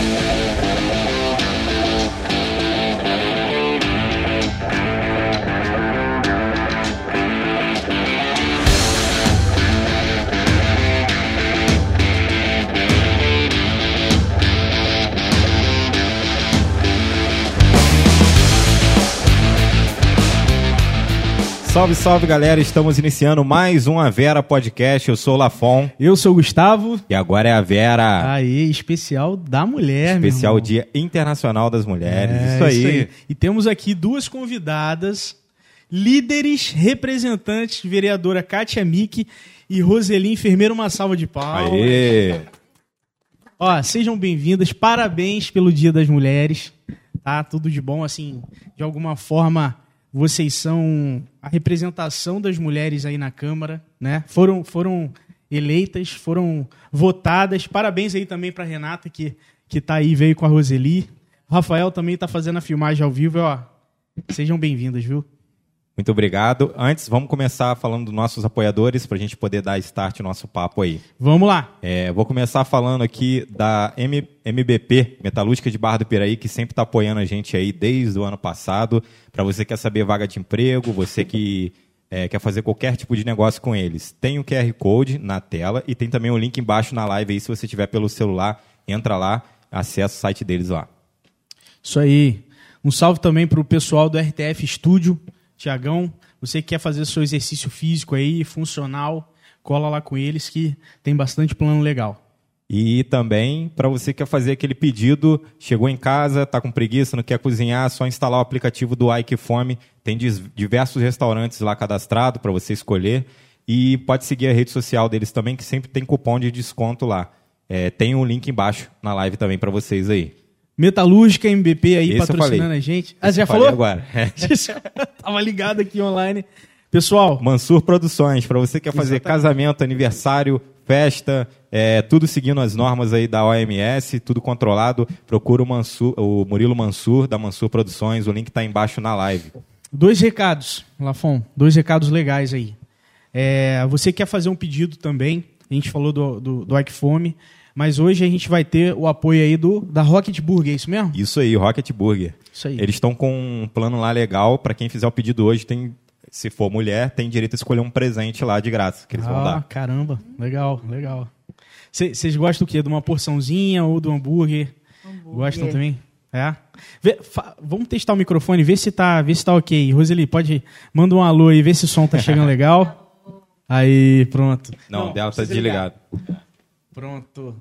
Yeah. Salve, salve galera, estamos iniciando mais um A Vera Podcast. Eu sou o Lafon. Eu sou o Gustavo. E agora é a Vera. Aí, especial da mulher, Especial. Dia Internacional das Mulheres. É, isso, aí. E temos aqui duas convidadas, líderes, representantes, vereadora Kátia Mick e Roseli Enfermeira. Uma salva de palmas. Aê! Ó, sejam bem-vindas, parabéns pelo Dia das Mulheres, tá? Tudo de bom, assim, de alguma forma vocês são a representação das mulheres aí na Câmara, né? Foram, foram eleitas, foram votadas. Parabéns aí também para Renata que que tá aí veio com a Roseli. Rafael também tá fazendo a filmagem ao vivo, ó. Sejam bem-vindas, viu? Muito obrigado. Antes, vamos começar falando dos nossos apoiadores para a gente poder dar start no nosso papo aí. Vamos lá. É, vou começar falando aqui da M- MBP, Metalúrgica de Barra do Piraí, que sempre está apoiando a gente aí desde o ano passado. Para você que quer saber vaga de emprego, você que é, quer fazer qualquer tipo de negócio com eles. Tem o QR Code na tela e tem também o link embaixo na live aí, se você tiver pelo celular, entra lá, acessa o site deles lá. Isso aí. Um salve também para o pessoal do RTF Estúdio, Tiagão. Você que quer fazer seu exercício físico aí, funcional, cola lá com eles que tem bastante plano legal. E também, para você que quer fazer aquele pedido, chegou em casa, está com preguiça, não quer cozinhar, é só instalar o aplicativo do Ike Fome. Tem diversos restaurantes lá cadastrados para você escolher. E pode seguir a rede social deles também, que sempre tem cupom de desconto lá. É, tem o link embaixo na live também para vocês aí. Metalúrgica MBP aí Esse patrocinando a gente. Ah, Esse já falou? agora. Tava ligado aqui online. Pessoal, Mansur Produções, para você que quer fazer Exatamente. casamento, aniversário, festa, é, tudo seguindo as normas aí da OMS, tudo controlado, procura o, Mansur, o Murilo Mansur, da Mansur Produções, o link está embaixo na live. dois recados, Lafon. Dois recados legais aí. É, você quer fazer um pedido também, a gente falou do, do, do Ike Fome, mas hoje a gente vai ter o apoio aí do, da Rocket Burger, é isso mesmo? Isso aí, Rocket Burger. Isso aí. Eles estão com um plano lá legal, para quem fizer o pedido hoje, tem, se for mulher, tem direito a escolher um presente lá de graça, que eles vão Ah, dar. caramba, legal, legal. Vocês gostam do quê? De uma porçãozinha ou do hambúrguer? Gostam também? É? Vê- fa- vamos testar o microfone, ver se tá, ver se tá ok. Roseli, pode manda um alô aí, ver se o som tá chegando legal. Aí, pronto. Não, dela tá precisa ligar. desligado. Pronto.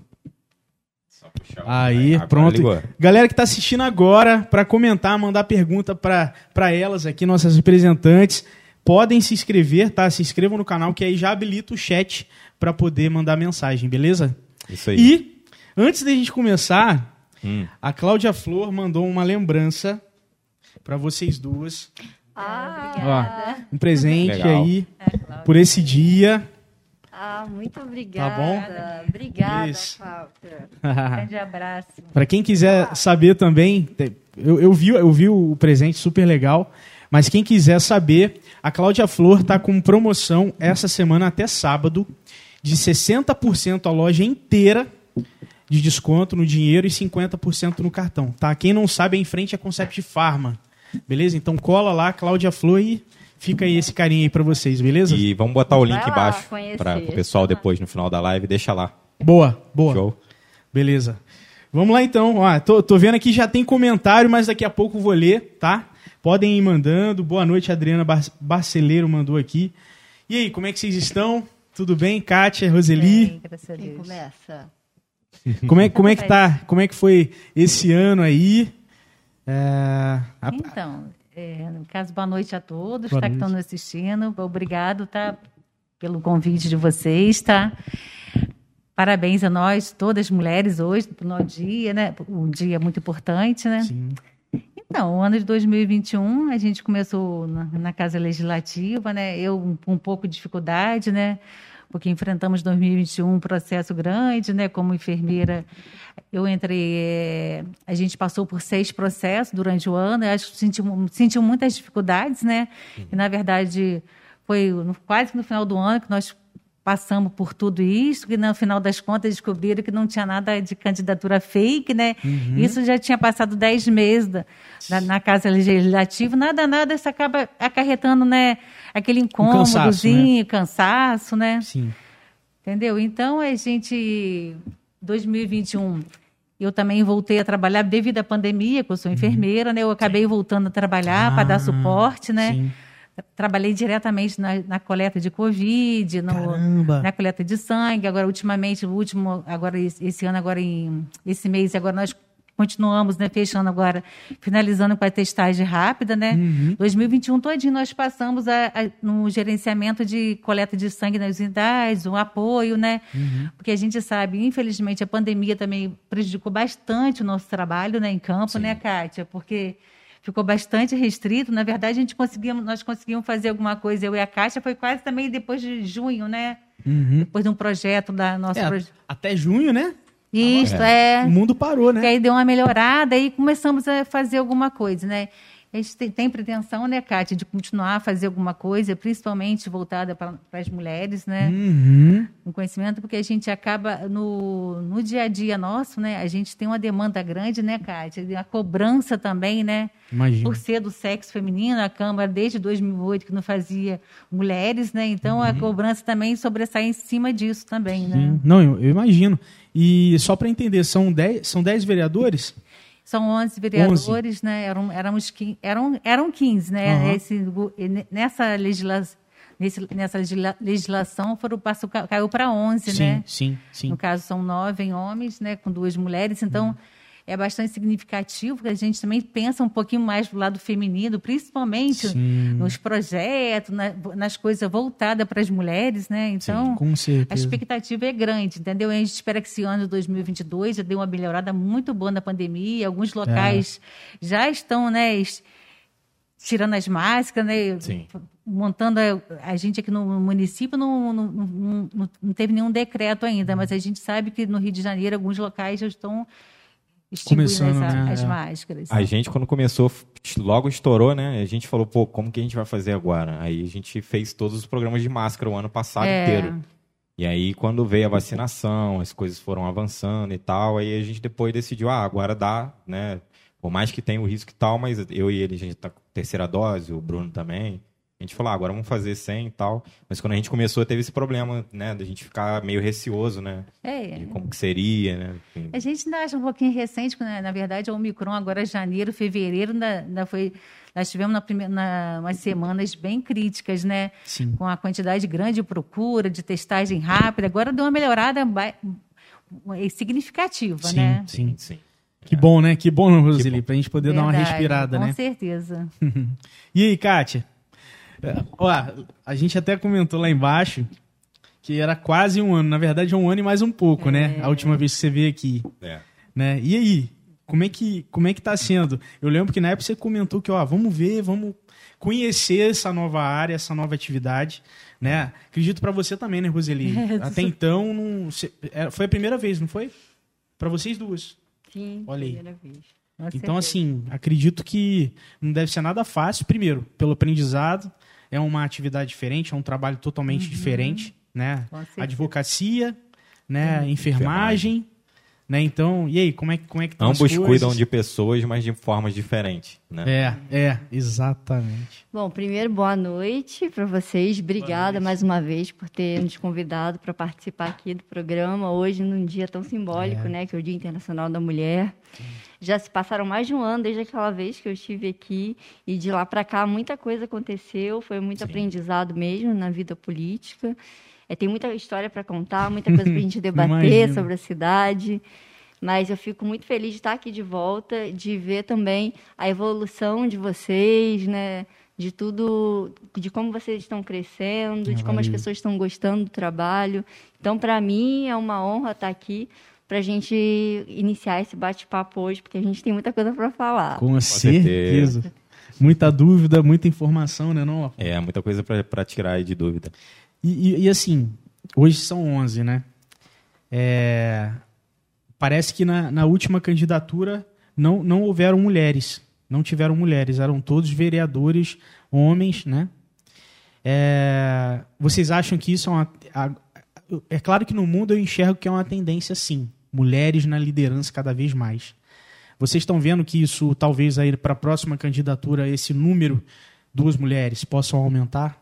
Aí, Agora pronto. ligou. Galera que tá assistindo agora, para comentar, mandar pergunta para elas aqui, nossas representantes, podem se inscrever, tá? Se inscrevam no canal que aí já habilita o chat para poder mandar mensagem, beleza? Isso aí. E antes da gente começar, Hum. a Cláudia Flor mandou uma lembrança para vocês duas. Ah, Ó, um presente Legal. aí por esse dia. Ah, muito obrigada. Tá bom? Obrigada, Isso. Walter. Grande abraço. Para quem quiser saber também, eu, eu vi, eu vi o presente super legal, mas quem quiser saber, a Cláudia Flor tá com promoção essa semana até sábado de 60% a loja inteira de desconto no dinheiro e 50% no cartão, tá? Quem não sabe, é em frente à Concept Pharma. Beleza? Então cola lá, Cláudia Flor e fica aí esse carinho aí para vocês, beleza? E vamos botar o link lá embaixo para o pessoal depois no final da live, deixa lá. Boa, boa. Show. Beleza. Vamos lá então. Ó, tô, tô vendo aqui já tem comentário, mas daqui a pouco eu vou ler, tá? Podem ir mandando. Boa noite, Adriana Bar Barceleiro mandou aqui. E aí, como é que vocês estão? Tudo bem? Kátia, Roseli? Bem, graças a Quem começa? Como é, como é que tá? Como é que foi esse ano aí? É, a- Então, é, no caso, boa noite a todos tá, que estão nos assistindo. Obrigado tá, pelo convite de vocês. Tá? Parabéns a nós, todas as mulheres, hoje, no nosso dia, né? Um dia muito importante, né? sim. Então, o ano de 2021, a gente começou na, na Casa Legislativa, né? Eu um- com um pouco de dificuldade, né? Porque enfrentamos 2021 um processo grande, né? Como enfermeira, eu entrei. eh, a gente passou por seis processos durante o ano. Eu acho que sentiu, sentiu muitas dificuldades, né? E na verdade foi quase que no final do ano que nós passamos por tudo isso, que no final das contas descobriram que não tinha nada de candidatura fake, né? Uhum. Isso já tinha passado dez meses da, da- na Casa Legislativa, nada, nada, isso acaba acarretando, né? Aquele incômodozinho, cansaço, né? Sim. Entendeu? Então, a gente, 2021, eu também voltei a trabalhar devido à pandemia, que eu sou enfermeira, né? Eu acabei voltando a trabalhar para Uhum. Ah, dar suporte, né? sim. Trabalhei diretamente na, na coleta de Covid, no- na coleta de sangue. Agora, ultimamente, o último, agora esse ano, agora em esse mês, agora nós continuamos, né, fechando agora, finalizando com a testagem rápida, né? Uhum. 2021 todinho nós passamos a, a- no gerenciamento de coleta de sangue nas unidades, o apoio, né? Uhum. Porque a gente sabe, infelizmente, a pandemia também prejudicou bastante o nosso trabalho, né, em campo, né, Kátia? Porque ficou bastante restrito. Na verdade, a gente conseguimos, nós conseguimos fazer alguma coisa. Eu e a Kátia foi quase também depois de junho, né? Uhum. Depois de um projeto da nossa. É, proje- até junho, né? Isso, é. O mundo parou, né? Que aí deu uma melhorada e começamos a fazer alguma coisa, né? A gente tem, tem pretensão, né, Kátia, de continuar a fazer alguma coisa, principalmente voltada para as mulheres, né? Uhum. Um conhecimento, porque a gente acaba no, no dia a dia nosso, né? A gente tem uma demanda grande, né, Kátia? A cobrança também, né? Imagina. Por ser do sexo feminino, a Câmara, desde 2008, que não fazia mulheres, né? Então, a cobrança também sobressai em cima disso também, né? Sim. Não, eu, eu imagino. E só para entender, são 10 são dez vereadores? São 11 vereadores, né? Eram, éramos, eram, eram 15, né? Aham. Esse, nessa, legisla, nesse, nessa legisla- legislação, foram, passou, ca- caiu para 11, sim, né? sim, sim. No caso, são nove homens, né? Com duas mulheres. Então, é bastante significativo, porque a gente também pensa um pouquinho mais do lado feminino, principalmente Sim. nos projetos, na- nas coisas voltadas para as mulheres, né? Então, Com a expectativa é grande, entendeu? A gente espera que esse ano de 2022 já dê uma melhorada muito boa na pandemia. Alguns locais É. já estão, né, tirando as máscaras, né? Sim. Montando a, a gente aqui no município não, não, não, não- teve nenhum decreto ainda, mas a gente sabe que no Rio de Janeiro alguns locais já estão Começando, as, né? as É. máscaras. A gente, quando começou, logo estourou, né? A gente falou, pô, como que a gente vai fazer agora? Aí a gente fez todos os programas de máscara o ano passado É. inteiro. E aí, quando veio a vacinação, as coisas foram avançando e tal, aí a gente depois decidiu, ah, agora dá, né? Por mais que tenha o risco e tal, mas eu e ele, a gente tá com terceira dose, o Bruno também. A gente falou, ah, agora vamos fazer 100 e tal. Mas quando a gente começou, teve esse problema, né? Da gente ficar meio receoso, né? É. De como que seria, né? Enfim. A gente ainda acha um pouquinho recente, né? na verdade, o Omicron agora janeiro, fevereiro, ainda, ainda foi. Nós tivemos na primeira, na, umas semanas bem críticas, né? Sim. Com a quantidade grande de procura, de testagem rápida. Agora deu uma melhorada eh, significativa, Sim, né? sim. Sim. Que bom, né? Que bom, Roseli, pra gente poder dar uma Verdade, respirada, com né? certeza. E aí, Kátia? É, Ó, a gente até comentou lá embaixo que era quase um ano. Na verdade, é um ano e mais um pouco, né? A última vez que você veio aqui. É. Né? E aí? Como é, que, como é que tá sendo? Eu lembro que na época você comentou que, ó, vamos ver, vamos conhecer essa nova área, essa nova atividade, né? Acredito pra você também, né, Roseli? Até então, não, é, foi a primeira vez, não foi? Pra vocês duas. Sim, Olha aí. primeira vez. Então, certeza. assim, acredito que não deve ser nada fácil. Primeiro, pelo aprendizado, é uma atividade diferente, é um trabalho totalmente diferente, né? Advocacia, né? Enfermagem, né? Então, e aí, como é, que- como é que estão as Ambos cuidam de pessoas, mas de formas diferentes, né? É, é, exatamente. Bom, primeiro, boa noite para vocês. Obrigada mais uma vez por ter nos convidado para participar aqui do programa hoje, num dia tão simbólico, É. né, que é o Dia Internacional da Mulher. Já se passaram mais de um ano desde aquela vez que eu estive aqui e de lá para cá muita coisa aconteceu, foi muito aprendizado mesmo na vida política. É, tem muita história para contar, muita coisa para a gente debater sobre a cidade. Mas eu fico muito feliz de estar aqui de volta, de ver também a evolução de vocês, né? De tudo, de como vocês estão crescendo, de como as pessoas estão gostando do trabalho. Então, para mim, é uma honra estar aqui para a gente iniciar esse bate-papo hoje, porque a gente tem muita coisa para falar. Com, certeza. certeza. Muita dúvida, muita informação, né, não? É, muita coisa pra pra tirar aí de dúvida. E, e- e, assim, hoje são 11, né? É, parece que na, na última candidatura não, não houveram mulheres. Não tiveram mulheres. Eram todos vereadores homens, né? É, vocês acham que isso é uma, a- é claro que no mundo eu enxergo que é uma tendência sim. Mulheres na liderança cada vez mais. Vocês estão vendo que isso, talvez aí para a próxima candidatura, esse número, duas mulheres, possam aumentar?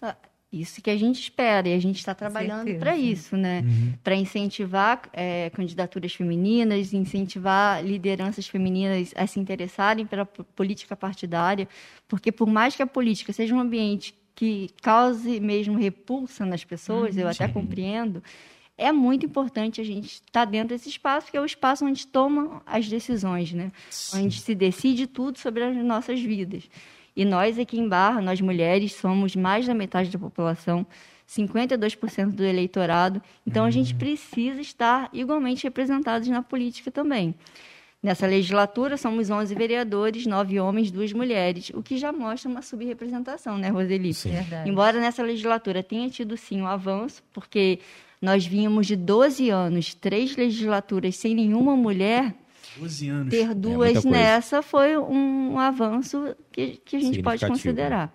Ah, Isso que a gente espera e a gente está trabalhando para isso, né? Para incentivar eh, candidaturas femininas, incentivar lideranças femininas a se interessarem pela po- política partidária, porque por mais que a política seja um ambiente que cause mesmo repulsa nas pessoas, eu até compreendo, é muito importante a gente estar dentro desse espaço, que é o espaço onde tomam as decisões, né? Onde se decide tudo sobre as nossas vidas. E nós aqui em Barra, nós mulheres, somos mais da metade da população, 52% do eleitorado. Então a gente precisa estar igualmente representados na política também. Nessa legislatura, somos 11 vereadores, 9 homens, 2 mulheres, o que já mostra uma subrepresentação, né, Roseli? Verdade. Embora nessa legislatura tenha tido sim um avanço, porque nós vínhamos de 12 anos, três legislaturas sem nenhuma mulher, 12 anos. ter muita duas coisa. nessa foi um avanço que, que a gente pode Significativo. considerar.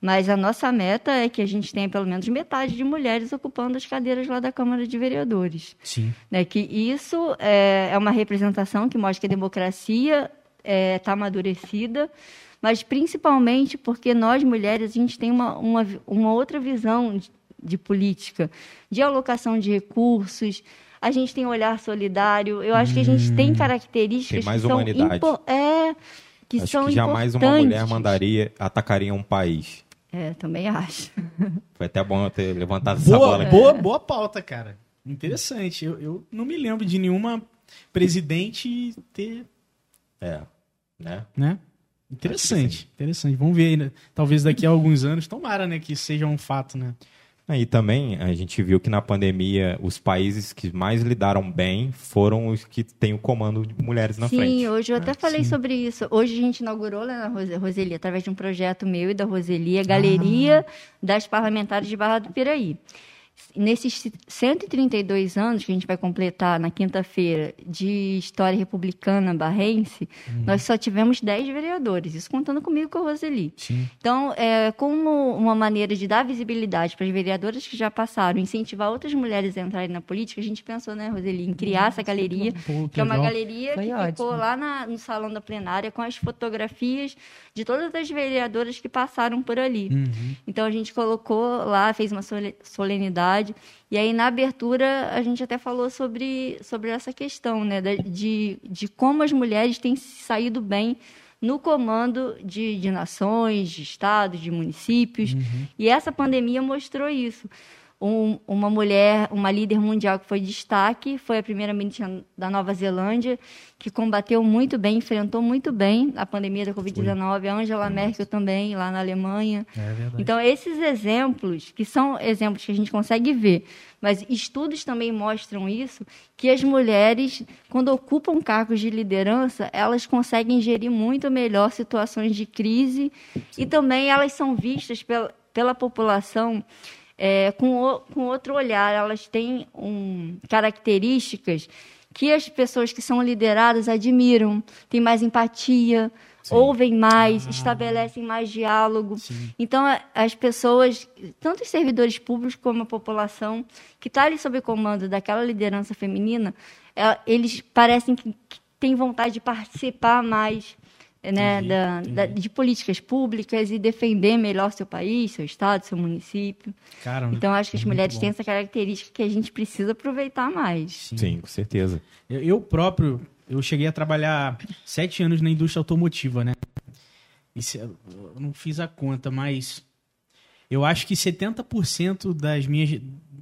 Mas a nossa meta é que a gente tenha pelo menos metade de mulheres ocupando as cadeiras lá da Câmara de Vereadores. Sim. Né? Que isso é, é uma representação que mostra que a democracia está amadurecida, mas principalmente porque nós, mulheres, a gente tem uma, uma, uma outra visão de, política, de alocação de recursos, a gente tem um olhar solidário, eu acho que a gente tem características Tem mais que são humanidade. impo- é, que Acho são que jamais uma mulher mandaria, atacaria um país. É, também acho. Foi até bom eu ter levantado essa Boa, bola aqui. boa, boa pauta, cara. Interessante. Eu, eu não me lembro de nenhuma presidente ter, É, né? né? Interessante, interessante. Vamos ver aí, né? Talvez daqui a alguns anos, tomara, né, que seja um fato, né? E também a gente viu que na pandemia os países que mais lidaram bem foram os que têm o comando de mulheres na sim, frente. hoje eu até Ah, falei sim. sobre isso. Hoje a gente inaugurou lá na Rose- Roseli, através de um projeto meu e da Roseli, a Galeria Ah. das Parlamentares de Barra do Piraí. Nesses 132 anos que a gente vai completar na quinta-feira de história republicana barrense, Uhum. nós só tivemos 10 vereadores, isso contando comigo com a Roseli. Sim. Então, é, como uma maneira de dar visibilidade para as vereadoras que já passaram, incentivar outras mulheres a entrarem na política, a gente pensou, né, Roseli, em criar essa galeria, Pô, que é uma legal. galeria Foi que ficou ótimo. lá na- no salão da plenária com as fotografias de todas as vereadoras que passaram por ali. Uhum. Então a gente colocou lá, fez uma sole- E aí, na abertura, a gente até falou sobre, sobre essa questão, né? De, de como as mulheres têm se saído bem no comando de, de nações, de estados, de municípios. E essa pandemia mostrou isso. Um- uma mulher, uma líder mundial que foi destaque, foi a primeira-ministra da Nova Zelândia, que combateu muito bem, enfrentou muito bem a pandemia da Covid-19. A Angela Merkel também, lá na Alemanha. É. Então, esses exemplos, que são exemplos que a gente consegue ver, mas estudos também mostram isso, que as mulheres, quando ocupam cargos de liderança, elas conseguem gerir muito melhor situações de crise e também elas são vistas pela, pela população é, com, o- com outro olhar. Elas têm um, características que as pessoas que são lideradas admiram, têm mais empatia, ouvem mais, estabelecem mais diálogo. Então, a- as pessoas, tanto os servidores públicos como a população, que está ali sob o comando daquela liderança feminina, é, eles parecem que têm vontade de participar mais né, Entendi, da- da- de políticas públicas e defender melhor seu país, seu estado, seu município. Caramba. Então, acho que as Muito mulheres bom. têm essa característica que a gente precisa aproveitar mais. Sim, com certeza. Eu, eu próprio, eu cheguei a trabalhar sete anos na indústria automotiva, né? E se- eu não fiz a conta, mas eu acho que 70% das minhas,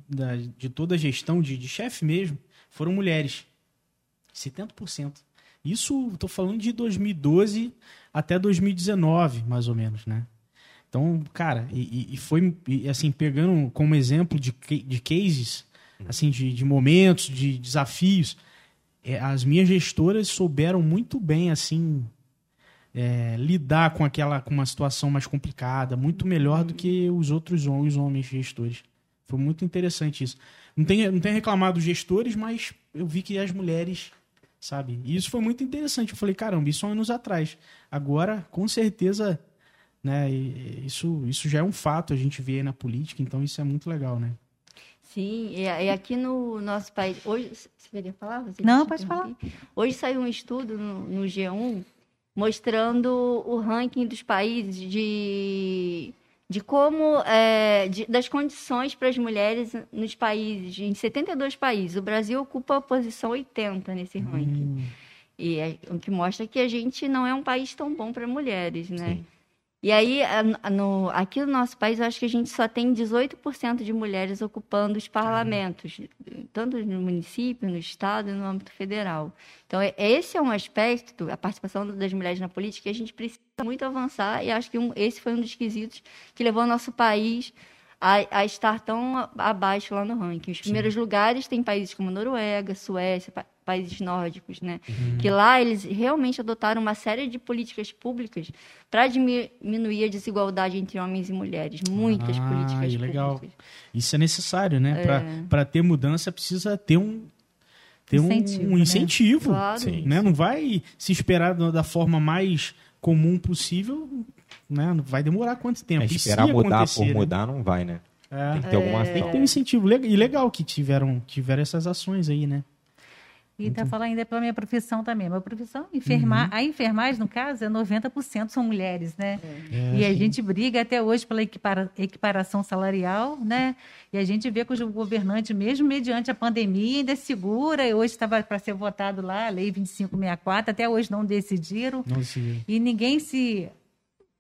da, de toda a gestão de, de chefe mesmo foram mulheres. 70%. Isso, estou falando de 2012 até 2019, mais ou menos, né? Então, cara, e, e- foi, e, assim, pegando como exemplo de, de cases, assim, de, de momentos, de desafios, é, as minhas gestoras souberam muito bem, assim, é, lidar com aquela, com uma situação mais complicada, muito melhor do que os outros hom- os homens gestores. Foi muito interessante isso. Não tenho, não tenho reclamado dos gestores, mas eu vi que as mulheres, sabe? E isso foi muito interessante. Eu falei, caramba, isso há anos atrás. Agora, com certeza, né? Isso, isso já é um fato, a gente vê aí na política, então isso é muito legal, né? Sim, e, e aqui no nosso país. Hoje. Você queria falar? Você Não, pode falar. Hoje saiu um estudo no, no G1 mostrando o ranking dos países de, de como. é, de- das condições para as mulheres nos países, em 72 países. O Brasil ocupa a posição 80 nesse ranking. E é, o que mostra que a gente não é um país tão bom para mulheres, né? E aí, no- aqui no nosso país, eu acho que a gente só tem 18% de mulheres ocupando os parlamentos, tanto no município, no estado e no âmbito federal. Então, é- esse é um aspecto, a participação das mulheres na política, que a gente precisa muito avançar, e acho que um- esse foi um dos quesitos que levou o nosso país a, a estar tão abaixo lá no ranking. Os primeiros lugares tem países como Noruega, Suécia, países nórdicos, né? Que lá eles realmente adotaram uma série de políticas públicas para diminuir a desigualdade entre homens e mulheres. Muitas Ah, políticas legal. públicas. Isso é necessário, né? É. Para ter mudança precisa ter um ter um Incentivo, um né? incentivo, Claro. Sim. né? Não vai se esperar da forma mais comum possível, né? Vai demorar quanto tempo? É, esperar mudar por né? mudar não vai, né? É. Tem que ter alguma Tem ação. que ter um incentivo Le- e legal que tiveram tiveram essas ações aí, né? E tá falando ainda pela minha profissão também. Minha profissão, enfermar, a enfermagem, no caso, é 90% são mulheres, né? e a gente briga até hoje pela equipara- equiparação salarial, né? E a gente vê que o governante, mesmo mediante a pandemia, ainda segura. E hoje estava para ser votado lá, a Lei 2564, até hoje não decidiram. Não se E ninguém se.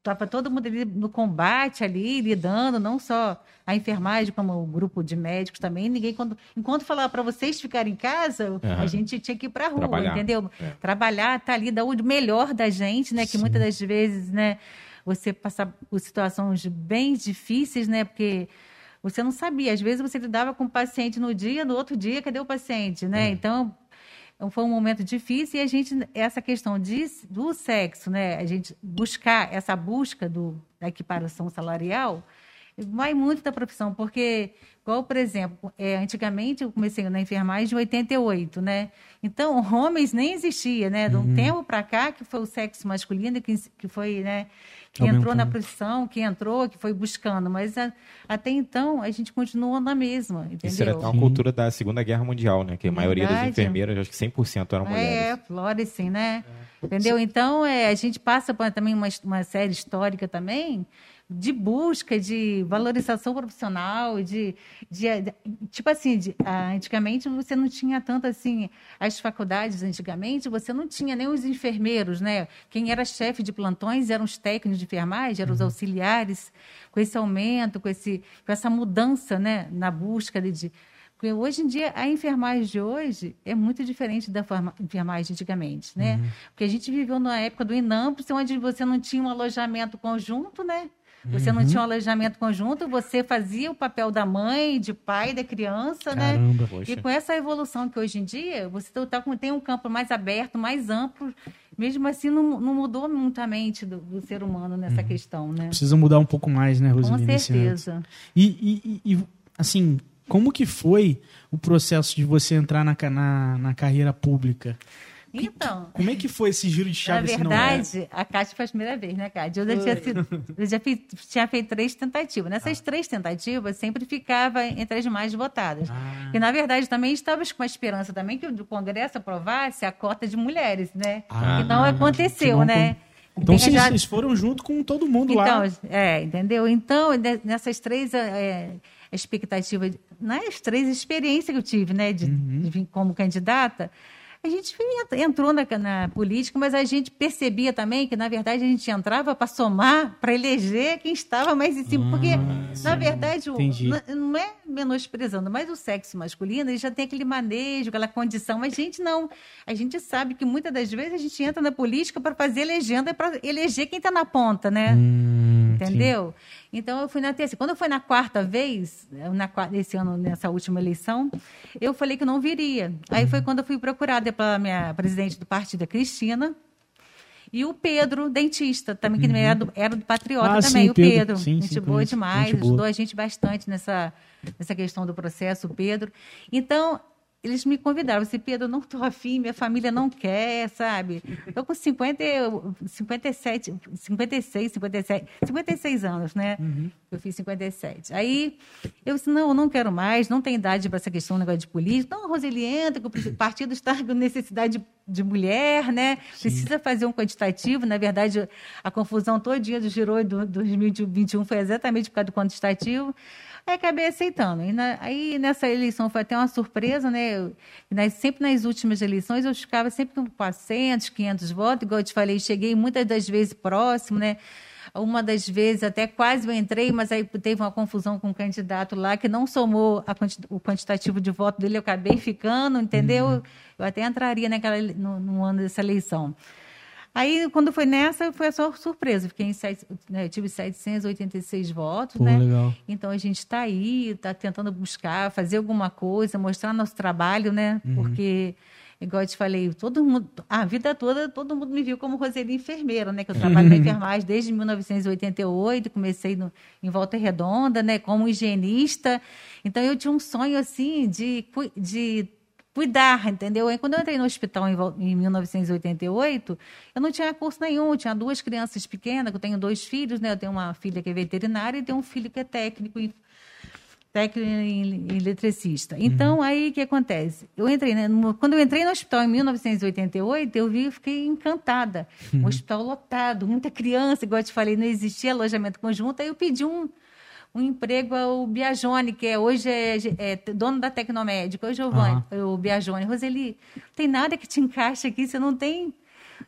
Estava todo mundo ali no combate ali, lidando, não só a enfermagem, como o grupo de médicos também. Ninguém, quando, enquanto falava para vocês ficarem em casa, a Aham. gente tinha que ir para a rua, Trabalhar. entendeu? É. Trabalhar, tá ali, dar o melhor da gente, né? Que muitas das vezes, né, você passa por situações bem difíceis, né? Porque você não sabia. Às vezes você lidava com o paciente no dia, no outro dia, cadê o paciente, né? Então, então, foi um momento difícil e a gente, essa questão de, do sexo, né? A gente buscar essa busca do, da equiparação salarial vai muito da profissão, porque, igual, por exemplo, é, antigamente eu comecei na enfermagem em 88, né? Então, homens nem existia, né? De um tempo para cá, que foi o sexo masculino que, que foi, né? Que entrou na Aumentando. profissão, que entrou, que foi buscando, mas a- até então a gente continua na mesma, entendeu? Isso era até uma cultura da Segunda Guerra Mundial, né? Que a maioria das Verdade. enfermeiras, acho que 100% eram mulheres. É, Florence, né? Entendeu? Então, é, a gente passa por também uma, uma série histórica também de busca de valorização profissional, de, de, de- tipo assim, de- ah, antigamente você não tinha tanto assim, as faculdades antigamente você não tinha nem os enfermeiros, né? Quem era chefe de plantões eram os técnicos de enfermagem, eram os auxiliares. Com esse aumento, com, esse, com essa mudança, né, na busca de- de porque hoje em dia, a enfermagem de hoje é muito diferente da enfermagem de antigamente, né? Porque a gente viveu na época do INAMPS, onde você não tinha um alojamento conjunto, né? Você não tinha um alojamento conjunto, você fazia o papel da mãe, de pai da criança, né? Caramba. Poxa. E com essa evolução que hoje em dia, você tá com- tem um campo mais aberto, mais amplo, mesmo assim não, não mudou muito a mente do, do ser humano nessa questão, né? Precisa mudar um pouco mais, né, Com Rosemary? âmbito. certeza. E, e- e- assim, como que foi o processo de você entrar na, na, na carreira pública? Então, Como é que foi esse giro de Na chave? assim, não é? verdade, a Cátia foi a primeira vez, né, Cátia? Eu já, tinha, sido, eu já fiz- tinha feito três tentativas. Nessas três tentativas, sempre ficava entre as mais votadas. Ah. E, na verdade, também estávamos com a esperança também que o Congresso aprovasse a cota de mulheres, né? Ah, que não aconteceu, né? Então vocês, já- foram junto com todo mundo então, lá. é, entendeu? Então, ne- nessas três é, expectativas, nas três experiências que eu tive, né, de, Uhum. de vir como candidata, a gente ent- entrou na, na política, mas a gente percebia também que, na verdade, a gente entrava para somar, para eleger quem estava mais em cima. Porque, na verdade, o- não é menosprezando, mas o sexo masculino ele já tem aquele manejo, aquela condição. Mas a gente não. A gente sabe que muitas das vezes a gente entra na política para fazer legenda, para eleger quem está na ponta, né? Hum, Entendeu? Então eu fui na terceira. Quando eu fui na quarta vez, na, qua- esse ano, nessa última eleição, eu falei que não viria. Aí Uhum. foi quando eu fui procurada pela minha presidente do partido, a Cristina. E o Pedro, dentista, também, que era, do, era do Patriota Ah, também, sim, o Pedro. Pedro. Sim, gente sim, boa demais, Gente boa. ajudou a gente bastante nessa, nessa questão do processo, o Pedro. Então, eles me convidaram. Assim, Pedro, não estou afim, minha família não quer, sabe? Estou com 50, 57, 56, 57, 56 anos, né? Uhum. Eu fiz 57. Aí eu disse, não, eu não quero mais, não tem idade para essa questão, negócio de política. Não, Roseli, entra, que o partido está com necessidade de, mulher, né? Sim. Precisa fazer um quantitativo. Na verdade, a confusão todinha do girou do 2021 foi exatamente por causa do quantitativo. Aí acabei aceitando. E na, aí nessa eleição foi até uma surpresa, né? nas, sempre nas últimas eleições eu ficava sempre com 400, 500 votos, igual eu te falei, cheguei muitas das vezes próximo, né? Uma das vezes até quase eu entrei, mas aí teve uma confusão com um candidato lá que não somou quanti o quantitativo de voto dele, eu acabei ficando, entendeu? Uhum. Eu até entraria naquela, no, no ano dessa eleição. Aí, quando foi nessa, foi só surpresa. Fiquei em sete, né, tive 786 votos, Pô, né? Legal. Então a gente está aí, está tentando buscar, fazer alguma coisa, mostrar nosso trabalho, né? Uhum. Porque, igual eu te falei, todo mundo, a vida toda, todo mundo me viu como Roseli enfermeira, né? Que eu trabalho na enfermagem desde 1988, comecei no, em Volta Redonda, né? Como higienista. Então eu tinha um sonho assim de, de cuidar, entendeu? Aí, quando eu entrei no hospital em, em 1988, eu não tinha curso nenhum, eu tinha duas crianças pequenas, eu tenho dois filhos, né? Eu tenho uma filha que é veterinária e tenho um filho que é técnico em técnico em, eletricista. Então, uhum. aí o que acontece? Eu entrei, né, no, quando eu entrei no hospital em 1988, eu vi, fiquei encantada. Uhum. Um hospital lotado, muita criança, igual eu te falei, não existia alojamento conjunto, aí eu pedi um um emprego ao Biagione, que é, hoje é, é dono da Tecnomédica, o Giovanni, uhum. o Biagione. Roseli, tem nada que te encaixe aqui, você não tem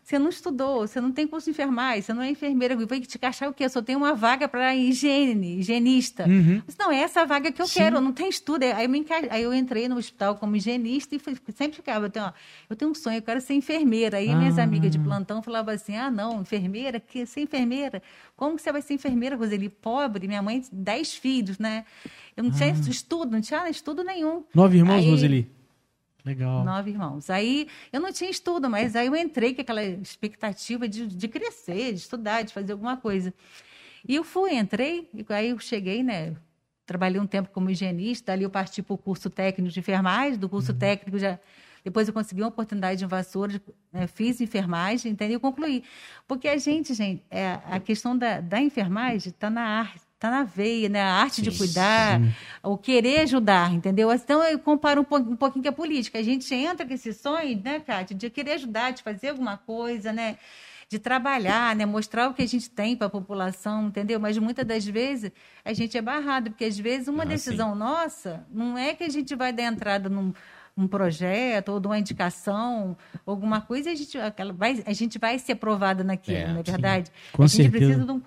você não estudou, você não tem curso de enfermagem, você não é enfermeira, vai te encaixar o quê? Eu só tenho uma vaga para higiene, higienista. Uhum. Disse, não, é essa vaga que eu Sim. quero, não tem estudo. Aí eu, enca... Aí eu entrei no hospital como higienista e fui... sempre ficava, eu tenho, ó, eu tenho um sonho, eu quero ser enfermeira. Aí ah. minhas amigas de plantão falavam assim, ah, não, enfermeira, que ser enfermeira? Como que você vai ser enfermeira, Roseli? Pobre, minha mãe, dez filhos, né? Eu não tinha ah. estudo, não tinha estudo nenhum. Nove irmãos, aí, Roseli? Legal. Nove irmãos. Aí eu não tinha estudo, mas aí eu entrei com aquela expectativa de, de crescer, de estudar, de fazer alguma coisa. E eu fui, entrei, e aí eu cheguei, né? Trabalhei um tempo como higienista, ali eu parti para o curso técnico de enfermagem, do curso uhum. técnico já. Depois eu consegui uma oportunidade de vassoura, né, fiz enfermagem, entendeu? E concluí. Porque a gente, gente, é, a questão da, da enfermagem está na arte Está na veia, né? A arte de cuidar, sim. o querer ajudar, entendeu? Então eu comparo um, pouquinho, um pouquinho com a política. A gente entra com esse sonho, né, Kátia, de querer ajudar, de fazer alguma coisa, né? de trabalhar, né? mostrar o que a gente tem para a população, entendeu? Mas muitas das vezes a gente é barrado, porque às vezes uma ah, decisão sim. nossa não é que a gente vai dar entrada num, um projeto ou de uma indicação, alguma coisa, a gente, aquela, vai, a gente vai ser aprovada naquilo, é, não é verdade? Com a gente certeza. precisa de um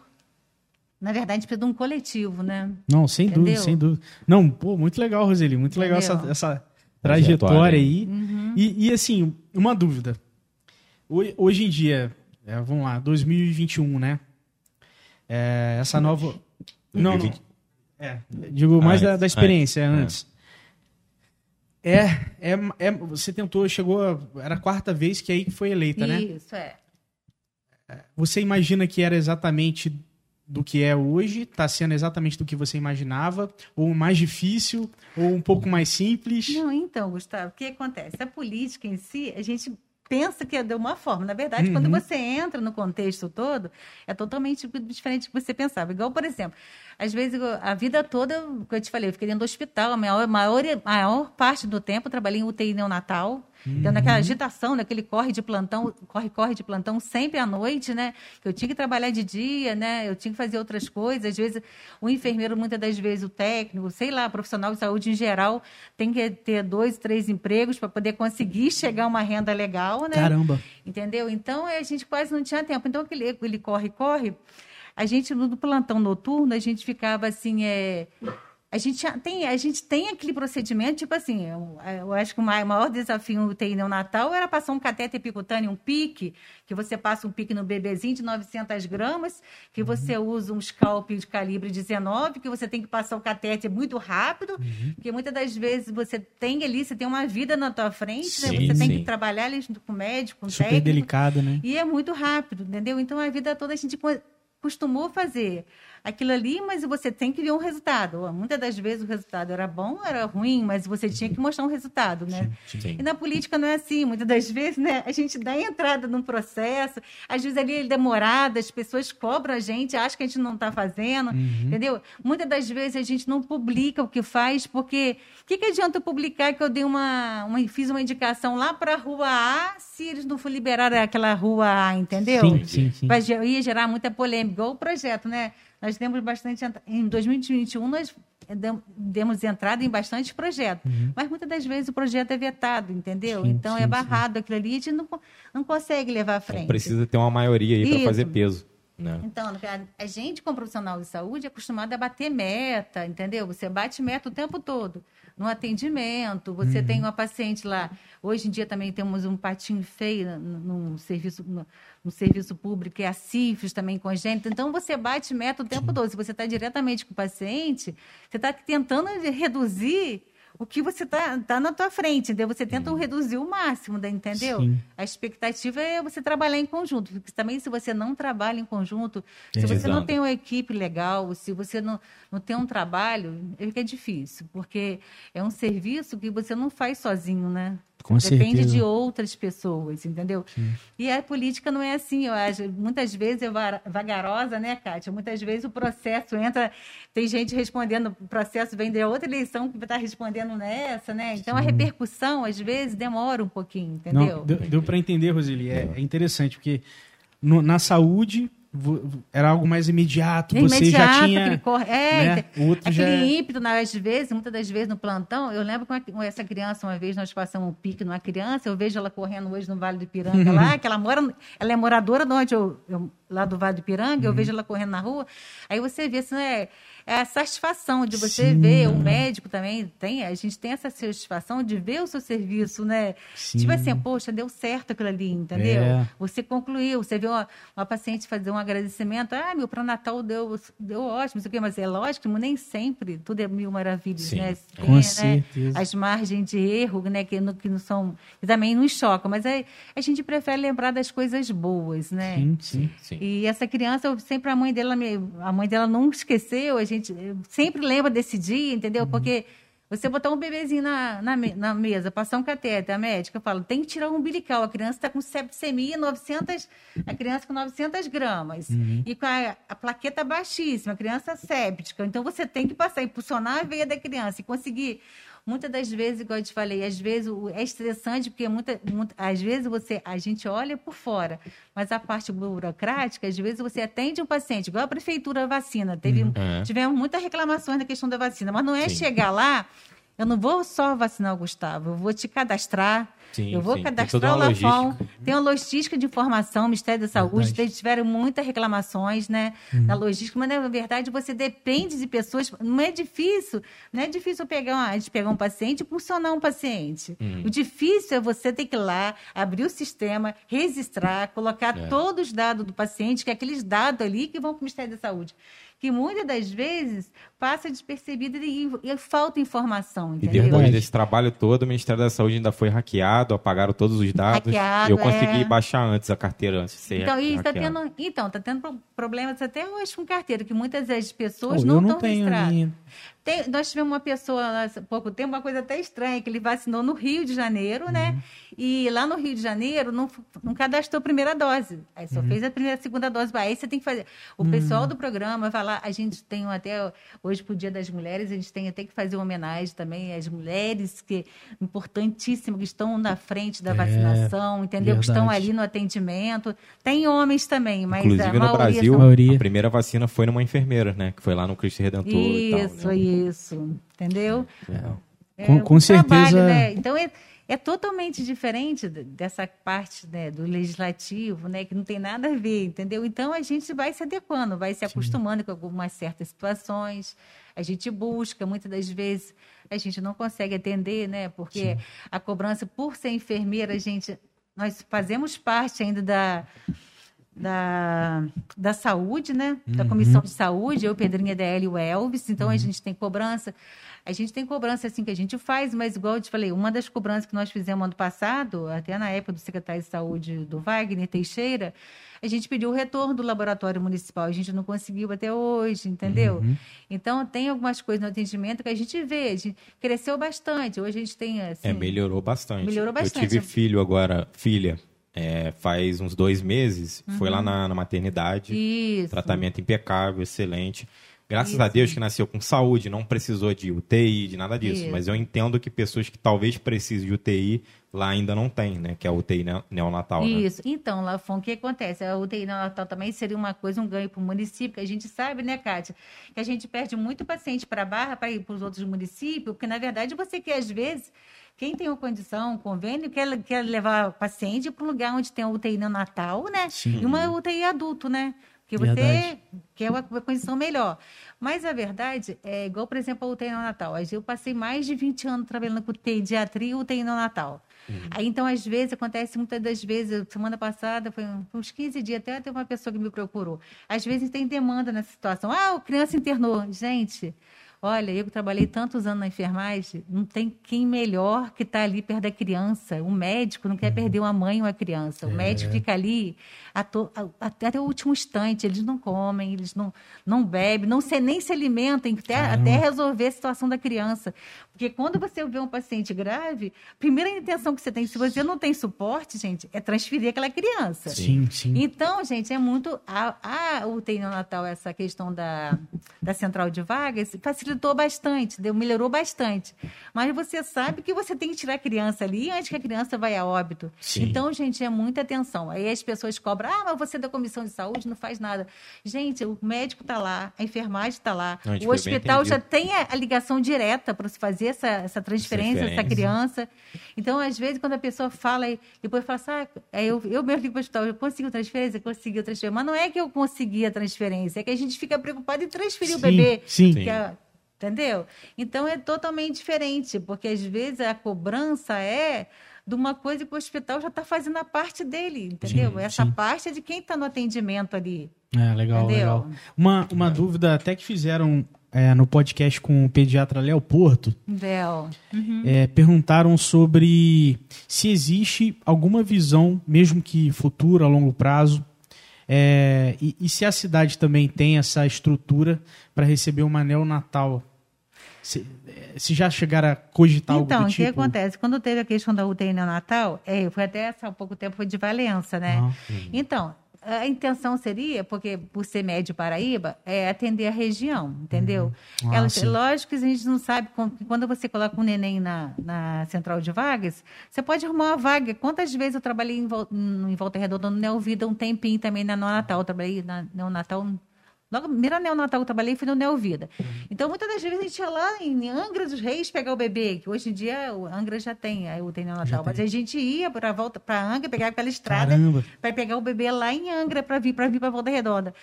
na verdade, precisa de um coletivo, né? Não, sem Entendeu? dúvida, sem dúvida. Não, pô, muito legal, Roseli, muito Entendeu? legal essa, essa trajetória aí. Uhum. E, e, assim, uma dúvida. Hoje em dia, é, vamos lá, 2021, né? É, essa nova. Não, não. É, digo mais ah, da, da, experiência é, antes. É, é, é, você tentou, chegou, era a quarta vez que aí foi eleita, Isso, né? Isso, é. Você imagina que era exatamente do que é hoje? Está sendo exatamente do que você imaginava? Ou mais difícil? Ou um pouco mais simples? Não, então, Gustavo, o que acontece? A política em si, a gente pensa que é de uma forma. Na verdade, uhum. quando você entra no contexto todo, é totalmente diferente do que você pensava. Igual, por exemplo, às vezes, a vida toda, como eu te falei, eu fiquei dentro do hospital. A maior, maior, maior parte do tempo eu trabalhei em UTI neonatal. Uhum. Então, naquela agitação, naquele corre de plantão, corre, corre de plantão sempre à noite, né? Eu tinha que trabalhar de dia, né? Eu tinha que fazer outras coisas. Às vezes, o enfermeiro, muitas das vezes, o técnico, sei lá, profissional de saúde em geral, tem que ter dois, três empregos para poder conseguir chegar a uma renda legal, né? Caramba! Entendeu? Então, a gente quase não tinha tempo. Então, aquele, ele corre, corre a gente, no plantão noturno, a gente ficava assim, é, a gente tem, a gente tem aquele procedimento, tipo assim, eu, eu acho que o maior desafio no UTI neonatal era passar um cateter epicutâneo, um pique, que você passa um pique no bebezinho de 900 gramas, que uhum. você usa um scalp de calibre 19, que você tem que passar o cateter muito rápido, uhum. porque muitas das vezes você tem ali, você tem uma vida na tua frente, né? sim, né? você sim. tem que trabalhar ali junto com o médico, com o Super técnico. delicado, né? E é muito rápido, entendeu? Então, a vida toda a gente acostumou a fazer aquilo ali, mas você tem que ver um resultado. Muitas das vezes o resultado era bom, era ruim, mas você tinha que mostrar um resultado, né? Sim, sim. E na política não é assim. Muitas das vezes, né, a gente dá entrada num processo, às vezes ali é demorado, as pessoas cobram a gente, acham que a gente não está fazendo, Uhum. entendeu? Muitas das vezes a gente não publica o que faz, porque o que, que adianta eu publicar que eu dei uma, uma fiz uma indicação lá para a rua A, se eles não for liberar aquela rua A, entendeu? Sim, sim, sim. Vai, ia gerar muita polêmica. Igual o projeto, né? Nós temos bastante. Em 2021, nós dem- demos entrada em bastante projetos. Mas muitas das vezes o projeto é vetado, entendeu? Uhum. Sim, então sim, é barrado aquilo ali e a gente não, não consegue levar à frente. Então precisa ter uma maioria aí para fazer peso. Né? Então, a- a gente, como profissional de saúde, é acostumado a bater meta, entendeu? Você bate meta o tempo todo. No atendimento, você Uhum. tem uma paciente lá. Hoje em dia também temos um patinho feio no, serviço, no, no serviço público, que é a sífilis também congênita. Então, você bate meta o tempo todo. Se você está diretamente com o paciente, você está tentando reduzir o que você está tá na tua frente, entendeu? Você tenta reduzir o máximo, da- entendeu? Sim. A expectativa é você trabalhar em conjunto. Porque também, se você não trabalha em conjunto, se É. você não tem uma equipe legal, se você não, não tem um trabalho, é que é difícil. Porque é um serviço que você não faz sozinho, né? Com Depende certeza. de outras pessoas, entendeu? E a política não é assim, eu acho. Muitas vezes é va- vagarosa, né, Kátia? Muitas vezes o processo entra, tem gente respondendo, o processo vem de outra eleição que está respondendo nessa, né? Então a repercussão, às vezes, demora um pouquinho, entendeu? Não, deu, deu para entender, Roseli. É, é interessante, porque no- na saúde era algo mais imediato. É você já tinha. aquele corre- é, né, tem- o outro aquele já é- ímpeto, né, às vezes, muitas das vezes no plantão, eu lembro com com essa criança, uma vez nós passamos um pique numa criança, eu vejo ela correndo hoje no Vale do Ipiranga lá, que ela mora, ela é moradora de onde eu, eu- lá do Vale do Ipiranga, eu vejo ela correndo na rua, aí você vê, assim, é, é a satisfação de você Sim. ver, o médico também tem, a gente tem essa satisfação de ver o seu serviço, né? Sim. Tipo assim, poxa, deu certo aquilo ali, entendeu? É. Você concluiu, você viu uma, uma paciente fazer um agradecimento, ah, meu pré-natal deu, deu ótimo, sei o quê, mas é lógico, nem sempre tudo é mil maravilhas, Sim. né? Com Tem, né, certeza. As margens de erro, né, que, não- que não são, que também nos chocam, mas aí a gente prefere lembrar das coisas boas, né? Sim, sim. Sim. E essa criança, sempre a mãe dela, a mãe dela não esqueceu, a gente eu sempre lembra desse dia, entendeu? Porque você botar um bebezinho na, na, na mesa, passar um catéter, a médica fala, tem que tirar o umbilical, a criança está com septicemia, 900, a criança com 900 gramas, e com a, a plaqueta baixíssima, a criança séptica, então você tem que passar, impulsionar a veia da criança e conseguir Muitas das vezes, igual eu te falei, às vezes é estressante, porque muita, muita- às vezes você, a gente olha por fora, mas a parte burocrática, às vezes você atende um paciente, igual a prefeitura vacina. Teve, É. Tivemos muitas reclamações na questão da vacina, mas não é Sim. chegar lá, eu não vou só vacinar o Gustavo, eu vou te cadastrar. Sim, eu vou sim. Cadastrar o Lafon. Tem uma logística de informação, Ministério da Saúde, eles tiveram muitas reclamações, né? Na logística, mas na verdade você depende de pessoas. Não é difícil, não é difícil pegar uma, pegar um paciente e funcionar um paciente. O difícil é você ter que ir lá, abrir o sistema, registrar, colocar É. todos os dados do paciente, que é aqueles dados ali que vão para o Ministério da Saúde. Que muitas das vezes passa despercebido e, e falta informação, E entendeu? depois Verdade. desse trabalho todo, o Ministério da Saúde ainda foi hackeado, apagaram todos os dados. Hackeado, e eu consegui é. baixar antes a carteira antes de ser Então, e está tendo, então, tá tendo pro- problemas até hoje com carteira, que muitas das pessoas eu não não estão tenho registradas. Tem- nós tivemos uma pessoa há pouco tempo, uma coisa até estranha, que ele vacinou no Rio de Janeiro, né? E lá no Rio de Janeiro não, não cadastrou a primeira dose. Aí só fez a primeira, a segunda dose. Aí você tem que fazer. O pessoal do programa vai lá, a gente tem até hoje pro Dia das Mulheres, a gente tem até que fazer uma homenagem também às mulheres que importantíssimas que estão na frente da É, vacinação, entendeu? Que estão verdade. ali no atendimento. Tem homens também, mas Inclusive a no Brasil, são a primeira vacina foi numa enfermeira, né? Que foi lá no Cristo Redentor e tal. isso, né? isso, entendeu? É. Com- É, com trabalho, certeza- né? Então é, é totalmente diferente dessa parte né, do legislativo, né, que não tem nada a ver, entendeu? Então a gente vai se adequando, vai se acostumando com algumas certas situações. A gente busca, muitas das vezes a gente não consegue atender, né? Porque a cobrança, por ser enfermeira, a gente nós fazemos parte ainda da da, da saúde, né? Da comissão de saúde, eu, Pedrinha DL e o Elvis. Então a gente tem cobrança. A gente tem cobrança assim que a gente faz, mas igual eu te falei, uma das cobranças que nós fizemos ano passado, até na época do secretário de saúde do Wagner Teixeira, a gente pediu o retorno do laboratório municipal. A gente não conseguiu até hoje, entendeu? Então tem algumas coisas no atendimento que a gente vê, a gente cresceu bastante. Hoje a gente tem assim, É, melhorou bastante. Melhorou bastante. Eu tive filho agora, filha, é, faz uns dois meses. Foi Uhum. lá na, na maternidade. Isso. Tratamento impecável, excelente. Graças Isso. a Deus que nasceu com saúde, não precisou de UTI, de nada disso. Isso. Mas eu entendo que pessoas que talvez precisem de UTI lá ainda não tem, né? Que é a UTI ne- neonatal, né? Isso. Então, Lafon, o que acontece? A UTI neonatal também seria uma coisa, um ganho para o município, que a gente sabe, né, Kátia? Que a gente perde muito paciente para a Barra para ir para os outros municípios, porque, na verdade, você quer, às vezes, quem tem uma condição, um convênio, quer, quer levar o paciente para um lugar onde tem a UTI neonatal, né? Sim. E uma UTI adulto, né? Porque você Verdade. quer uma, condição melhor. Mas a verdade é igual, por exemplo, a UTI neonatal. Eu passei mais de 20 anos trabalhando com pediatria e UTI neonatal. Aí, então, às vezes, acontece muitas das vezes, semana passada, foi uns 15 dias, até teve uma pessoa que me procurou. Às vezes tem demanda nessa situação. Ah, o criança internou. Gente, olha, eu que trabalhei tantos anos na enfermagem, não tem quem melhor que está ali perto da criança. O médico não quer perder uma mãe ou uma criança. O médico fica ali até, o último instante. Eles não comem, eles não, não bebem, não se, nem se alimentam, até, até resolver a situação da criança. Porque quando você vê um paciente grave, a primeira intenção que você tem, se você não tem suporte, gente, é transferir aquela criança. Sim, sim. Então, gente, é muito. A, a UTI neonatal, essa questão da, da central de vagas, facilitou bastante, deu, melhorou bastante. Mas você sabe que você tem que tirar a criança ali antes que a criança vai a óbito. Sim. Então, gente, é muita atenção. Aí as pessoas cobram, ah, mas você é da comissão de saúde não faz nada. Gente, o médico está lá, a enfermagem está lá, Não, a o hospital já tem a, a ligação direta para se fazer essa, essa transferência dessa criança. Então, às vezes, quando a pessoa fala e depois fala assim, ah, aí eu, eu mesmo ligo para o hospital, eu consigo transferência? Consegui transferência. Mas não é que eu consegui a transferência, é que a gente fica preocupado em transferir o Sim, bebê. sim. que é- entendeu? Então, é totalmente diferente, porque às vezes a cobrança é de uma coisa que o hospital já está fazendo a parte dele, entendeu? Sim, Essa sim. parte é de quem está no atendimento ali. É, legal, Entendeu? legal. Uma, uma dúvida até que fizeram é, no podcast com o pediatra Léo Porto, Entendeu? é, perguntaram sobre se existe alguma visão, mesmo que futura, a longo prazo, é, e, e se a cidade também tem essa estrutura para receber uma neonatal. Se, é, se já chegaram a cogitar Então, algo o do que tipo... acontece? Quando teve a questão da UTI neonatal, é, foi até há pouco tempo, foi de Valença, né? Ah. Então, a intenção seria, porque por ser médio Paraíba, é atender a região, entendeu? Ah, Ela- lógico que a gente não sabe, quando você coloca um neném na, na central de vagas, você pode arrumar uma vaga. Quantas vezes eu trabalhei em, Vol- em Volta Redonda, no Neovida, um tempinho também na neonatal. Eu trabalhei na neonatal Logo, a primeira neonatal que eu trabalhei foi no Neovida. Então, muitas das vezes a gente ia lá em Angra dos Reis pegar o bebê, que hoje em dia o Angra já tem a UTI neonatal. Mas a gente ia para volta para Angra, pegar aquela estrada para pegar o bebê lá em Angra para vir para vir para Volta Redonda.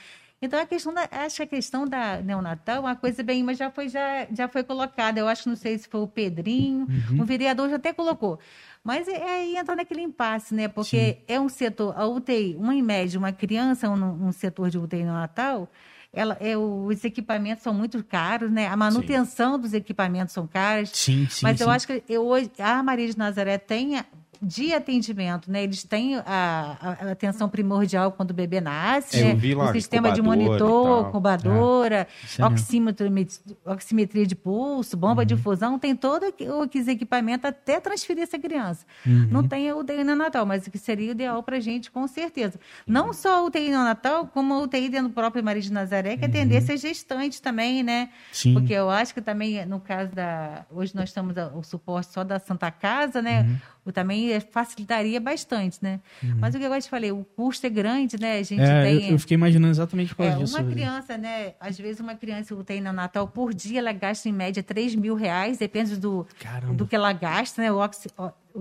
Então a questão da, acho que a questão da neonatal é uma coisa bem, mas já foi já, já foi colocada. Eu acho que não sei se foi o Pedrinho, o vereador já até colocou. Mas é, aí entra naquele impasse, né? Porque é um setor, a UTI, uma em média, uma criança um, um setor de UTI neonatal, ela, é, os equipamentos são muito caros, né? A manutenção dos equipamentos são caras. Sim, sim, Mas eu sim. acho que eu, hoje, a Maria de Nazaré tem de atendimento, né? Eles têm a, a- atenção primordial quando o bebê nasce, É, né? o sistema de monitor, incubadora, é oxímetro, oximetria de pulso, bomba de fusão, tem todo o aqueles equipamentos até transferir essa criança. Não tem a UTI neonatal, mas o que seria ideal para a gente, com certeza. Não só a UTI neonatal, como a UTI dentro do próprio Maria de Nazaré, que atendesse as gestantes também, né? Sim. Porque eu acho que também, no caso da. Hoje nós estamos o suporte só da Santa Casa, né? Uhum. Também é- facilitaria bastante, né? Mas o que eu te falei, o custo é grande, né? A gente É, eu, tem. eu fiquei imaginando exatamente por É, disso. uma criança, né? Às vezes uma criança que tem no Natal, por dia ela gasta em média 3 mil reais, depende do, Caramba. do que ela gasta, né? O, oxi,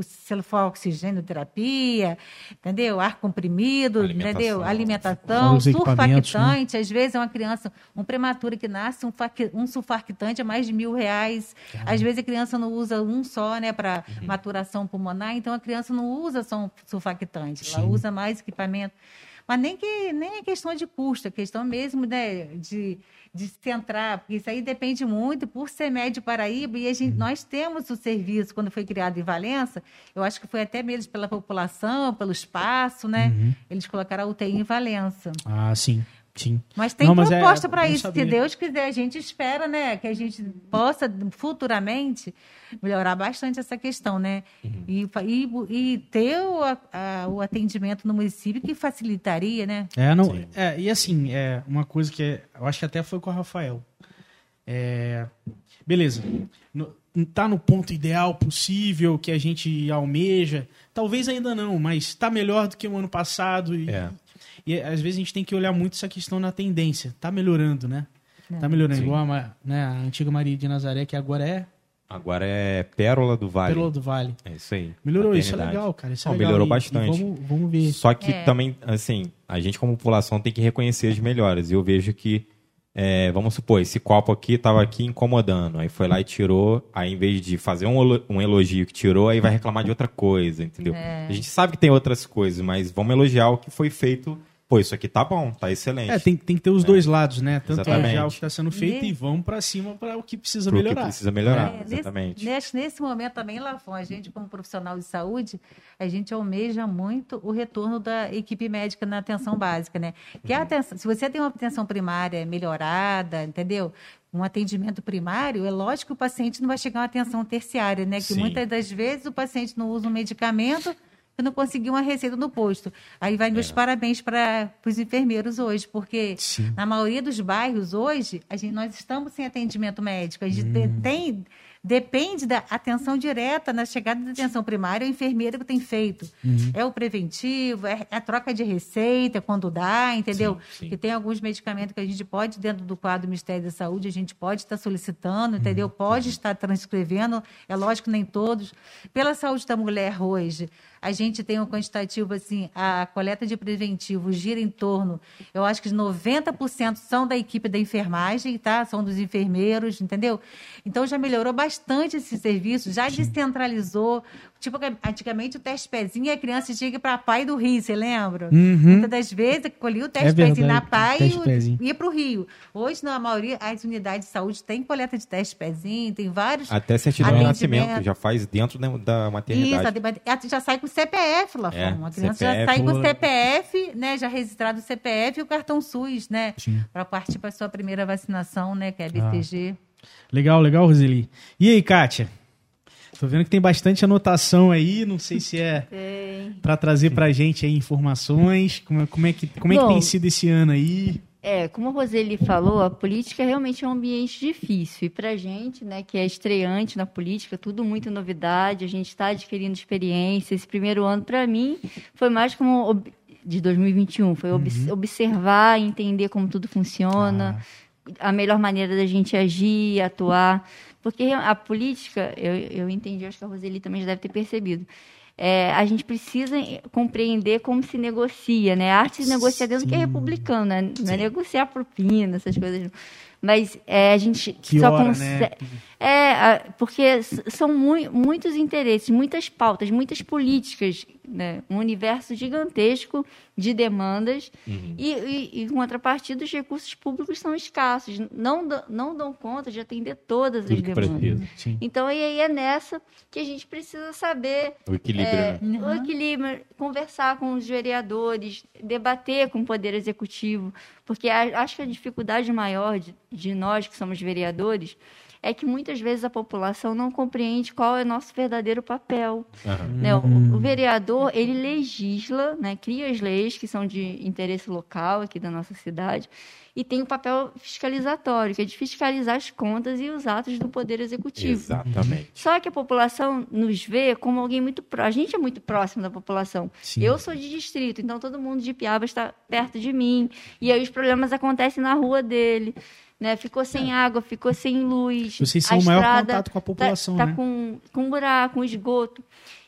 se ela for oxigênio terapia, entendeu? Ar comprimido, Alimentação. entendeu? Alimentação, né? surfactante. Às vezes é uma criança, um prematuro que nasce, um, um surfactante é mais de mil reais. Às vezes a criança não usa um só, né? Para Uhum. maturação pulmonar, então a criança não usa só um surfactante, ela Sim. usa mais equipamento. Mas nem que nem é questão de custo, é questão mesmo né, de, de centrar, porque isso aí depende muito, por ser médio Paraíba, e a gente, nós temos o serviço, quando foi criado em Valença, eu acho que foi até mesmo pela população, pelo espaço, né? Eles colocaram a UTI em Valença. Ah, sim. Sim. Mas tem Não, mas é- proposta para bom isso. saber. Se Deus quiser, a gente espera, né, que a gente possa futuramente melhorar bastante essa questão, né? Uhum. E, e, e ter o, a- a- o atendimento no município que facilitaria, né? É, não, Sim. é, e assim, é uma coisa que é- eu acho que até foi com o Rafael. É, beleza. No, tá no ponto ideal possível que a gente almeja. Talvez ainda não, mas tá melhor do que o ano passado. E, É. e às vezes a gente tem que olhar muito essa questão na tendência. Tá melhorando, né? Tá melhorando. Sim. Igual a, né, a antiga Maria de Nazaré, que agora é Agora é Pérola do Vale. Pérola do Vale. É isso aí. Melhorou, isso é legal, cara. Isso é Não, legal. melhorou E- e bastante. vamos, vamos ver. Só que É. também, assim, a gente como população tem que reconhecer as melhoras. E eu vejo que, é, vamos supor, esse copo aqui estava aqui incomodando. Aí foi lá e tirou. Aí em vez de fazer um, um elogio que tirou, aí vai reclamar de outra coisa, entendeu? É. A gente sabe que tem outras coisas, mas vamos elogiar o que foi feito. Pô, isso aqui tá bom, tá excelente. É, tem, tem que ter os dois lados, né? Tanto Exatamente. elogiar o que está sendo feito Ne- e vamos para cima para o que precisa Pro que melhorar. precisa melhorar, É, exatamente. Nesse, nesse momento também, Lafon, a gente, como profissional de saúde, a gente almeja muito o retorno da equipe médica na atenção básica, né? Que Uhum. a atenção, se você tem uma atenção primária melhorada, entendeu? Um atendimento primário, é lógico que o paciente não vai chegar a uma atenção terciária, né? Que Sim. muitas das vezes o paciente não usa um medicamento e não conseguiu uma receita no posto. Aí vai É. meus parabéns para os enfermeiros hoje, porque Sim. na maioria dos bairros hoje, a gente, nós estamos sem atendimento médico. A gente te- tem, depende da atenção direta na chegada da atenção primária, é o enfermeiro que tem feito. É o preventivo, é a troca de receita quando dá, entendeu? Sim, sim. Que tem alguns medicamentos que a gente pode, dentro do quadro do Ministério da Saúde, a gente pode estar solicitando, entendeu? Pode estar transcrevendo, é lógico, nem todos. Pela saúde da mulher hoje, a gente tem um quantitativo assim, a coleta de preventivo gira em torno, eu acho que de 90% são da equipe da enfermagem, tá? São dos enfermeiros, entendeu? Então já melhorou bastante esse serviço, já descentralizou. Tipo, antigamente o teste pezinho a criança tinha que ir para a Pai do Rio, você lembra? Uhum. Muitas das vezes colhia o teste É pezinho na Pai e o- ia para o Rio. Hoje, na maioria, as unidades de saúde têm coleta de teste pezinho, tem vários. Até certidão de nascimento, já faz dentro da, da maternidade. Isso, já sai com CPF, Lafon. É, a criança já CPF, sai com pô. CPF, né? Já registrado o CPF e o cartão SUS, né? Para partir para sua primeira vacinação, né? Que é a Ah. BCG. Legal, legal, Roseli. E aí, Kátia? Tô vendo que tem bastante anotação aí, não sei se é para trazer pra gente aí informações, como, é- como é que, como é que Bom. tem sido esse ano aí? É, como a Roseli falou, a política realmente é um ambiente difícil. E para a gente, né, que é estreante na política, tudo muito novidade, a gente está adquirindo experiência. Esse primeiro ano, para mim, foi mais como de 2021, foi obs- observar, entender como tudo funciona, a melhor maneira da gente agir, atuar. Porque a política, eu, eu entendi, acho que a Roseli também já deve ter percebido. é, a gente precisa compreender como se negocia, né? A arte se negocia dentro do que é republicano, né? Não é negociar propina, essas coisas. Mas é, a gente Que só hora, consegue. né? É, porque são mui- muitos interesses, muitas pautas, muitas políticas, né? um universo gigantesco de demandas Uhum. e, e, em contrapartida, os recursos públicos são escassos, não, dão- não dão conta de atender todas Tudo as demandas. Então, e aí é nessa que a gente precisa saber O equilíbrio, é, né? o equilíbrio, conversar com os vereadores, debater com o Poder Executivo, porque acho que a dificuldade maior de, de nós que somos vereadores é que muitas vezes a população não compreende qual é o nosso verdadeiro papel. Aham. né? O, o vereador, ele legisla, né? cria as leis que são de interesse local aqui da nossa cidade, e tem o papel fiscalizatório, que é de fiscalizar as contas e os atos do Poder Executivo. Exatamente. Só que a população nos vê como alguém muito próximo. A gente é muito próximo da população. Sim. Eu sou de distrito, então todo mundo de Piaba está perto de mim. E aí os problemas acontecem na rua dele. Né? Ficou sem água, ficou sem luz. Vocês são a o maior contato com a população, tá, né? Tá com, com buraco, com esgoto.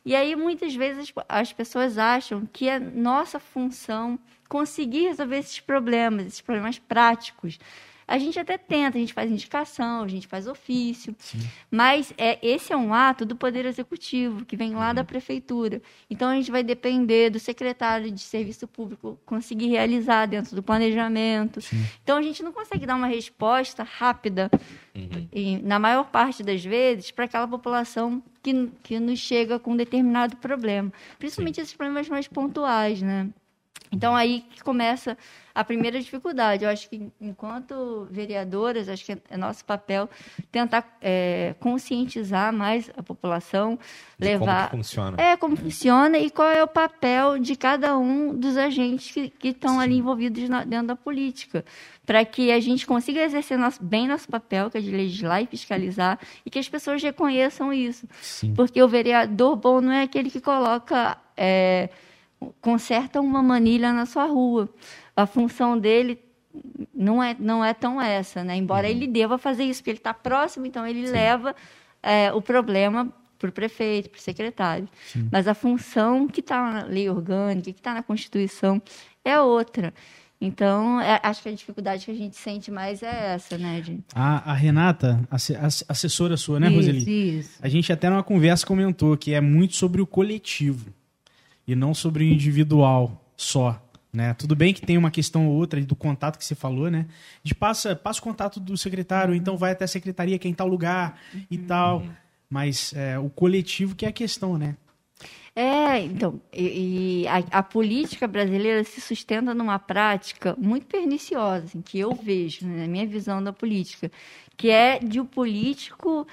E aí, muitas vezes, as pessoas acham que é nossa função conseguir resolver esses problemas, esses problemas práticos. A gente até tenta, a gente faz indicação, a gente faz ofício, mas é, esse é um ato do Poder Executivo, que vem lá da Prefeitura. Então, a gente vai depender do secretário de Serviço Público conseguir realizar dentro do planejamento. Então, a gente não consegue dar uma resposta rápida, e, na maior parte das vezes, para aquela população que, que nos chega com um determinado problema. Principalmente esses problemas mais pontuais, né? Então, aí que começa a primeira dificuldade. Eu acho que, enquanto vereadoras, acho que é nosso papel tentar é, conscientizar mais a população, De levar... como funciona. É, como funciona e qual é o papel de cada um dos agentes que estão ali envolvidos na- dentro da política. Para que a gente consiga exercer nosso, bem nosso papel, que é de legislar e fiscalizar, e que as pessoas reconheçam isso. Sim. Porque o vereador bom não é aquele que coloca. é, conserta uma manilha na sua rua. A função dele não é, não é tão essa, né? Embora Uhum. ele deva fazer isso, porque ele está próximo, então ele leva é, o problema para o prefeito, para o secretário. Mas a função que está na lei orgânica, que está na Constituição, é outra. Então, é- acho que a dificuldade que a gente sente mais é essa, né, de A, a Renata, asse- ass- assessora sua, né, isso, Roseli? isso. A gente até numa conversa comentou que é muito sobre o coletivo e não sobre o individual só. Né? Tudo bem que tem uma questão ou outra do contato que você falou, né? De passa, passa o contato do secretário, então vai até a secretaria que é em tal lugar e tal. Mas é, o coletivo que é a questão, né? É, então, e, e a, a política brasileira se sustenta numa prática muito perniciosa, assim, que eu vejo, né, na minha visão da política, que é de o político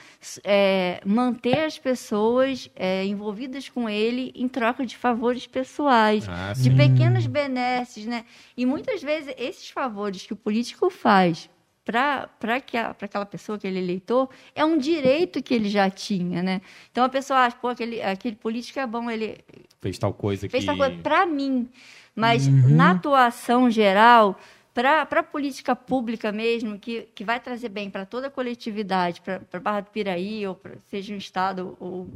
é, manter as pessoas é, envolvidas com ele em troca de favores pessoais, Ah, de pequenos benesses, né? E muitas vezes esses favores que o político faz para aquela pessoa, aquele eleitor, é um direito que ele já tinha, né? Então a pessoa acha, pô, aquele, aquele político é bom, ele Fez tal coisa fez que... tal coisa para mim. Mas na atuação geral, para a política pública mesmo, que, que vai trazer bem para toda a coletividade, para Barra do Piraí, ou pra, seja um estado ou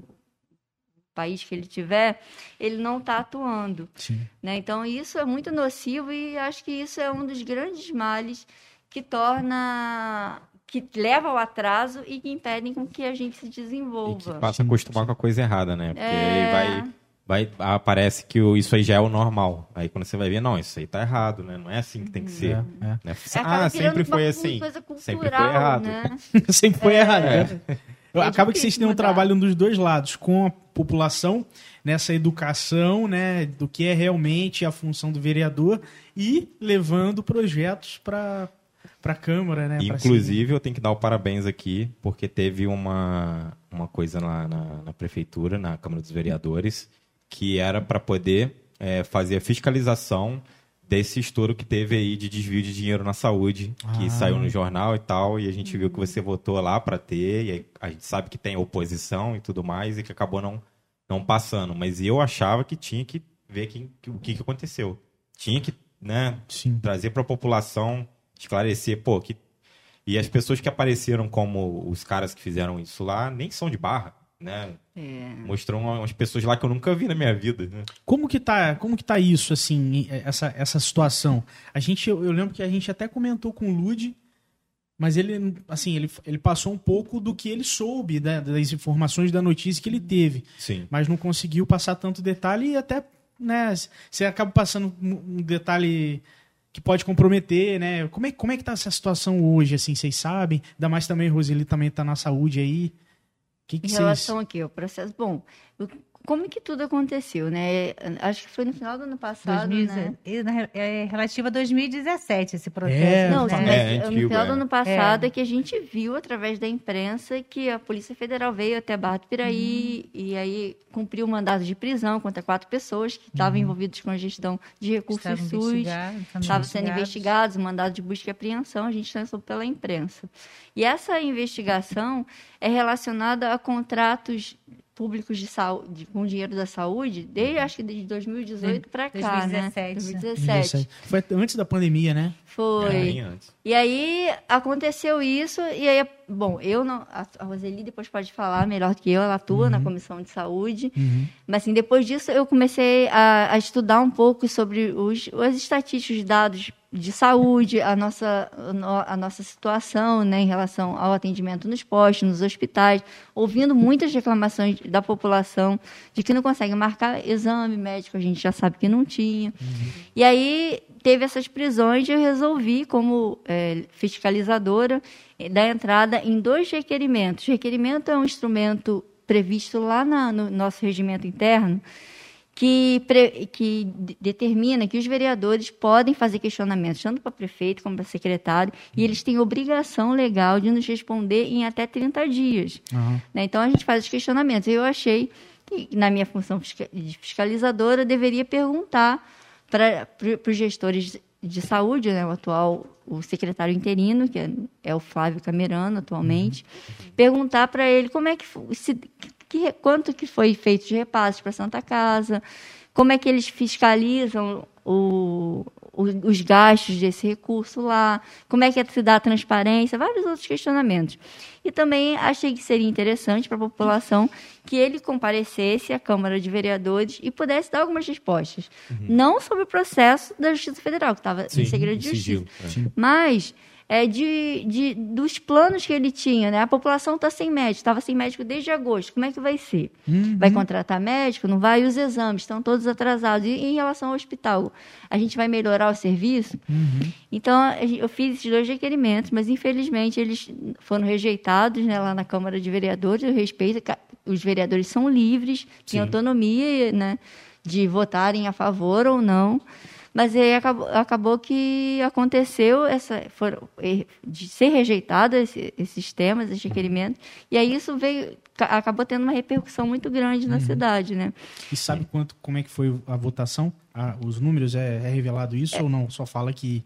país que ele tiver, ele não está atuando. Sim. Né? Então, isso é muito nocivo e acho que isso é um dos grandes males que torna. que leva ao atraso e que impedem com que a gente se E que desenvolva. passa a acostumar com a coisa errada, né? Porque É. aí vai, vai, aparece que o- isso aí já é o normal. Aí quando você vai ver, não, isso aí tá errado, né? Não é assim que tem que ser. É, é. Né? Ah, sempre foi assim. coisa cultural, Sempre foi errado. Né? Sempre foi errado. né? É Acaba que vocês têm um trabalho dos dois lados, com a população, nessa educação, né, do que é realmente a função do vereador e levando projetos para para a Câmara, né? Inclusive, eu tenho que dar o parabéns aqui, porque teve uma, uma coisa lá na, na prefeitura, na Câmara dos Vereadores, que era para poder é, fazer a fiscalização desse estouro que teve aí de desvio de dinheiro na saúde, que Ah. saiu no jornal e tal, e a gente viu que você votou lá para ter, e a gente sabe que tem oposição e tudo mais, e que acabou não, não passando. Mas eu achava que tinha que ver quem- que- o que, que aconteceu. Tinha que, né, Sim. trazer para a população esclarecer, pô, que e as pessoas que apareceram como os caras que fizeram isso lá nem são de barra, né? É. Mostrou umas pessoas lá que eu nunca vi na minha vida, né? Como que tá, como que tá isso assim, essa, essa situação? A gente eu, eu lembro que a gente até comentou com o Lud, mas ele assim, ele, ele passou um pouco do que ele soube, né, das informações da notícia que ele teve, Sim. mas não conseguiu passar tanto detalhe e até, né, você acaba passando um um detalhe que pode comprometer, né? Como é, como é que tá essa situação hoje, assim, vocês sabem? Ainda mais também, Roseli também tá na saúde aí. O que que Em vocês... relação aqui ao processo, bom, o- como que tudo aconteceu, né? Acho que foi no final do ano passado, 2000, né? e É relativo a 2017 esse processo. É, Não, né? sim, É, mas é no final é. do ano passado É. é. que a gente viu através da imprensa que a Polícia Federal veio até Barra do Piraí Uhum. e aí cumpriu o mandado de prisão contra quatro pessoas que estavam Uhum. envolvidas com a gestão de recursos Estavam SUS. investigados, estavam sendo investigados. investigados, mandado de busca e apreensão, a gente lançou pela imprensa. E essa investigação é relacionada a contratos públicos de saúde, com dinheiro da saúde, desde acho que desde 2018 para cá, 2017. né? 2017. Foi antes da pandemia, né? Foi. Antes. E aí aconteceu isso, e aí, bom, eu não. A Roseli depois pode falar melhor do que eu, ela atua na comissão de saúde. Mas assim, depois disso eu comecei a, a estudar um pouco sobre os, as estatísticas, os dados de saúde, a nossa, a nossa situação né, em relação ao atendimento nos postos, nos hospitais, ouvindo muitas reclamações da população de que não consegue marcar exame médico, a gente já sabe que não tinha. Uhum. E aí teve essas prisões e eu resolvi, como é, fiscalizadora, dar entrada em dois requerimentos. O requerimento é um instrumento previsto lá na, no nosso regimento interno, que, pre, que determina que os vereadores podem fazer questionamentos, tanto para prefeito como para secretário, e eles têm obrigação legal de nos responder em até 30 dias. Uhum. Né? Então, a gente faz os questionamentos. Eu achei que, na minha função de fiscalizadora, eu deveria perguntar para os gestores de saúde, né, o atual o secretário interino, que é, é o Flávio Camerano atualmente, uhum. perguntar para ele como é que, se, que, quanto que foi feito de repasses para Santa Casa, como é que eles fiscalizam o, o, os gastos desse recurso lá, como é que se dá a transparência, vários outros questionamentos. E também achei que seria interessante para a população que ele comparecesse à Câmara de Vereadores e pudesse dar algumas respostas. Uhum. Não sobre o processo da Justiça Federal, que estava em segredo de justiça, é. mas é, de, de, dos planos que ele tinha, né? A população está sem médico, estava sem médico desde agosto. Como é que vai ser? Uhum. Vai contratar médico? Não vai? E os exames estão todos atrasados. E, em relação ao hospital, a gente vai melhorar o serviço? Uhum. Então, eu fiz esses dois requerimentos, mas infelizmente eles foram rejeitados né, lá na Câmara de Vereadores. Eu respeito, os vereadores são livres, têm autonomia né, de votarem a favor ou não. Mas aí acabou, acabou que aconteceu essa, foram, de ser rejeitado esse, esses temas, esses requerimentos, e aí isso veio, acabou tendo uma repercussão muito grande na uhum. cidade, né? E sabe quanto, como é que foi a votação? Ah, os números, é, é revelado isso é. ou não? Só fala que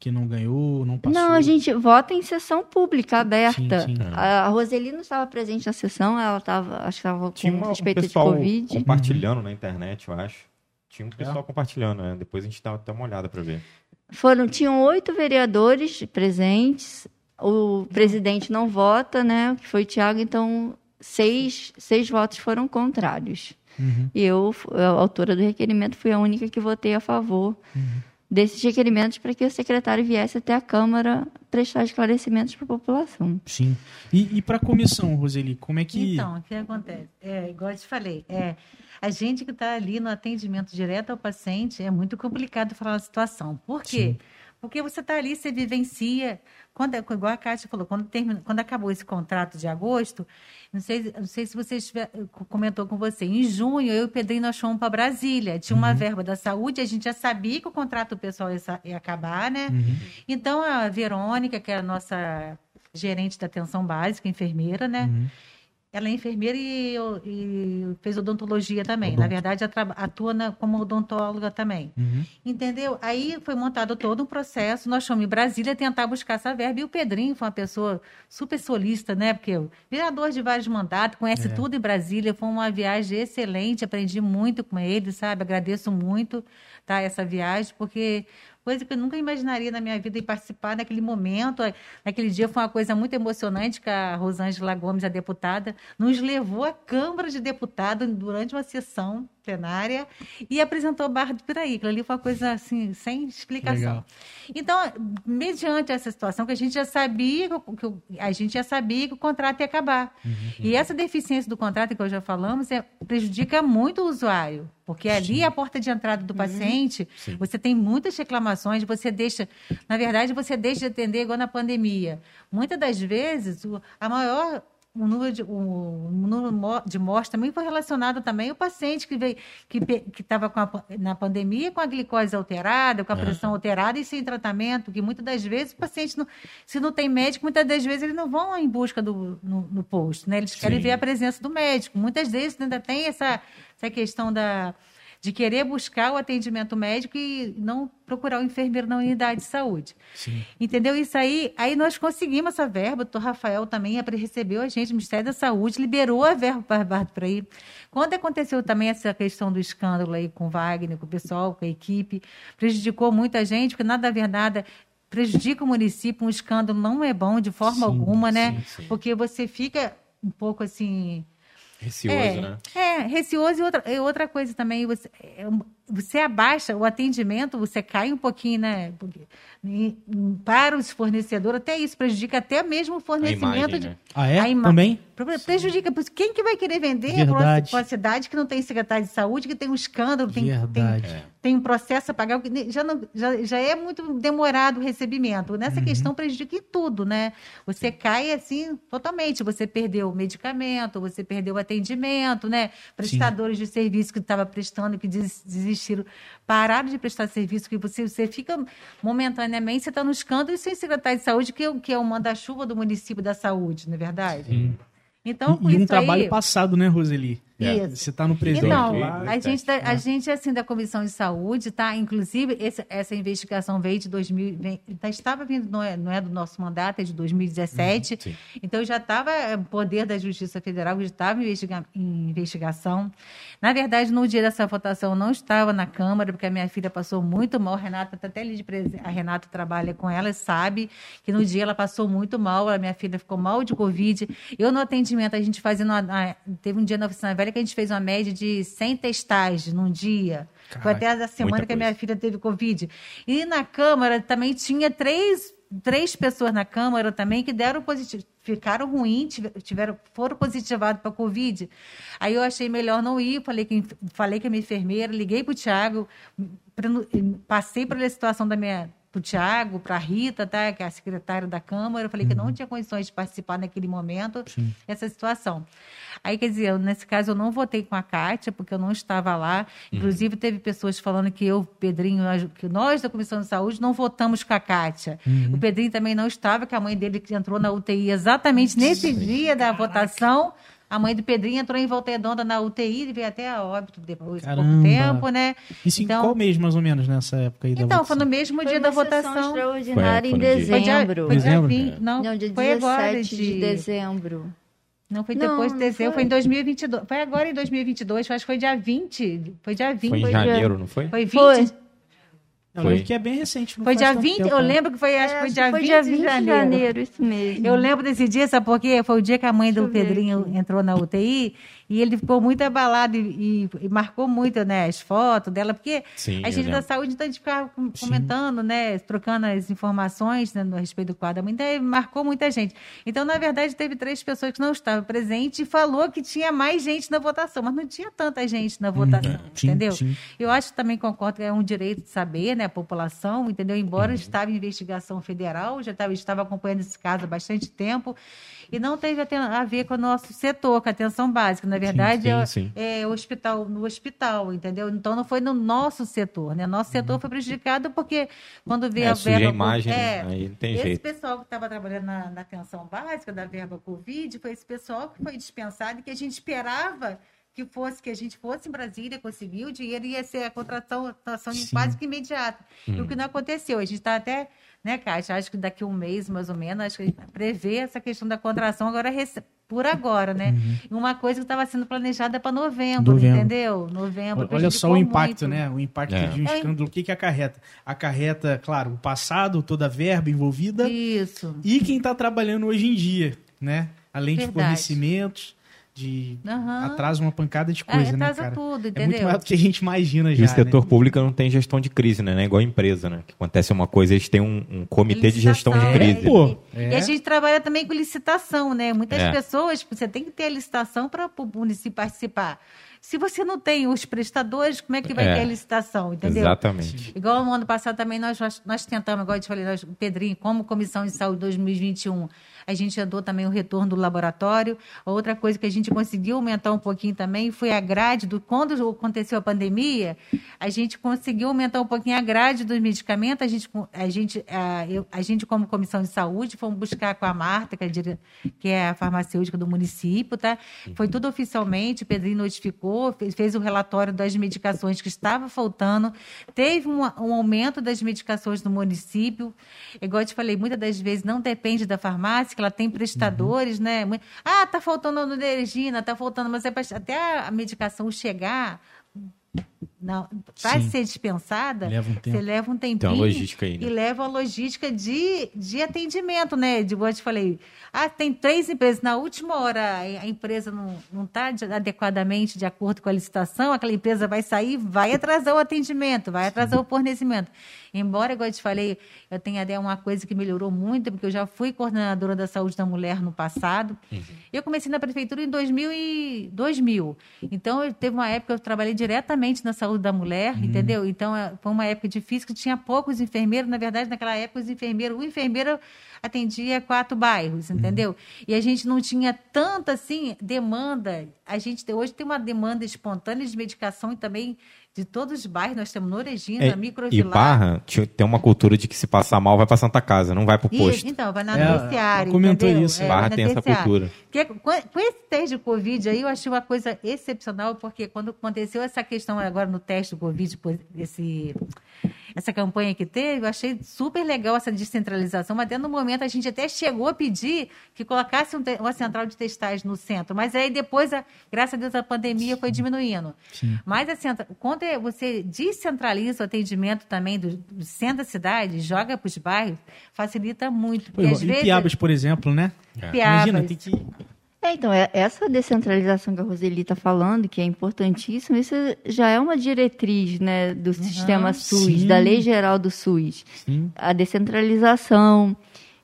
que não ganhou, não passou? Não, a gente vota em sessão pública, aberta. Sim, sim. A, a Roseli não estava presente na sessão, ela estava, acho que estava com suspeita um de Covid. compartilhando uhum. na internet, eu acho. Tinha um pessoal é. compartilhando, né? Depois a gente dá até uma olhada para ver. Foram, tinham oito vereadores presentes. O presidente não vota, né? Que foi o Tiago, então seis, seis votos foram contrários. Uhum. E eu, a autora do requerimento, fui a única que votei a favor uhum. desses requerimentos para que o secretário viesse até a Câmara prestar esclarecimentos para a população. Sim. E, e para a comissão, Roseli, como é que. Então, o que acontece? É, igual eu te falei, é, a gente que está ali no atendimento direto ao paciente é muito complicado falar a situação. Por quê? Sim. Porque você está ali, você vivencia. Quando, igual a Kátia falou, quando, termina, quando acabou esse contrato de agosto, não sei, não sei se você estiver, comentou com você, em junho eu e o Pedrinho nós fomos para Brasília. Tinha uma uhum. verba da saúde, a gente já sabia que o contrato pessoal ia, ia acabar, né? Uhum. Então a Verônica, que é a nossa gerente da atenção básica, enfermeira, né? Uhum ela é enfermeira e, e fez odontologia também. Odont... Na verdade, atua na, como odontóloga também. Uhum. Entendeu? Aí foi montado todo um processo. Nós fomos em Brasília tentar buscar essa verba. E o Pedrinho foi uma pessoa super solista, né? Porque vereador de vários mandatos, conhece é. tudo em Brasília. Foi uma viagem excelente. Aprendi muito com ele, sabe? Agradeço muito tá, essa viagem, porque coisa que eu nunca imaginaria na minha vida em participar naquele momento. Naquele dia foi uma coisa muito emocionante que a Rosângela Gomes, a deputada, nos levou à Câmara de Deputados durante uma sessão plenária e apresentou Barra do Piraí. Aquilo ali foi uma coisa assim, sem explicação. Legal. Então, mediante essa situação que a gente já sabia que a gente já sabia que o contrato ia acabar. Uhum. E essa deficiência do contrato que hoje já falamos é, prejudica muito o usuário. Porque ali Sim. é a porta de entrada do uhum. paciente, uhum. você tem muitas reclamações, você deixa, na verdade, você deixa de atender igual na pandemia. Muitas das vezes, a maior o número de, o, número de mortes também foi relacionado também ao paciente que veio que estava na pandemia com a glicose alterada, com a pressão alterada e sem tratamento, que muitas das vezes o paciente, não, se não tem médico, muitas das vezes eles não vão em busca do no, no posto, né? Eles querem Sim. ver a presença do médico. Muitas vezes ainda tem essa, essa questão da de querer buscar o atendimento médico e não procurar o enfermeiro na unidade de saúde. Sim. Entendeu? Isso aí, aí nós conseguimos essa verba, o doutor Rafael também recebeu a gente, o Ministério da Saúde liberou a verba para para ir. Quando aconteceu também essa questão do escândalo aí com o Wagner, com o pessoal, com a equipe, prejudicou muita gente, porque nada a ver nada prejudica o município, um escândalo não é bom de forma sim, alguma, né? Sim, sim. Porque você fica um pouco assim Receoso, é, né? É, É, receoso e outra, e outra coisa também, você, é, você abaixa o atendimento, você cai um pouquinho, né? Porque, para os fornecedores, até isso prejudica até mesmo o fornecimento imagem, de. né? Ah, é? a ima- Também? Pre- Prejudica. Quem que vai querer vender para uma- Verdade. pra uma cidade que não tem secretário de saúde, que tem um escândalo, tem, tem, Verdade. tem um processo a pagar, já, não, já, já é muito demorado o recebimento. Nessa questão prejudica em tudo, né? Você cai assim totalmente. Você perdeu o medicamento, você perdeu o atendimento, né? Prestadores de serviço que estavam prestando, que des- desistiram, pararam de prestar serviço, que você, você fica momentaneamente, você está no escândalo e sem secretário de saúde, que, é o- que é o manda-chuva do município da saúde, não é verdade? Então, com e, e um trabalho aí, passado, né, Roseli? Isso. Você está no presente então, lá. a gente, da- a gente, assim, da Comissão de Saúde, tá? Inclusive, esse- essa investigação veio de 2000, vem- tá, estava vindo, não é, não é do nosso mandato, é de 2017. sim. então, já estava é, poder da Justiça Federal, já estava investiga em investigação. Na verdade, no dia dessa votação, eu não estava na Câmara, porque a minha filha passou muito mal. A Renata está até ali de presen- A Renata trabalha com ela, sabe que no dia ela passou muito mal. A minha filha ficou mal de Covid. Eu, no atendimento, a gente fazendo. uma- a- teve um dia na oficina velha que a gente fez uma média de 100 testagens num dia. Foi até a semana que a minha filha teve Covid. E na Câmara também tinha três, três pessoas na Câmara também que deram positivo, ficaram ruins, tive- tiveram, foram positivados para Covid. Aí eu achei melhor não ir, falei, que, falei com a minha enfermeira, liguei para o Tiago, passei pela situação da minha para o Tiago, para a Rita, tá, que é a secretária da Câmara, eu falei que não tinha condições de participar naquele momento dessa situação. Aí, quer dizer, eu, nesse caso, eu não votei com a Kátia, porque eu não estava lá. Inclusive, teve pessoas falando que eu, Pedrinho, que nós da Comissão de Saúde não votamos com a Kátia. O Pedrinho também não estava, que a mãe dele que entrou na UTI exatamente nesse dia da votação. A mãe do Pedrinho entrou em volta redonda na UTI e veio até a óbito depois de pouco tempo, né? Isso em qual mês, mais ou menos, nessa época aí da Então, votação? foi no mesmo Foi dia uma da sessão votação. extraordinária Foi- em foi no dia- Foi dia, dezembro. foi dia Dezembro? 20, não, Não, dia foi agora 17 de dezembro. Não, foi Não, depois de não dezembro, foi. foi em 2022. Foi agora em 2022, acho que foi dia 20. Foi dia 20. Foi em janeiro, não foi? foi 20. Foi. Eu Foi. lembro que é bem recente. não Foi dia tanto 20, tempo, eu né? lembro que foi, acho que É, foi dia, foi 20 dia de 20 de janeiro. janeiro, isso mesmo. Eu lembro desse dia, sabe por quê? Foi o dia que a mãe do Deixa ver Pedrinho aqui. entrou na UTI e ele ficou muito abalado e, e- e marcou muito né, as fotos dela, porque Sim, a gente da saúde, então a gente ficava com- comentando, né, trocando as informações né, no respeito do quadro da mãe, então ele marcou muita gente. Então, na verdade, teve três pessoas que não estavam presentes e falou que tinha mais gente na votação, mas não tinha tanta gente na votação, sim, entendeu? sim. Eu acho que também concordo que é um direito de saber, né, a população, entendeu? Embora Uhum. estava em investigação federal, já estava, estava acompanhando esse caso há bastante tempo, e não teve a ver com o nosso setor, com a atenção básica. Na verdade, sim, é- sim. é, hospital, no hospital, entendeu? Então não foi no nosso setor, né? Nosso setor foi prejudicado porque quando veio Uhum. É, a suja a verba... imagem, é, né? Aí não tem esse jeito. pessoal que estava trabalhando na, na atenção básica da verba Covid foi esse pessoal que foi dispensado e que a gente esperava que fosse, que a gente fosse em Brasília, conseguiu, o dinheiro ia ser a contratação contratação quase que imediata. E Hum. o que não aconteceu. A gente está até, né, Kátia, acho que daqui a um mês, mais ou menos, acho que a gente prevê essa questão da contração agora rece- por agora, né? Uhum. Uma coisa que estava sendo planejada para novembro, Novembro. entendeu? Novembro. Olha só o impacto, muito. né? O impacto É. de um É. escândalo. O que, que acarreta? Acarreta, claro, o passado, toda a verba envolvida Isso. e quem está trabalhando hoje em dia, né? Além de Verdade. fornecimentos, de Aham. atrasa uma pancada de É, coisa, né, atrasa cara? tudo, É muito entendeu? mais do que a gente imagina E já, o setor né? público não tem gestão de crise, né? É igual a empresa, né? Que acontece uma coisa, eles têm um, um comitê de gestão de Licitação. crise. Pô, né? é. E a gente trabalha também com licitação, né? Muitas É. pessoas, você tem que ter a licitação para o município participar. Se você não tem os prestadores, como é que vai É. ter a licitação, entendeu? Exatamente. Igual no ano passado também nós, nós, tentamos, igual eu te falei, nós, Pedrinho, como Comissão de Saúde 2021, a gente andou também o retorno do laboratório. Outra coisa que a gente conseguiu aumentar um pouquinho também foi a grade do. Quando aconteceu a pandemia, a gente conseguiu aumentar um pouquinho a grade dos medicamentos. A gente, a gente, a, eu- a gente como Comissão de Saúde, fomos buscar com a Marta, que é, a que é a farmacêutica do município, tá? Foi tudo oficialmente, o Pedrinho notificou, fez, fez o relatório das medicações que estava faltando, teve um, um aumento das medicações no município. Igual eu te falei, muitas das vezes não depende da farmácia, que ela tem prestadores, né? Mu- Ah, tá faltando energina, tá faltando, mas é pra- até a medicação chegar, para Sim. ser dispensada, Leva um você leva um tempinho Tem uma logística aí, né? e leva a logística de, de atendimento, né? De eu te falei, ah, tem três empresas, na última hora a empresa não está adequadamente de acordo com a licitação, aquela empresa vai sair, vai atrasar o atendimento, vai atrasar o fornecimento. Embora, igual eu te falei, eu tenha até uma coisa que melhorou muito, porque eu já fui coordenadora da saúde da mulher no passado. Eu comecei na prefeitura em 2000, e 2000. Então, eu, teve uma época que eu trabalhei diretamente na saúde da mulher, entendeu? Então, é, foi uma época difícil que tinha poucos enfermeiros. Na verdade, naquela época, os enfermeiros, o enfermeiro atendia quatro bairros, entendeu? E a gente não tinha tanta, assim, demanda. A gente hoje tem uma demanda espontânea de medicação e também de todos os bairros. Nós temos Norejina, É, e Microvilar. Barra tinha- tem uma cultura de que se passar mal vai pra Santa Casa, não vai pro E, posto. então, vai na É, terciária, comentou entendeu? isso. É, Barra tem essa cultura. Porque com, com esse teste de Covid aí, eu achei uma coisa excepcional, porque quando aconteceu essa questão agora no teste do Covid, esse, essa campanha que teve, eu achei super legal essa descentralização, mas dentro do momento a gente até chegou a pedir que colocasse um uma central de testagem no centro, mas aí depois, a- graças a Deus, a pandemia foi diminuindo. Mas a centra- quando é- você descentraliza o atendimento também do, do centro da cidade, joga para os bairros, facilita muito. Pô, Porque às em vezes, Piabas, por exemplo, né? Piabas, Imagina, tem que... É, então, é- essa descentralização que a Roseli está falando, que é importantíssima, isso já é uma diretriz né, do sistema SUS, sim. da Lei Geral do SUS. Sim. A descentralização,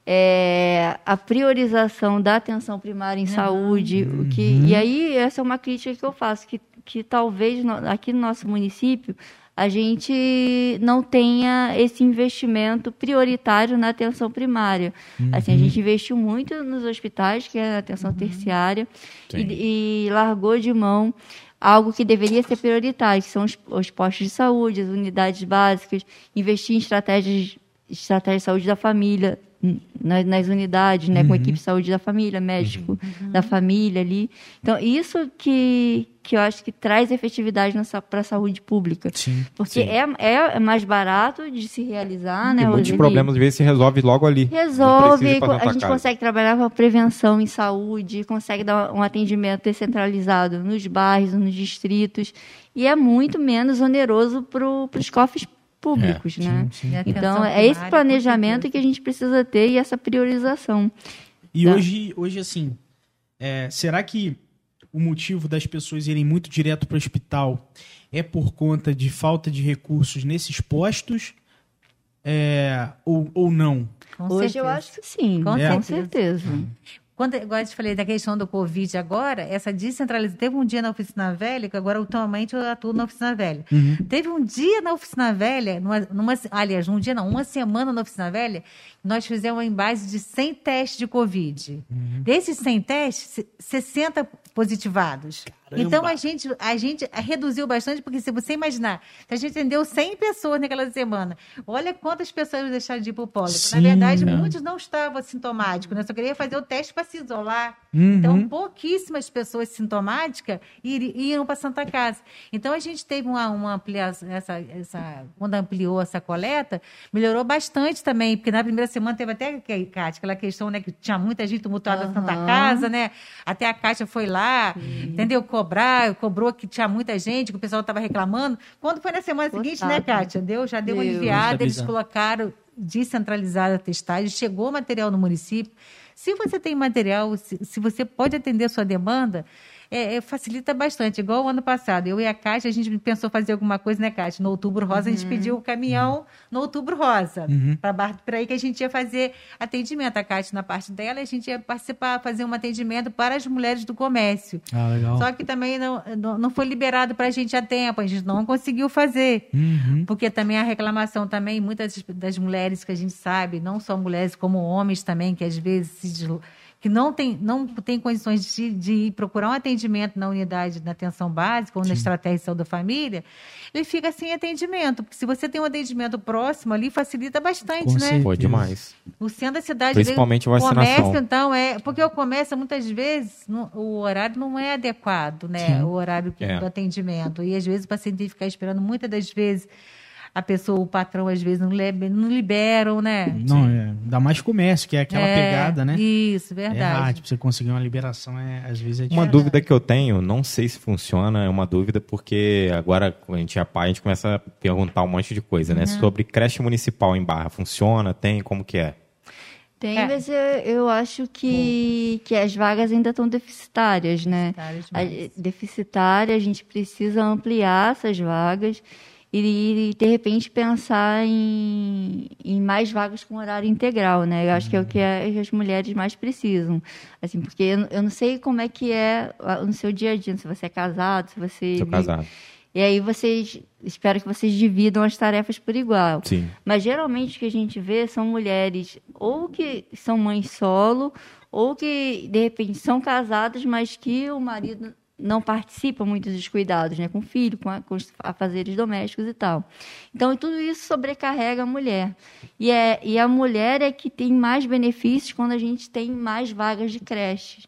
é, a priorização da atenção primária em saúde. O que, e aí, essa é uma crítica que eu faço, que, que talvez no- aqui no nosso município a gente não tenha esse investimento prioritário na atenção primária. Assim, a gente investiu muito nos hospitais, que é a atenção terciária, Sim. e, e largou de mão algo que deveria ser prioritário, que são os, os postos de saúde, as unidades básicas, investir em estratégias, estratégias de saúde da família, nas, nas unidades, né, com equipe de saúde da família, médico da família ali. Então, isso que, que eu acho que traz efetividade para a saúde pública. Sim. Porque Sim. É, é, é mais barato de se realizar, né, e muitos Roseli? problemas às vezes se resolve logo ali. Resolve, a gente Casa. consegue trabalhar com a prevenção em saúde, consegue dar um atendimento descentralizado nos bairros, nos distritos, e é muito menos oneroso para os cofres públicos, né? sim. A Então, é esse planejamento que a gente precisa ter e essa priorização. E Tá. hoje, hoje, assim, é, será que o motivo das pessoas irem muito direto para o hospital é por conta de falta de recursos nesses postos? É, ou, ou não? Com Hoje eu certeza. acho que sim, Com com, certeza. Quando, agora eu te falei da questão do Covid agora, essa descentralização. Teve um dia na oficina velha, que agora atualmente eu atuo na oficina velha. Teve um dia na oficina velha, numa, numa, aliás, um dia não, uma semana na oficina velha, nós fizemos em base de 100 testes de Covid. Desses 100 testes, se- 60 positivados. Então a gente, a gente reduziu bastante, porque se você imaginar, se a gente atendeu 100 pessoas naquela semana, olha quantas pessoas deixaram de ir para o. Na Sim. verdade, É. muitos não estavam assintomáticos, né? Só queria fazer o teste para se isolar. Uhum. Então, pouquíssimas pessoas sintomáticas iam para Santa Casa. Então, a gente teve uma, uma ampliação, essa, essa, quando ampliou essa coleta, melhorou bastante também, porque na primeira semana teve até, Kátia, aquela questão, né, que tinha muita gente tumultuada na Santa. Casa, né? Até a Kátia foi lá, entendeu? Cobrar, cobrou que tinha muita gente, que o pessoal estava reclamando. Quando foi na semana seguinte, né. Kátia? Deu, já deu uma Deu. aliviada, eles colocaram descentralizada a testagem, chegou material no município. Se você tem material, se, se você pode atender a sua demanda, é, é, facilita bastante. Igual o ano passado, eu e a Caixa, a gente pensou fazer alguma coisa, né, Caixa? No Outubro Rosa, a gente pediu o caminhão no Outubro Rosa, para Barra do Piraí, que a gente ia fazer atendimento. A Caixa, na parte dela, a gente ia participar, fazer um atendimento para as mulheres do comércio. Ah, legal. Só que também não, não, não foi liberado para a gente a tempo, a gente não conseguiu fazer. Uhum. Porque também a reclamação também, muitas das mulheres que a gente sabe, não só mulheres como homens também, que às vezes se que não tem, não tem condições de, de ir procurar um atendimento na unidade da atenção básica ou na estratégia de saúde da família, ele fica sem atendimento. Porque se você tem um atendimento próximo ali, facilita bastante, Com né? certeza. Pô, demais. O centro da cidade. Principalmente o vacinação. comércio, então, é. Porque o comércio, muitas vezes, não- o horário não é adequado, né? Sim. O horário que- É. do atendimento. E às vezes o paciente tem que ficar esperando muitas das vezes. A pessoa, o patrão, às vezes não, não liberam, né? Não, é, dá mais comércio, que é aquela É, pegada, né? Isso, É, ah, verdade. tipo, você conseguir uma liberação, é, às vezes é Uma difícil. dúvida que eu tenho, não sei se funciona, é uma dúvida porque agora, quando a gente é pai, a gente começa a perguntar um monte de coisa, né? Sobre creche municipal em Barra, funciona? Tem? Como que é? Tem, É. mas eu, eu acho que, que as vagas ainda estão deficitárias, né? Deficitárias A, deficitária, a gente precisa ampliar essas vagas e, de repente, pensar em, em mais vagas com horário integral, né? Eu acho que é o que a- as mulheres mais precisam. Assim, porque eu, eu não sei como é que é ah, no seu dia a dia, se você é casado, se você... Sou casado. E aí vocês... Espero que vocês dividam as tarefas por igual. Sim. Mas geralmente o que a gente vê são mulheres ou que são mães solo, ou que de repente são casadas, mas que o marido não participa muito dos cuidados, né, com o filho, com, a, com os afazeres domésticos e tal. Então tudo isso sobrecarrega a mulher. E, é, e a mulher é que tem mais benefícios quando a gente tem mais vagas de creches.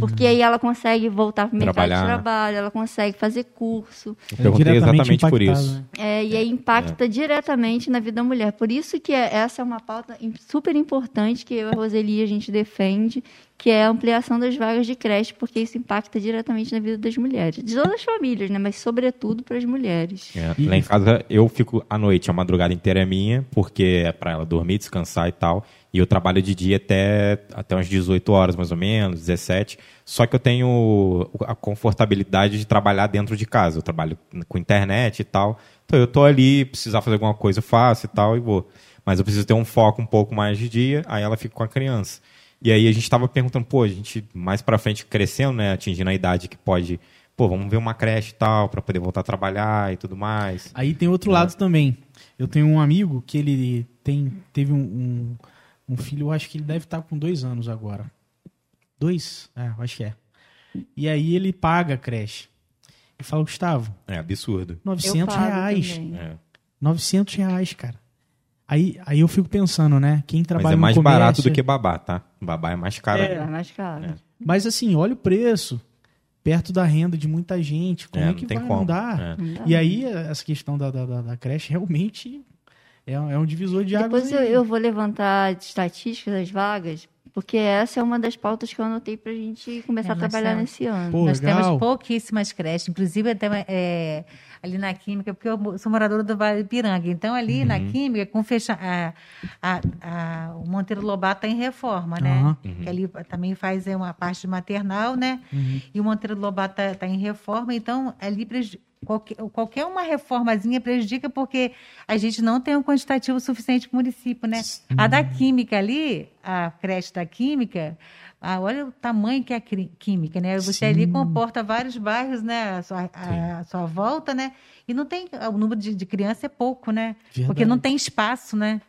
Porque aí ela consegue voltar para o mercado Trabalhar, de trabalho, ela consegue fazer curso, Eu perguntei diretamente exatamente por isso. né? é, e aí impacta diretamente na vida da mulher. Por isso que é- essa é uma pauta super importante que eu e a Roseli a gente defende, que é a ampliação das vagas de creche, porque isso impacta diretamente na vida das mulheres. De todas as famílias, né? Mas sobretudo para as mulheres. É, Lá em casa eu fico à noite, a madrugada inteira é minha, porque é pra ela dormir, descansar e tal. E eu trabalho de dia até, até umas 18 horas, mais ou menos, 17. Só que eu tenho a confortabilidade de trabalhar dentro de casa. Eu trabalho com internet e tal. Então eu tô ali, precisar fazer alguma coisa, eu faço e tal, e vou. Mas eu preciso ter um foco um pouco mais de dia, aí ela fica com a criança. E aí a gente tava perguntando, pô, a gente mais pra frente crescendo, né, atingindo a idade que pode, pô, vamos ver uma creche e tal, pra poder voltar a trabalhar e tudo mais. Aí tem outro lado também. Eu tenho um amigo que ele tem, teve um, um, um filho, eu acho que ele deve estar com dois anos agora. Dois? É, eu acho que é. E aí ele paga a creche. E fala, Gustavo, É absurdo. 900 eu pago reais. também. É. 900 reais, cara. Aí, aí eu fico pensando, né? Quem Mas trabalha é mais no comércio... barato do que babá, tá? Babá é mais caro. É mais caro. Mas assim, olha o preço. Perto da renda de muita gente. Como é, É, que vai como. não dar? É. E aí, essa questão da, da, da- da creche realmente é, é um divisor de águas. Depois eu, eu vou levantar estatísticas das vagas, porque essa é uma das pautas que eu anotei para a gente começar É, a trabalhar temos- nesse ano. Pô, Nós legal. temos pouquíssimas creches, inclusive até é, ali na Química, porque eu sou moradora do Vale do Piranga. Então, ali na Uhum. Química, com fecha, a, a- a- o Monteiro Lobato está em reforma, né? Aham. Que ali também faz é, uma parte maternal, né? Uhum. E o Monteiro Lobato está em reforma, então ali qualquer, qualquer uma reformazinha prejudica porque a gente não tem um quantitativo suficiente para o município, né? A da Química ali, a creche da Química, ah, olha o tamanho que é a Química, né? Você ali comporta vários bairros, né? A sua, a- a sua volta, né? E não tem, o número de, de criança é pouco, né? Porque Verdade. não tem espaço, né?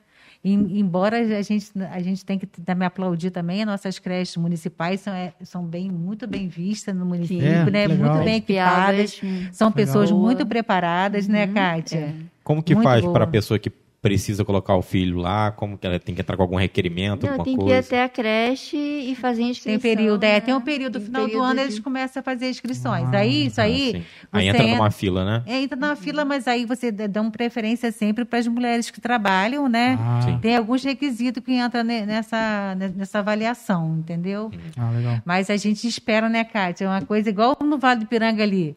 Em- embora a gente, a gente tem que também aplaudir também, as nossas creches municipais são, é, são bem, muito bem vistas no município, É, né? legal. Muito bem equipadas. São pessoas muito preparadas, né, Kátia? é. Como que Muito faz para a pessoa que precisa colocar o filho lá? Como que ela tem que entrar com algum requerimento, Não, alguma tem que ir coisa? até a creche e fazer a Tem inscrição. período, é, né? tem um período, no Tem final do período ano de- eles começam a fazer inscrições. Ah, aí, isso Ah, aí, sim. Aí entra entra- numa fila, né? é, entra na fila, mas aí você dá uma preferência sempre para as mulheres que trabalham, né? Ah. Tem alguns requisitos que entram ne- nessa, nessa avaliação, entendeu? ah, legal. Mas a gente espera, né, Kátia? É uma coisa igual no Vale do Piranga ali.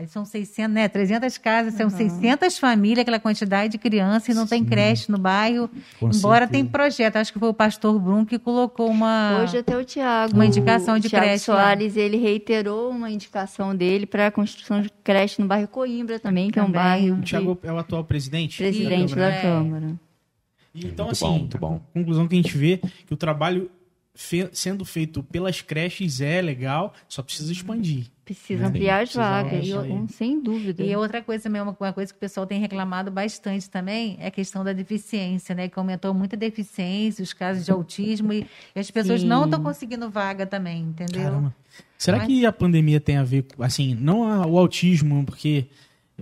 Ali são 600, né? 300 casas, são 600 famílias, aquela quantidade de crianças e não tem creche no bairro. Com embora certeza. tem projeto. Acho que foi o pastor Brum que colocou uma... Hoje até o Tiago. Uma indicação de o Thiago creche lá. Soares, ele reiterou uma indicação dele para a construção de creche no bairro Coimbra também, que é um Também. bairro O de Thiago é o atual presidente? presidente Câmara, da né? Câmara. E Então, Muito assim, bom, muito bom. a conclusão que a gente vê que o trabalho fe- sendo feito pelas creches é legal, só precisa expandir. Precisa Sim, ampliar as vagas, sem dúvida. E outra coisa também, uma coisa que o pessoal tem reclamado bastante também, é a questão da deficiência, né? Que aumentou muito a deficiência, os casos de autismo, e, e as pessoas Sim. não estão conseguindo vaga também, entendeu? Caramba. Será Mas- que a pandemia tem a ver com, assim, não o autismo, porque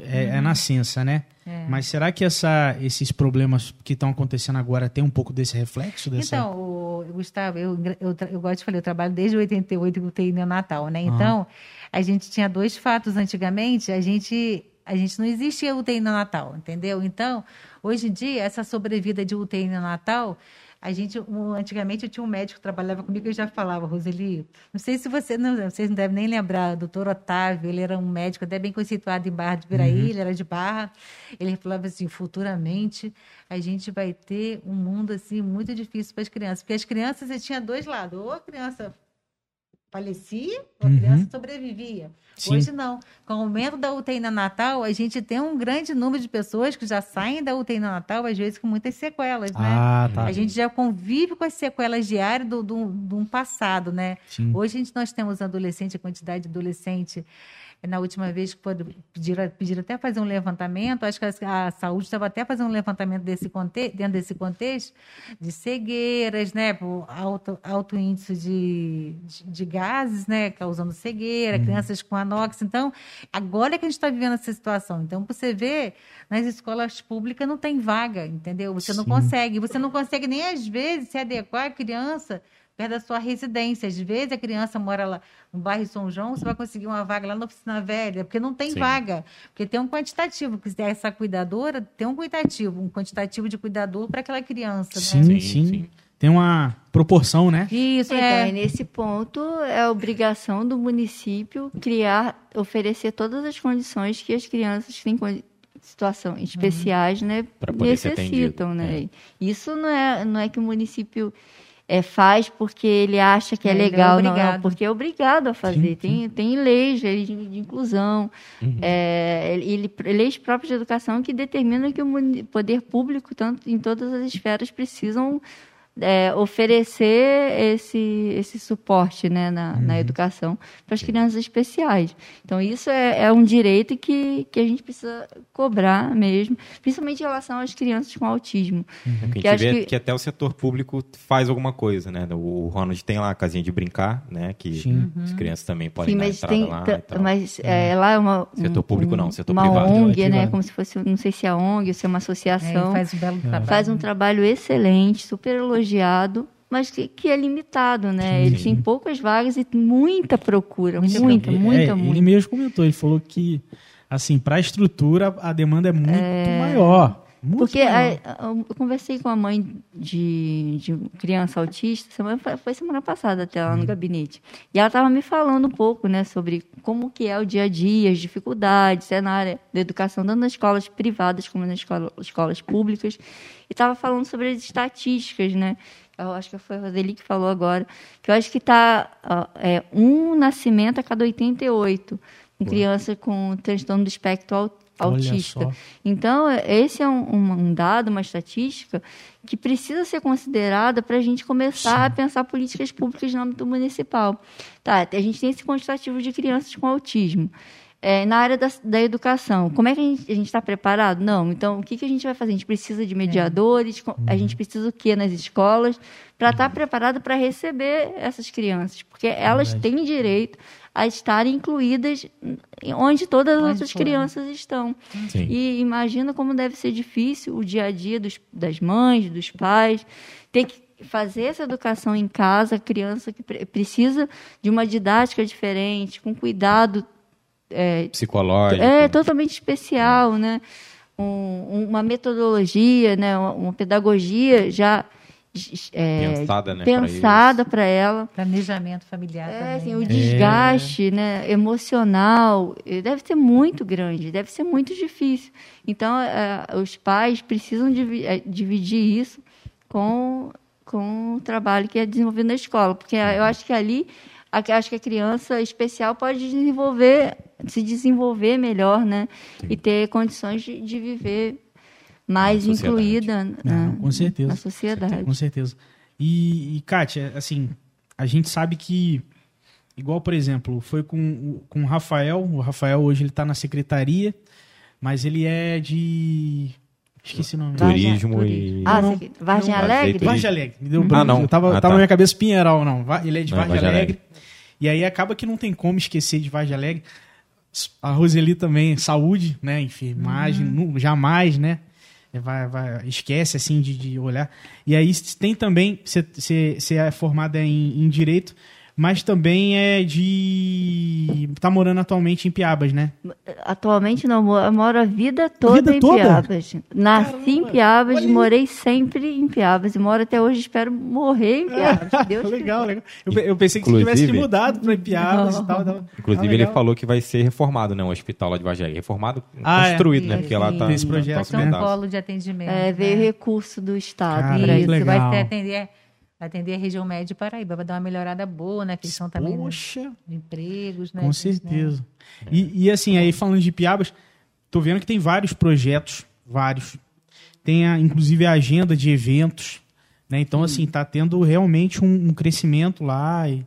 é, é nascença, né? Mas será que essa, esses problemas que estão acontecendo agora tem um pouco desse reflexo? Dessa... Então, o, Gustavo, eu, eu, tra- eu gosto de falar, eu trabalho desde 88 que eu tenho neonatal, né? Então, a gente tinha dois fatos antigamente, a gente A gente não existia UTI no Natal, entendeu? Então, hoje em dia, essa sobrevida de UTI no Natal, a gente, antigamente eu tinha um médico que trabalhava comigo e já falava, Roseli, não sei se você, não, vocês não devem nem lembrar, o doutor Otávio, ele era um médico até bem conceituado em Barra de Piraí, uhum. ele era de Barra, ele falava assim, futuramente a gente vai ter um mundo assim muito difícil para as crianças, porque as crianças, você tinha dois lados, ou a criança falecia, a uhum. criança sobrevivia. Sim. Hoje não. Com o aumento da UTI na Natal, a gente tem um grande número de pessoas que já saem da UTI na Natal, às vezes com muitas sequelas, né? Ah, tá. A gente já convive com as sequelas diárias do, do, do um passado, né? Sim. Hoje a gente, nós temos adolescente, a quantidade de adolescente na última vez que pediram, pediram até fazer um levantamento, acho que a, a saúde estava até fazendo um levantamento desse conte, dentro desse contexto, de cegueiras, né, por alto, alto índice de, de, de gases, né, causando cegueira, uhum. crianças com anox. Então, agora é que a gente está vivendo essa situação. Então, você vê, nas escolas públicas não tem vaga, entendeu? Você Sim. não consegue, você não consegue nem às vezes se adequar à criança perto da sua residência. Às vezes a criança mora lá no bairro São João, você vai conseguir uma vaga lá na oficina velha, porque não tem Sim. vaga. Porque tem um quantitativo, que essa cuidadora tem um quantitativo, um quantitativo de cuidador para aquela criança. Sim, né? sim, sim. sim. Tem uma proporção, né? Isso, então, é. nesse ponto, é obrigação do município criar, oferecer todas as condições que as crianças têm situação especiais, uhum. né, necessitam, né? É. Isso não é, não é que o município é, faz porque ele acha que é, é legal, é não, não, porque é obrigado a fazer. Sim, tem, sim. tem leis, leis de, de inclusão, uhum. é, ele, leis próprias de educação que determinam que o poder público, tanto em todas as esferas, precisam é, oferecer esse, esse suporte né, na, uhum. na educação para as crianças especiais. Então, isso é, é, um direito que, que a gente precisa cobrar mesmo, principalmente em relação às crianças com autismo. Uhum. Que a gente vê que... que... até o setor público faz alguma coisa, né? O Ronald tem lá a casinha de brincar, né? Que uhum. as crianças também podem Sim, dar entrada tem, lá. Mas é, lá é uma... Setor público não, setor uma privado. Uma ONG, né? Como se fosse, não sei se é a ONG ou se é uma associação. É, faz um belo trabalho. Faz um trabalho excelente, super elogiado elogiado, mas que, que é limitado, né? Sim. Eles têm poucas vagas e muita procura, muita, muita, muita, é, muita. Ele mesmo comentou, ele falou que, assim, para a estrutura a demanda é muito é... maior. Muito Porque a, eu conversei com a mãe de, de criança autista, semana, foi semana passada até lá no hum. gabinete. E ela estava me falando um pouco né, sobre como que é o dia a dia, as dificuldades, é na área da educação, tanto nas escolas privadas como nas escola, escolas públicas. E estava falando sobre as estatísticas, né? Eu acho que foi a Roseli que falou agora, que eu acho que está é, um nascimento a cada 88 com criança com transtorno do espectro autista. Então, esse é um, um, dado, uma estatística que precisa ser considerada para a gente começar Sim. a pensar políticas públicas no âmbito municipal. Tá, a gente tem esse quantitativo de crianças com autismo. É, na área da, da, educação, como é que a gente está preparado? Não. Então, o que, que a gente vai fazer? A gente precisa de mediadores, é. a gente precisa o que nas escolas para estar tá preparado para receber essas crianças, porque elas têm direito a estarem incluídas onde todas as outras crianças estão. Sim. E imagina como deve ser difícil o dia a dia dos, das mães, dos pais, ter que fazer essa educação em casa, a criança que precisa de uma didática diferente, com cuidado é, psicológico. É totalmente especial, né? Um, uma metodologia, né? uma, uma pedagogia já é, pensada, né, pensada para ela. Planejamento familiar é, também. Assim, o né? desgaste é. né, emocional deve ser muito grande, deve ser muito difícil. Então, é, os pais precisam é, dividir isso com, com o trabalho que é desenvolvido na escola, porque eu acho que ali acho que a criança especial pode desenvolver, se desenvolver melhor, né? Sim. E ter condições de, de viver mais incluída na, com certeza. na sociedade. Com certeza. E, e, Kátia, assim, a gente sabe que, igual, por exemplo, foi com, com o Rafael, o Rafael hoje ele está na secretaria, mas ele é de... Esqueci o nome. Turismo e... Ah, não, Vargem Alegre? Vargem Alegre. Me deu um ah, não. Eu tava, ah, tava tá. na minha cabeça Pinheiral, não. Ele é de Vargem, Vargem Alegre. Alegre. E aí acaba que não tem como esquecer de Vargem Alegre. A Roseli também, saúde, né? Enfermagem, uhum. jamais, né? vai, vai, esquece assim de, de olhar. E aí tem também, você é formada em, em Direito, mas também é de. tá morando atualmente em Piabas, né? Atualmente não, moro a vida toda Vida em toda? Piabas. Nasci Caramba, em Piabas, morei sempre em Piabas e moro até hoje, espero morrer em Piabas. Deus legal, legal. Eu, eu pensei que você tivesse Inclusive- mudado pra Piabas Não. e tal. tal. Inclusive, Ah, ele falou que vai ser reformado, né? O hospital lá de Vagé. Reformado, Ah, é. construído, né? Sim, Porque lá tá, Desse tá projeto, ser um né? polo de atendimento. É, veio né? recurso do Estado Cara, para que isso. Vai legal. ser atender, atender a região média de Paraíba, vai dar uma melhorada boa na questão também né, Poxa, de empregos, né? com né? certeza. E, e assim, aí falando de Piabas, tô vendo que tem vários projetos, vários. Tem a, inclusive a agenda de eventos, né? Então, assim, tá tendo realmente um, um crescimento lá. E,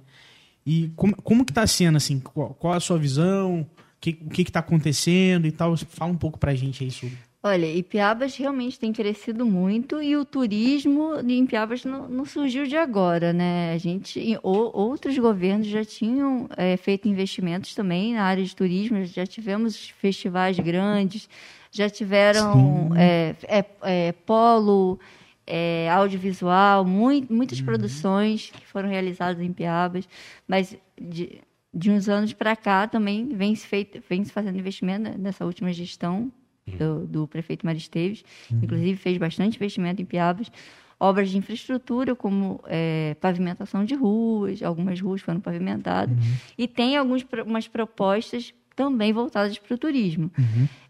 e como, como que tá sendo, assim? Qual, qual a sua visão? O que, o que que tá acontecendo e tal? Fala um pouco pra gente aí sobre. Olha, e Piabas realmente tem crescido muito e o turismo em Piabas não, não surgiu de agora, né? A gente, ou- outros governos já tinham é, feito investimentos também na área de turismo, já tivemos festivais grandes, já tiveram é, é, é, polo é, audiovisual, mui- muitas produções que foram realizadas em Piabas, mas de, de uns anos para cá também vem se, feito, vem se fazendo investimento né, nessa última gestão do, do prefeito Mário Esteves. Inclusive, fez bastante investimento em Piabas. Obras de infraestrutura, como é, pavimentação de ruas, algumas ruas foram pavimentadas. E tem algumas umas propostas também voltadas para o turismo.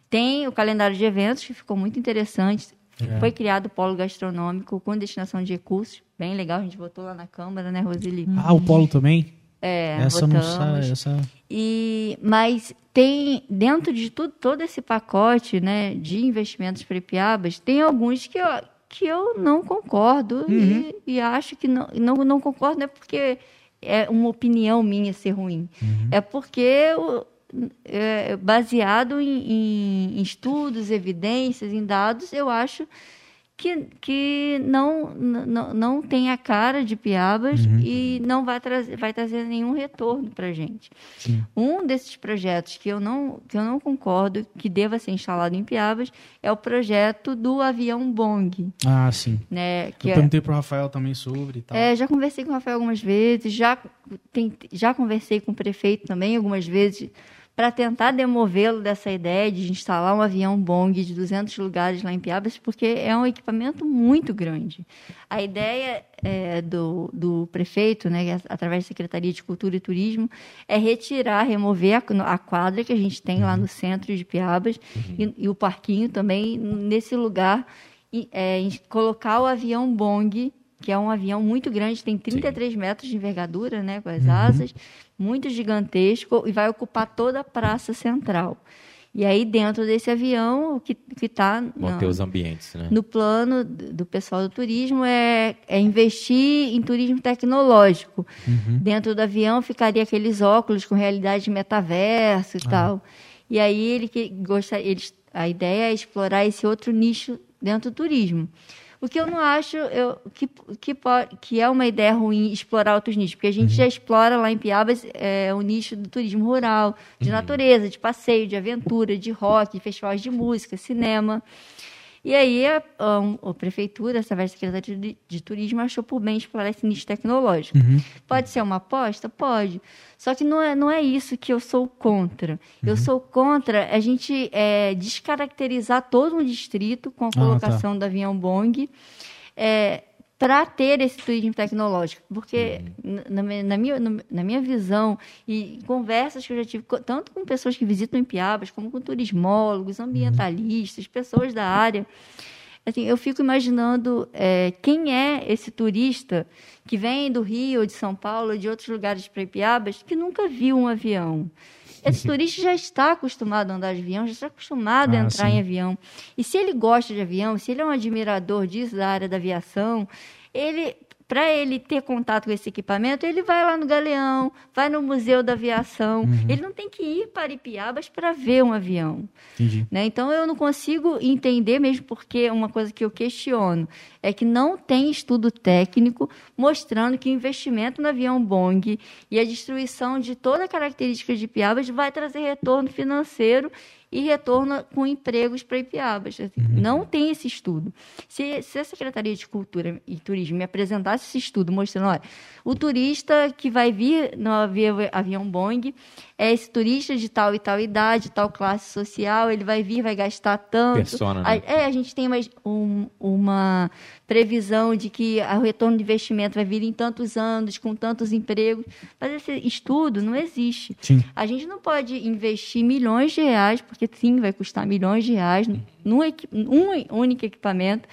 Tem o calendário de eventos, que ficou muito interessante. Foi criado o polo gastronômico com destinação de recursos. Bem legal, a gente votou lá na Câmara, né, Roseli? Ah, o Polo também? É, essa não votamos. sabe. Essa... E, mas tem, dentro de tudo, todo esse pacote né, de investimentos para Piabas, tem alguns que eu, que eu não concordo e, e acho que não, não, não concordo não é porque é uma opinião minha ser ruim. É porque o- é, baseado em, em estudos, evidências, em dados, eu acho que, que não, não, não tem a cara de Piabas e não vai trazer, vai trazer nenhum retorno para a gente. Um desses projetos que eu, não, que eu não concordo que deva ser instalado em Piabas é o projeto do avião Bong. Ah, sim. Né, que Eu é- perguntei pro Rafael também sobre e tal. é, já conversei com o Rafael algumas vezes, já, tem- já conversei com o prefeito também algumas vezes para tentar demovê-lo dessa ideia de instalar um avião Bong de 200 lugares lá em Piabas, porque é um equipamento muito grande. A ideia é, do, do prefeito, né, através da Secretaria de Cultura e Turismo, é retirar, remover a, a quadra que a gente tem lá no centro de Piabas e, e o parquinho também nesse lugar e, é, colocar o avião Bong, que é um avião muito grande, tem 33 metros de envergadura, né, com as asas, muito gigantesco, e vai ocupar toda a praça central. E aí, dentro desse avião, o que está Vão ter os ambientes, né? no plano do pessoal do turismo é, é investir em turismo tecnológico. Dentro do avião ficaria aqueles óculos com realidade de metaverso e tal. E aí ele que gosta, eles, a ideia é explorar esse outro nicho dentro do turismo. O que eu não acho eu, que, que, que é uma ideia ruim explorar outros nichos, porque a gente já explora lá em Piabas é, o nicho do turismo rural, de natureza, de passeio, de aventura, de rock, festivais de música, cinema. E aí a, a, a prefeitura, através da Secretaria de, de Turismo, achou por bem explorar esse nicho tecnológico. Pode ser uma aposta? Pode. Só que não é, não é isso que eu sou contra. Eu sou contra a gente é, descaracterizar todo um distrito com a tá. colocação do avião Bong. É, para ter esse turismo tecnológico, porque na, na minha- na minha, na minha visão e conversas que eu já tive, tanto com pessoas que visitam em Piabas, como com turismólogos, ambientalistas, pessoas da área, assim, eu fico imaginando é, quem é esse turista que vem do Rio, de São Paulo, de outros lugares para Piabas, que nunca viu um avião. Esse turista já está acostumado a andar de avião, já está acostumado a Ah, entrar sim. em avião. E se ele gosta de avião, se ele é um admirador disso, da área da aviação, ele para ele ter contato com esse equipamento, ele vai lá no Galeão, vai no Museu da Aviação. Uhum. Ele não tem que ir para Ipiabas para ver um avião. Entendi. Né? Então eu não consigo entender mesmo porque uma coisa que eu questiono é que não tem estudo técnico mostrando que o investimento no avião Boeing e a destruição de toda a característica de Piabas vai trazer retorno financeiro e retorno com empregos para Ipiabas. Assim, Não tem esse estudo. Se, se a Secretaria de Cultura e Turismo me apresentasse esse estudo mostrando, olha, o turista que vai vir no avião, avião Boeing é esse turista de tal e tal idade, tal classe social, ele vai vir, vai gastar tanto. Persona, né? A- é, a gente tem mais um- uma previsão de que o retorno de investimento vai vir em tantos anos, com tantos empregos. Mas esse estudo não existe. Sim. A gente não pode investir milhões de reais, porque sim, vai custar milhões de reais, num equi- um único equipamento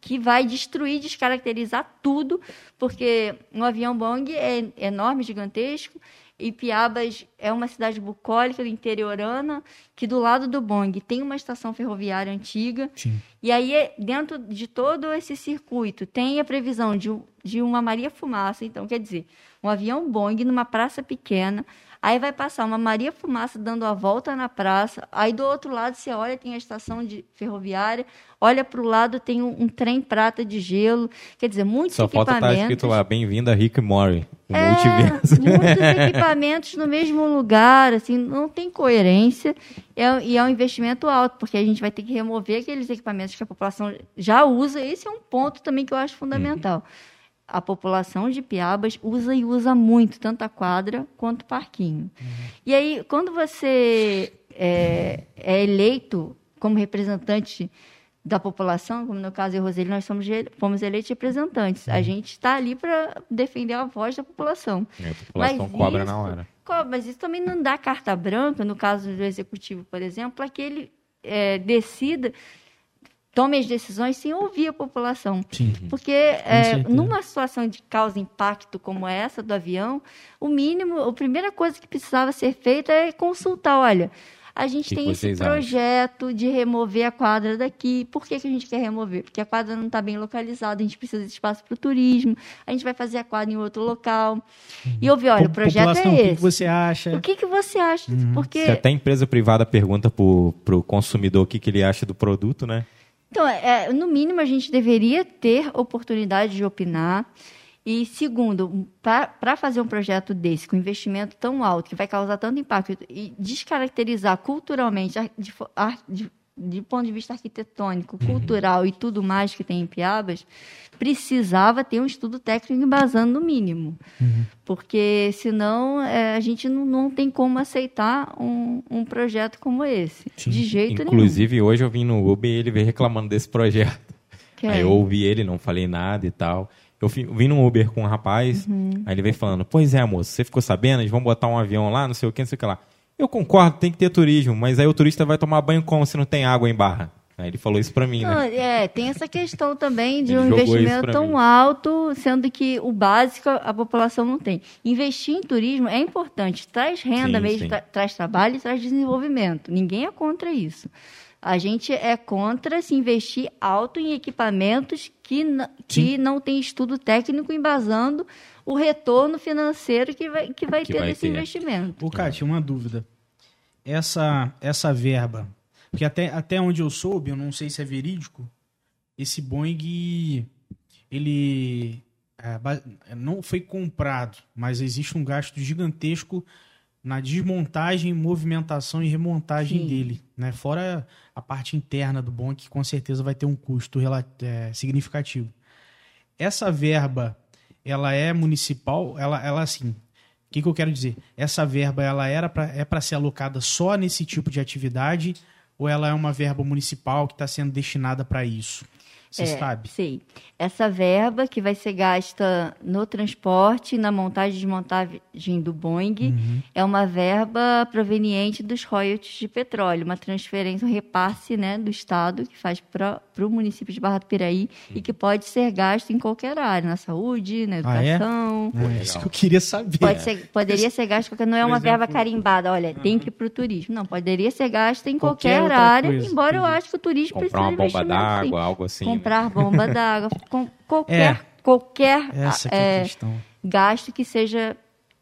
que vai destruir, descaracterizar tudo, porque um avião Boeing é enorme, gigantesco, e Piabas é uma cidade bucólica, interiorana, que do lado do Boeing tem uma estação ferroviária antiga, Sim. e aí, é- dentro de todo esse circuito, tem a previsão de, de uma Maria Fumaça. Então, quer dizer, um avião Boeing numa praça pequena, aí vai passar uma Maria Fumaça dando a volta na praça, aí do outro lado você olha, tem a estação de ferroviária, olha para o lado, tem um, um trem prata de gelo. Quer dizer, muitos Só falta equipamentos. estar escrito lá, bem-vindo a Rick Mori, É, multiverso. muitos equipamentos no mesmo lugar, assim, não tem coerência é- e é um investimento alto, porque a gente vai ter que remover aqueles equipamentos que a população já usa. Esse é um ponto também que eu acho fundamental. A população de Piabas usa e usa muito, tanto a quadra quanto o parquinho. E aí, quando você é, é eleito como representante da população, como no caso eu e Roseli, nós somos, fomos eleitos representantes. A gente está ali para defender a voz da população. É, a população Mas cobra isso- na hora. Co- Mas isso também não dá carta branca, no caso do executivo, por exemplo, para que ele é, decida, tome as decisões sem ouvir a população. Sim. Porque é, numa situação de causa impacto como essa do avião, o mínimo, a primeira coisa que precisava ser feita é consultar, olha, a gente Que que tem esse vocês acham? projeto de remover a quadra daqui. Por que, que a gente quer remover? Porque a quadra não está bem localizada, a gente precisa de espaço para o turismo, a gente vai fazer a quadra em outro local. E ouvir, olha, o projeto População, é o que que esse. você acha? O que, que você acha? Porque Se até a empresa privada pergunta pro, pro consumidor o que, que ele acha do produto, né? Então, é, no mínimo, a gente deveria ter oportunidade de opinar. E, segundo, para fazer um projeto desse, com investimento tão alto, que vai causar tanto impacto, e descaracterizar culturalmente, de, de, de ponto de vista arquitetônico, cultural e tudo mais que tem em Piabas, precisava ter um estudo técnico embasando no mínimo. Porque, senão, é, a gente não, não tem como aceitar um, um projeto como esse. De jeito nenhum. Inclusive, hoje eu vim no Uber e ele veio reclamando desse projeto. Que Aí é- eu ouvi ele, não falei nada e tal. Eu vim num Uber com um rapaz, Uhum. aí ele veio falando, pois é, moço, você ficou sabendo? Eles vão botar um avião lá, não sei o que, não sei o que lá. Eu concordo, tem que ter turismo, mas aí o turista vai tomar banho como se não tem água em barra? Aí ele falou isso pra mim, Não, né? é, tem essa questão também de Ele um investimento tão mim. alto, sendo que o básico a população não tem. Investir em turismo é importante, traz renda Sim, mesmo, sim. tra- traz trabalho e traz desenvolvimento. Ninguém é contra isso. A gente é contra se investir alto em equipamentos que, que não tem estudo técnico embasando o retorno financeiro que vai, que vai Que ter vai desse ter. investimento. Ô, Kátia, uma dúvida. Essa, essa verba, porque até, até onde eu soube, eu não sei se é verídico, esse Boeing, ele é, não foi comprado, mas existe um gasto gigantesco na desmontagem, movimentação e remontagem Sim. dele, né? Fora a parte interna do Boeing, que com certeza vai ter um custo é, significativo. Essa verba, ela é municipal, ela, ela assim, o que, que eu quero dizer? Essa verba ela era pra, é para ser alocada só nesse tipo de atividade ou ela é uma verba municipal que está sendo destinada para isso? Você É, sabe? Sei. Essa verba que vai ser gasta no transporte, na montagem e desmontagem do Boeing, Uhum. é uma verba proveniente dos royalties de petróleo, uma transferência, um repasse né, do Estado que faz para o município de Barra do Piraí e que pode ser gasto em qualquer área, na saúde, na Ah, é? educação. É isso que eu queria saber. Pode ser, poderia ser gasto, porque não é uma verba exemplo- carimbada, olha, tem que ir para o turismo. Não, poderia ser gasto em Qualquer qualquer, área, coisa, embora eu acho que o turismo Comprar precisa uma de bomba d'água, algo assim. né? comprar bomba d'água, com qualquer, É. qualquer é é, gasto que seja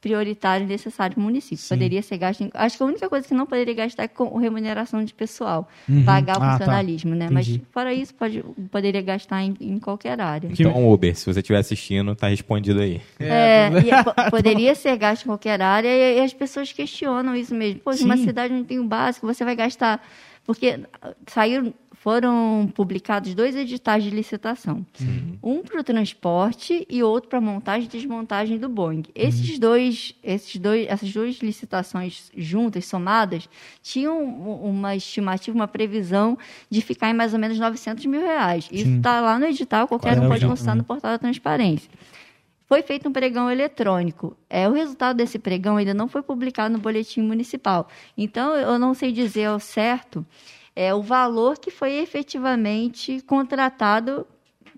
prioritário e necessário para o município. Poderia ser gasto em, Acho que a única coisa que não poderia gastar é com remuneração de pessoal, Uhum. pagar o Ah, tá. funcionalismo, né? Mas fora isso, pode, poderia gastar em, em qualquer área. Então, Uber, se você estiver assistindo, tá respondido aí. É, po- poderia ser gasto em qualquer área e, e as pessoas questionam isso mesmo. Pô, Sim. uma cidade onde tem o básico, você vai gastar. Porque saíram, foram publicados dois editais de licitação. Um para o transporte e outro para montagem e desmontagem do Boeing. Esses dois, esses dois, essas duas licitações juntas, somadas, tinham uma estimativa, uma previsão de ficar em mais ou menos 900 mil reais. Isso Sim. está lá no edital, qualquer Qual é um pode consultar no portal da transparência. Foi feito um pregão eletrônico. É, o resultado desse pregão ainda não foi publicado no boletim municipal. Então, eu não sei dizer ao certo é, o valor que foi efetivamente contratado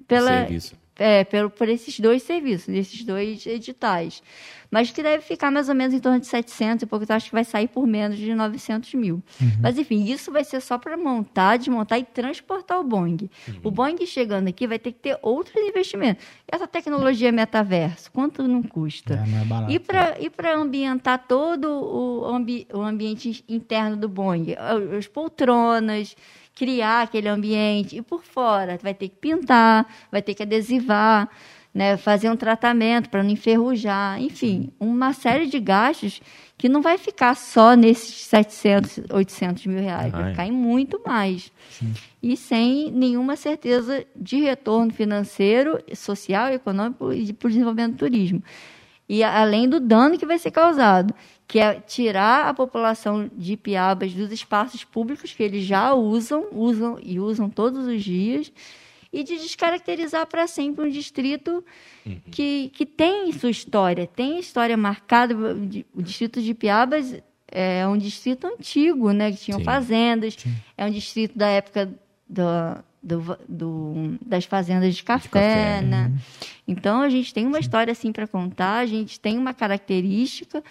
pela, Serviço. é, pelo, por esses dois serviços, esses dois editais. Mas que deve ficar mais ou menos em torno de 700 e pouco, eu acho que vai sair por menos de 900 mil. Mas, enfim, isso vai ser só para montar, desmontar e transportar o Boeing. O Boeing chegando aqui vai ter que ter outros investimentos. Essa tecnologia metaverso, quanto não custa? É, não é barato. E para e para ambientar todo o, ambi, o ambiente interno do Boeing, as poltronas, criar aquele ambiente. E por fora, vai ter que pintar, vai ter que adesivar, né, fazer um tratamento para não enferrujar. Enfim, uma série de gastos que não vai ficar só nesses 700, 800 mil reais. Vai ficar em muito mais. E sem nenhuma certeza de retorno financeiro, social, econômico e para o desenvolvimento do turismo. E além do dano que vai ser causado, que é tirar a população de Piabas dos espaços públicos que eles já usam, usam e usam todos os dias, e de descaracterizar para sempre um distrito que, que tem sua história, tem história marcada. O distrito de Piabas é um distrito antigo, né? Que tinham Sim. fazendas, é um distrito da época do, do- do- das fazendas de café, café. né? Então a gente tem uma história assim para contar, a gente tem uma característica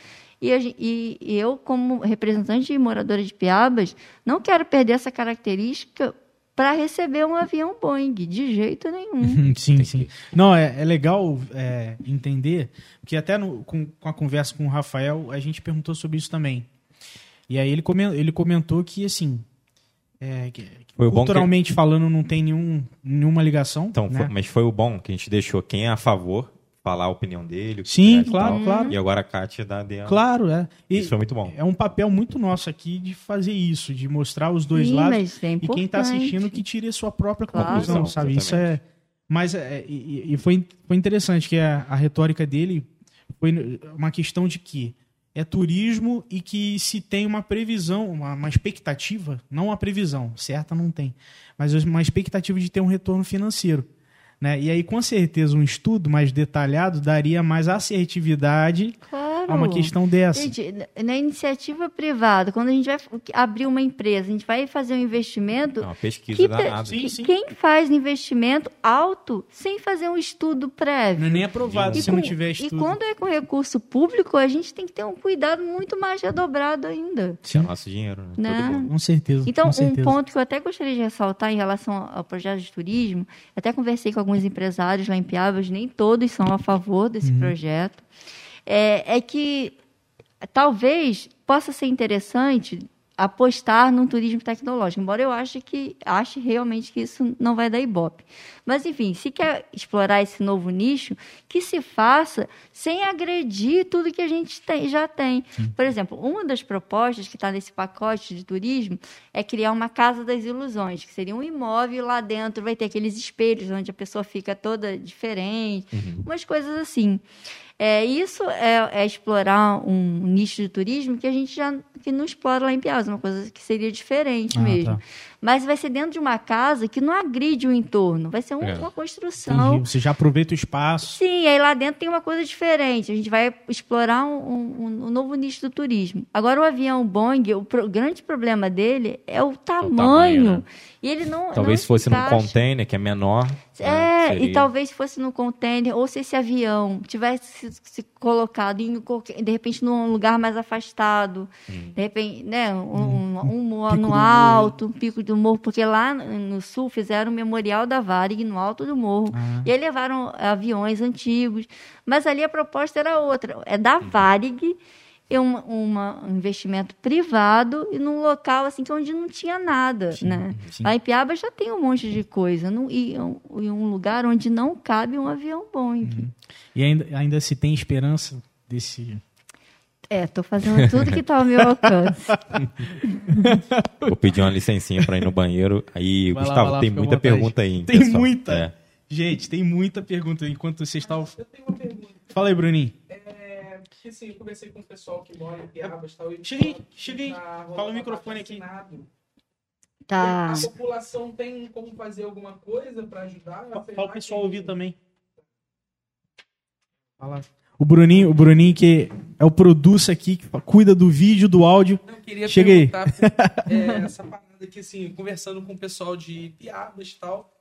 e, a e eu como representante e moradora de Piabas não quero perder essa característica para receber um avião Boeing de jeito nenhum. Hum, Sim, sim. Não, é, é legal é, entender, porque até no- com, com a conversa com o Rafael, a gente perguntou sobre isso também. E aí ele, comen- ele comentou que, assim, é, que- que Foi o bom culturalmente falando, não tem nenhum, nenhuma ligação. Então, né? foi- mas foi o bom que a gente deixou quem é a favor falar a opinião dele. o que Sim, quiser e claro, claro. E agora a Kátia dá dela. Claro, é. E Isso foi muito bom. é um papel muito nosso aqui de fazer isso, de mostrar os dois Sim, lados. mas é e quem está assistindo que tire a sua própria Claro. conclusão, sabe? Isso é. Mas é, e, e foi, foi interessante que a, a retórica dele foi uma questão de que é turismo e que se tem uma previsão, uma, uma expectativa, não uma previsão, certa não tem, mas uma expectativa de ter um retorno financeiro. Né? E aí, com certeza, um estudo mais detalhado daria mais assertividade Claro. A uma questão dessa. Gente, na- iniciativa privada, quando a gente vai abrir uma empresa, a gente vai fazer um investimento. É uma pesquisa que, danada. Sim, sim. Quem faz investimento alto sem fazer um estudo prévio? Não é nem aprovado E se com- não tiver E estudo. quando é com recurso público, a gente tem que ter um cuidado muito mais redobrado ainda. Isso é nosso dinheiro, né? Né? Com certeza. Então, com um certeza. ponto que eu até gostaria de ressaltar em relação ao projeto de turismo, até conversei com alguns empresários lá em Piabas, nem todos são a favor desse Uhum. projeto, é, é que talvez possa ser interessante apostar num turismo tecnológico, embora eu ache que ache realmente que isso não vai dar ibope. Mas enfim, se quer explorar esse novo nicho, que se faça sem agredir tudo que a gente tem- já tem. Por exemplo, uma das propostas que está nesse pacote de turismo é criar uma casa das ilusões, que seria um imóvel lá dentro vai ter aqueles espelhos onde a pessoa fica toda diferente, umas coisas assim. É, isso é, é explorar um nicho de turismo que a gente já que não explora lá em Piauí, uma coisa que seria diferente Ah, mesmo. tá. Mas vai ser dentro de uma casa que não agride o entorno, vai ser um- É. uma construção. Entendi. Você já aproveita o espaço. Sim, aí lá dentro tem uma coisa diferente. A gente vai explorar um, um- um novo nicho do turismo. Agora, o avião Boeing, o pro- grande problema dele é o tamanho. tamanho, né? E ele não. Talvez não fosse num container, que é menor, É, Seria. e talvez fosse no container, ou se esse avião tivesse se, se colocado em qualquer- de repente num lugar mais afastado, Hum. de repente, né, um, um morro Pico no alto, um pico do morro, porque lá no sul fizeram o memorial da Varig no alto do morro. Ah. E aí levaram aviões antigos, mas ali a proposta era outra, é da Varig e um, uma- um investimento privado e num local assim que onde não tinha nada, né? sim. Lá em Piaba já tem um monte de coisa, não, e, um, e um lugar onde não cabe um avião Boeing. E ainda, ainda se tem esperança desse. É, tô fazendo tudo que tá ao meu alcance. Vou pedir uma licencinha pra ir no banheiro. Aí, Vai lá, Gustavo, vai lá, tem muita vontade. pergunta aí. hein, Tem pessoal? muita. É. Gente, tem muita pergunta enquanto vocês estavam. Eu tenho uma pergunta. Fala aí, Bruninho. É, que assim, eu conversei com o pessoal que mora em Piabas e tal. e Chega aí, fala o microfone aqui. assinado. Tá. A população tem como fazer alguma coisa para ajudar? Fala lá, o pessoal ouvir também. Fala. O Bruninho, o Bruninho que é o producer aqui, que cuida do vídeo, do áudio. Eu queria Chega aí. é, essa parada aqui, assim, conversando com o pessoal de Piabas e tal.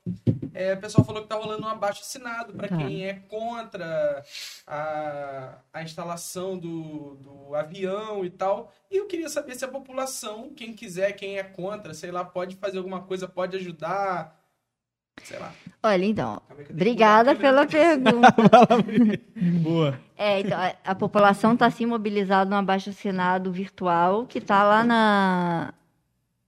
É, o pessoal falou que tá rolando um abaixo assinado para Tá. quem é contra a, a instalação do, do avião e tal. E eu queria saber se a população, quem quiser, quem é contra, sei lá, pode fazer alguma coisa, pode ajudar. Sei lá. Olha, então, obrigada pela pergunta. Boa. É, então, a, a população está se mobilizada no abaixo-assinado virtual, que está lá na.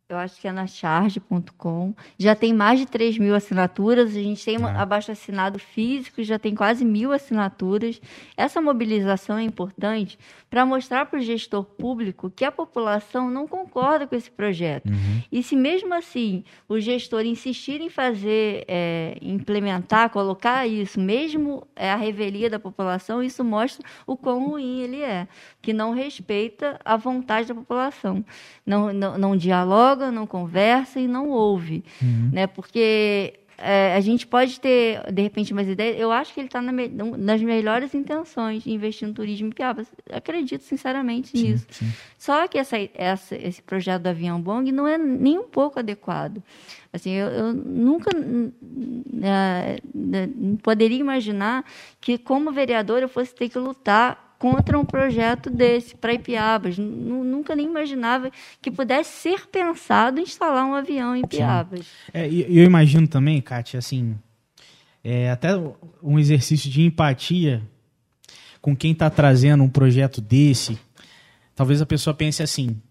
Eu acho que é na charge.com. Já tem mais de 3 mil assinaturas. A gente tem um Ah. abaixo-assinado físico, já tem quase mil assinaturas. Essa mobilização é importante para mostrar para o gestor público que a população não concorda com esse projeto. E se mesmo assim o gestor insistir em fazer, é, implementar, colocar isso, mesmo é, a revelia da população, isso mostra o quão ruim ele é, que não respeita a vontade da população, não, não, não dialoga, não conversa e não ouve, né? Porque é, a gente pode ter, de repente, umas ideias. Eu acho que ele está na me- nas melhores intenções de investir no turismo em Piabas. Acredito sinceramente nisso. Só que essa, essa- esse projeto do avião Bong não é nem um pouco adequado. Assim, eu, eu nunca não poderia imaginar que, como vereador, eu fosse ter que lutar contra um projeto desse para Ipiabas. Nu- Nunca nem imaginava que pudesse ser pensado instalar um avião em Ipiabas. É, eu imagino também, Kátia, assim, é, até um exercício de empatia com quem está trazendo um projeto desse. Talvez a pessoa pense assim: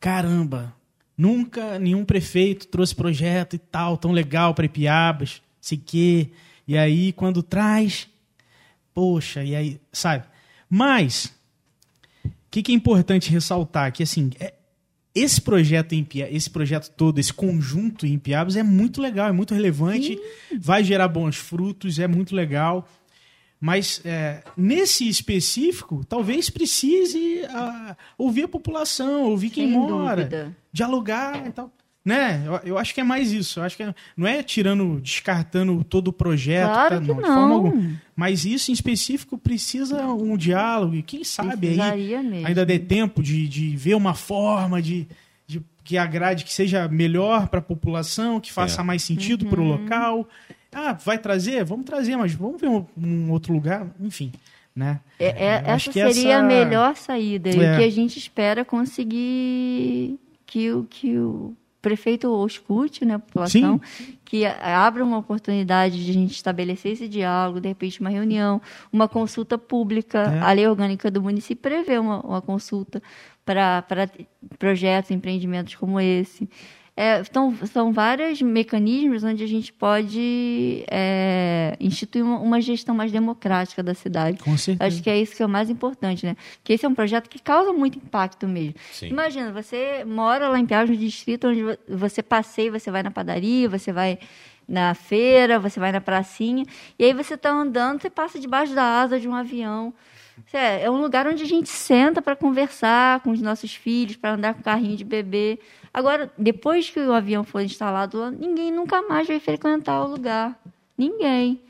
caramba, nunca nenhum prefeito trouxe projeto e tal, tão legal para Ipiabas, sei quê. E aí, quando traz, poxa, e aí, sabe? Mas, o que, que é importante ressaltar? Que, assim, é- esse projeto esse projeto todo, esse conjunto em Piabas é muito legal, é muito relevante, vai gerar bons frutos, é muito legal. Mas é, nesse específico, talvez precise ah, ouvir a população, ouvir quem Sem mora, dúvida. dialogar e tal. Né? Eu, eu acho que é mais isso. Eu acho que é- não é tirando, descartando todo o projeto, Claro tá? que de forma não. alguma. Mas isso em específico precisa um diálogo. E quem sabe aí mesmo. ainda dê tempo de, de ver uma forma de, de que agrade, que seja melhor para a população, que faça É. mais sentido para o local. Ah, vai trazer? Vamos trazer, mas vamos ver um, um outro lugar, enfim, né? É- é- Eu acho essa que seria essa- a melhor saída. E É. o que a gente espera conseguir que o, que o prefeito escute né, a população, que a- abra uma oportunidade de a gente estabelecer esse diálogo, de repente uma reunião, uma consulta pública. É. A lei orgânica do município prevê uma, uma consulta para projetos, empreendimentos como esse. É, então, são vários mecanismos onde a gente pode é, instituir uma, uma gestão mais democrática da cidade. Com certeza. Acho que é isso que é o mais importante, né? Porque esse é um projeto que causa muito impacto mesmo. Sim. Imagina, você mora lá em Piauí, no distrito onde vo- você passeia, você vai na padaria, você vai na feira, você vai na pracinha, e aí você está andando, você passa debaixo da asa de um avião. É é um lugar onde a gente senta para conversar com os nossos filhos, para andar com carrinho de bebê. Agora, depois que o avião for instalado lá, ninguém nunca mais vai frequentar o lugar. Ninguém.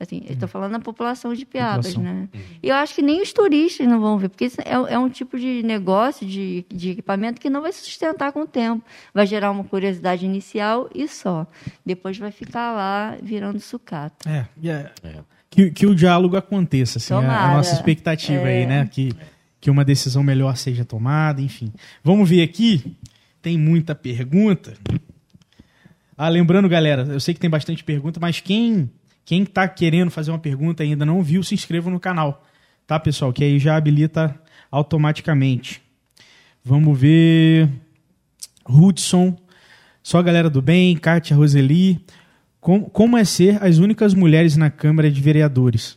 Assim, eu estou falando da população de Piabas, População. né? E eu acho que nem os turistas não vão ver, porque isso é, é um tipo de negócio, de, de equipamento que não vai se sustentar com o tempo. Vai gerar uma curiosidade inicial e só. Depois vai ficar lá virando sucata. É, e é- Que, que o diálogo aconteça, assim, é a- a, nossa expectativa aí, né? Que, que uma decisão melhor seja tomada, enfim. Vamos ver aqui. Tem muita pergunta. Ah, lembrando, galera, eu sei que tem bastante pergunta, mas quem quem tá querendo fazer uma pergunta e ainda não viu, se inscreva no canal, tá, pessoal? Que aí já habilita automaticamente. Vamos ver. Hudson, só a galera do bem, Kátia Roseli. Como, como é ser as únicas mulheres na Câmara de Vereadores?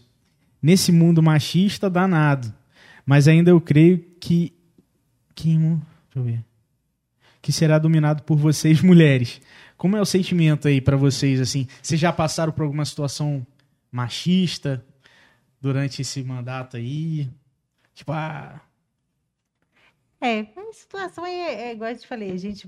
Nesse mundo machista danado. Mas ainda eu creio que. que deixa eu ver. Que será dominado por vocês, mulheres. Como é o sentimento aí pra vocês, assim? Vocês já passaram por alguma situação machista durante esse mandato aí? Tipo, ah. É, a situação é, é igual eu te falei, a gente,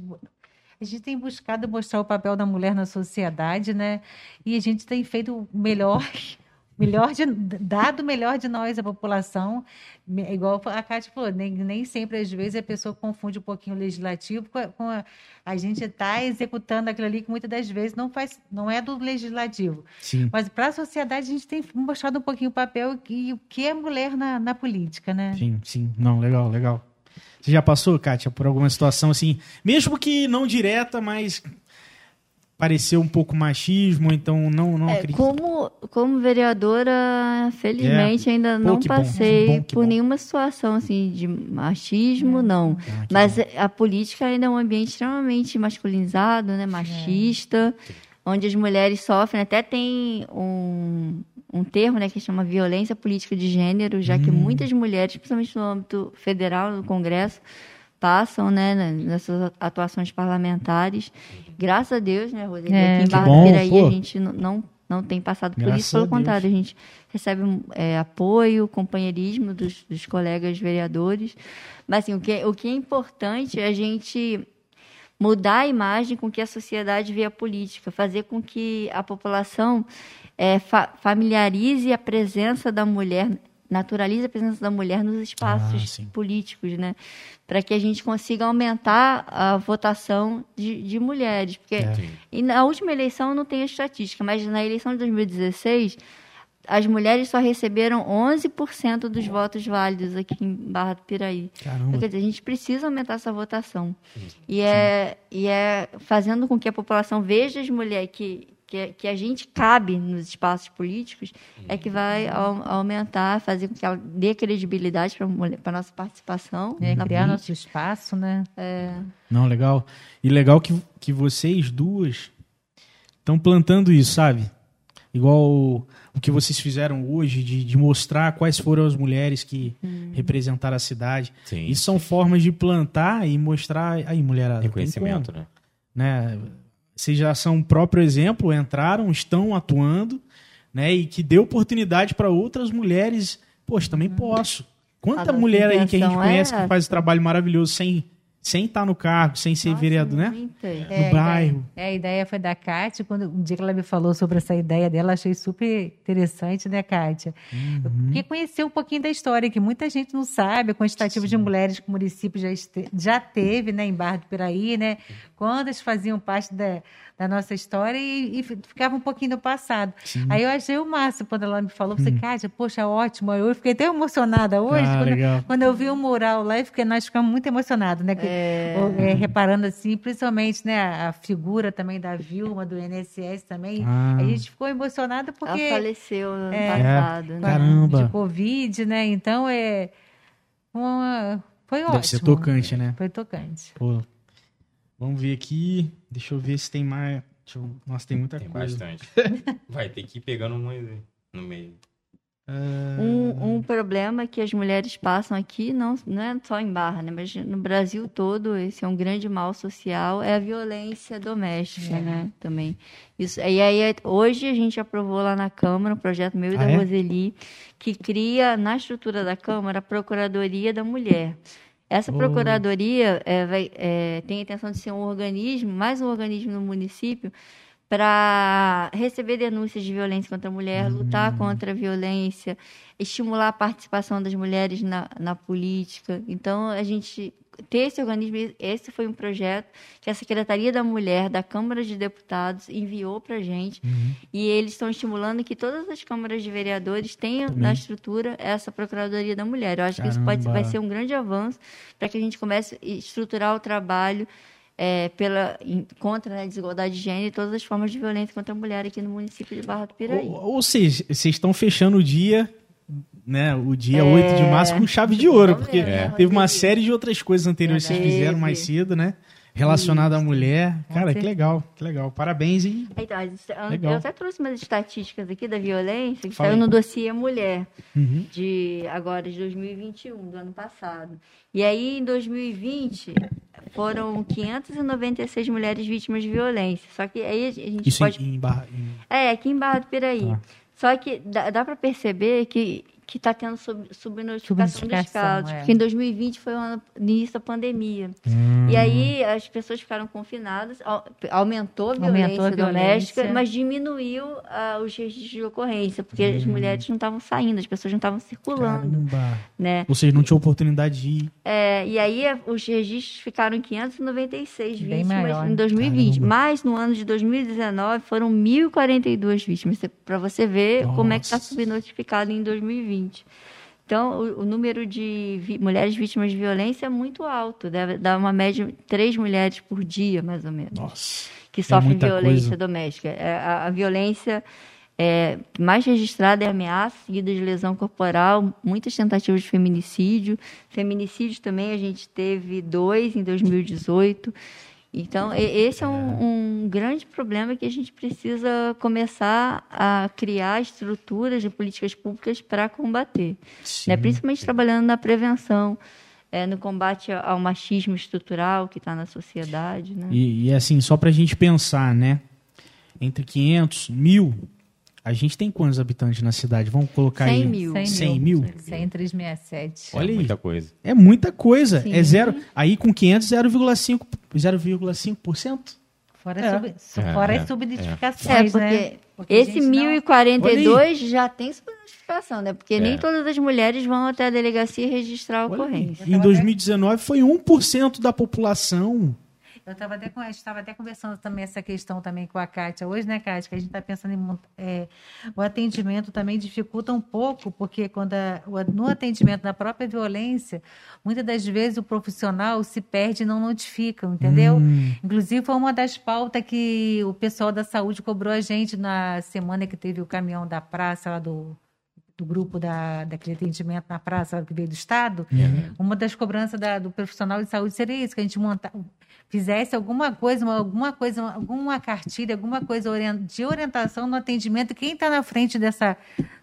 a gente tem buscado mostrar o papel da mulher na sociedade, né? E a gente tem feito o melhor, melhor de, dado o melhor de nós, a população. Igual a Cátia falou, nem, nem sempre, às vezes, a pessoa confunde um pouquinho o legislativo com a, com a, a gente está executando aquilo ali que muitas das vezes não, faz, não é do legislativo. Sim. Mas para a sociedade a gente tem mostrado um pouquinho o papel e o que é mulher na, na política, né? Sim, sim. Não, legal, legal. Você já passou, Kátia, por alguma situação assim, mesmo que não direta, mas pareceu um pouco machismo, então não, não É, acredito. como, como vereadora, felizmente ainda não que bom, passei bom, que por bom. nenhuma situação assim de machismo, não. Ah, Mas bom. a política ainda é um ambiente extremamente masculinizado, né, machista, onde as mulheres sofrem. Até tem um, um termo, né, que chama violência política de gênero, já Hum. que muitas mulheres, principalmente no âmbito federal, no Congresso, passam, né, na- nessas atuações parlamentares. Graças a Deus, né, Roseli? É. Aqui em Barra bom, Piraí pô. a gente não, não, tem passado por Graças isso, pelo a contrário, a gente recebe é, apoio, companheirismo dos, dos colegas vereadores. Mas assim, o que, o que é importante é a gente mudar a imagem com que a sociedade vê a política, fazer com que a população é, fa- familiarize a presença da mulher, naturalize a presença da mulher nos Ah, espaços sim. políticos, né? Para que a gente consiga aumentar a votação de, de mulheres. Porque É. e na última eleição eu não tenho a estatística, mas na eleição de 2016 as mulheres só receberam 11% dos votos válidos aqui em Barra do Piraí. Caramba. Quer dizer, a gente precisa aumentar essa votação. E é, e é fazendo com que a população veja as mulheres, que, que, que a gente cabe nos espaços políticos, é que vai au- aumentar, fazer com que ela dê credibilidade para a nossa participação É, na criar política. nosso espaço, né? Não, legal. E legal que, que vocês duas estão plantando isso, sabe? Igual o, o que vocês fizeram hoje, de, de mostrar quais foram as mulheres que representaram a cidade. Sim. Isso são formas de plantar e mostrar. Aí, mulherada. Reconhecimento, como, né? né? Vocês já são o próprio exemplo, entraram, estão atuando, né? E que dê oportunidade para outras mulheres. Poxa, também posso. Quanta mulher aí que a gente é conhece que essa. faz trabalho maravilhoso sem sem estar no cargo, sem ser Nossa, vereador, né? muitas. No bairro. Ideia, é, a ideia foi da Kátia. Quando um dia que ela me falou sobre essa ideia dela, achei super interessante, né, Kátia? Uhum. Porque conhecer um pouquinho da história, que muita gente não sabe, a quantitativa de mulheres que o município já, este- já teve, né, em Barra do Piraí, né? Quantas faziam parte da, da nossa história e, e ficava um pouquinho no passado. Aí eu achei o máximo quando ela me falou, Hum. você, Kátia, poxa, ótimo. Eu fiquei até emocionada hoje. Ah, quando, quando eu vi o mural lá, fiquei, nós ficamos muito emocionados, né? Que- o- é, reparando assim, principalmente, né, a, a figura também da Vilma, do INSS também. Ah. A gente ficou emocionada porque Ela faleceu no É. passado. É, né? Caramba. de Covid, né? Então é uma, foi Deve ótimo. ser tocante, né? Foi tocante. Pô. Vamos ver aqui. Deixa eu ver se tem mais. Deixa eu- Nossa, tem muita Tem coisa. bastante. Vai ter que ir pegando uma no meio. Ah, Um, um problema que as mulheres passam aqui, não, não é só em Barra, né? Mas no Brasil todo, esse é um grande mal social, é a violência doméstica, né? Também. Isso, e aí, é- hoje a gente aprovou lá na Câmara um projeto meu e Ah, da é? Roseli, que cria na estrutura da Câmara a Procuradoria da Mulher. Essa Oh. procuradoria é, vai- é, tem a intenção de ser um organismo, mais um organismo no município, para receber denúncias de violência contra a mulher, lutar contra a violência, estimular a participação das mulheres na, na política. Então, a gente ter esse organismo, esse foi um projeto que a Secretaria da Mulher da Câmara de Deputados enviou para a gente e eles estão estimulando que todas as câmaras de vereadores tenham na estrutura essa Procuradoria da Mulher. Eu acho que isso pode, Caramba. vai ser um grande avanço para que a gente comece a estruturar o trabalho é, pela, contra a desigualdade de gênero e todas as formas de violência contra a mulher aqui no município de Barra do Piraí. Ou, ou seja, vocês estão fechando o dia, né? O dia 8 de março com chave de ouro, porque ver, né, teve uma série de outras coisas anteriores que vocês fizeram mais cedo, né? Relacionada à mulher. Cara, que legal, que legal. Parabéns, hein? Então, Legal. eu até trouxe umas estatísticas aqui da violência que Fala saiu aí. no dossiê Mulher, Uhum. de agora de 2021, do ano passado. E aí, em 2020, foram 596 mulheres vítimas de violência. Só que aí a gente Isso pode. em, em Barra- em- É, aqui em Barra do Piraí. Tá. Só que dá, dá para perceber que que está tendo sub, subnotificação dos Subnotificação, casos. é. Porque em 2020 foi o ano início da pandemia. Hum. E aí as pessoas ficaram confinadas, au- aumentou a violência Aumentou a doméstica, violência. mas diminuiu ah, os registros de ocorrência, porque Hum. as mulheres não estavam saindo, as pessoas não estavam circulando, Caramba. né? Vocês não tinham oportunidade de ir. É, e aí os registros ficaram em 596 Bem vítimas maior. em 2020. Caramba. Mas no ano de 2019 foram 1.042 vítimas, para você ver como é que está Nossa. subnotificado em 2020. Então, o, o número de vi- mulheres vítimas de violência é muito alto. Deve dar uma média de três mulheres por dia, mais ou menos Nossa. que sofrem muita violência coisa. doméstica. É, a, a violência é, mais registrada é ameaça, seguida de lesão corporal, muitas tentativas de feminicídio. Feminicídio também a gente teve dois em 2018. Então, esse é um, um grande problema que a gente precisa começar a criar estruturas de políticas públicas para combater. Né? Principalmente trabalhando na prevenção, é, no combate ao machismo estrutural que está na sociedade. Né? E, e, assim, só pra gente pensar, né? Entre 500, mil, a gente tem quantos habitantes na cidade? Vamos colocar 100 aí. mil. 100 mil? 100, 367. Olha é aí. muita coisa. É muita coisa. Sim. É zero. Aí com 500, 0,5%. 0,5%? Fora, É. sub, su- É, fora é, as É, subnotificações, porque né? Porque esse não- 1042 já tem subnotificação, né? Porque É. nem todas as mulheres vão até a delegacia registrar a Olha ocorrência. Em 2019 foi 1% da população. Eu estava até, a gente estava até conversando também essa questão também com a Kátia hoje, né, Kátia? Que a gente está pensando em é, o atendimento também dificulta um pouco, porque quando a- no atendimento da própria violência, muitas das vezes o profissional se perde e não notifica, entendeu? Hum. Inclusive foi uma das pautas que o pessoal da saúde cobrou a gente na semana que teve o caminhão da praça lá do do grupo da, daquele atendimento na praça que veio do Estado, uma das cobranças da- do profissional de saúde seria isso, que a gente monta, fizesse alguma coisa, uma- alguma coisa, uma- alguma cartilha, alguma coisa de orientação no atendimento, quem está na frente dessa,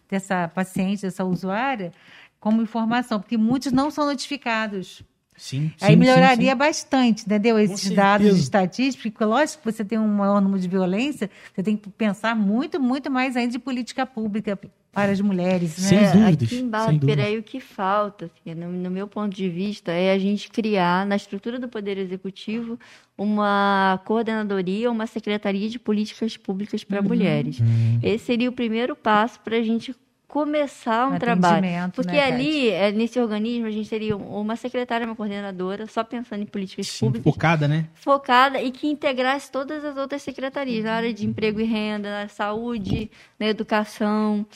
dessa paciente, dessa usuária, como informação, porque muitos não são notificados. Sim. Aí sim, melhoraria sim, sim. bastante, entendeu? Esses dados estatísticos, porque lógico que você tem um maior número de violência, você tem que pensar muito, muito mais ainda de política pública para as mulheres, né? Sem É, dúvidas, Aqui em o que falta, assim, no, no meu ponto de vista, é a gente criar, na estrutura do Poder Executivo, uma coordenadoria, uma secretaria de políticas públicas Uhum. para mulheres. Esse seria o primeiro passo para a gente começar um trabalho. Porque né, ali, é, nesse organismo, a gente teria uma secretária, uma coordenadora, só pensando em políticas Sim, públicas, focada, né? focada e que integrasse todas as outras secretarias, na área de emprego e renda, na saúde, na educação.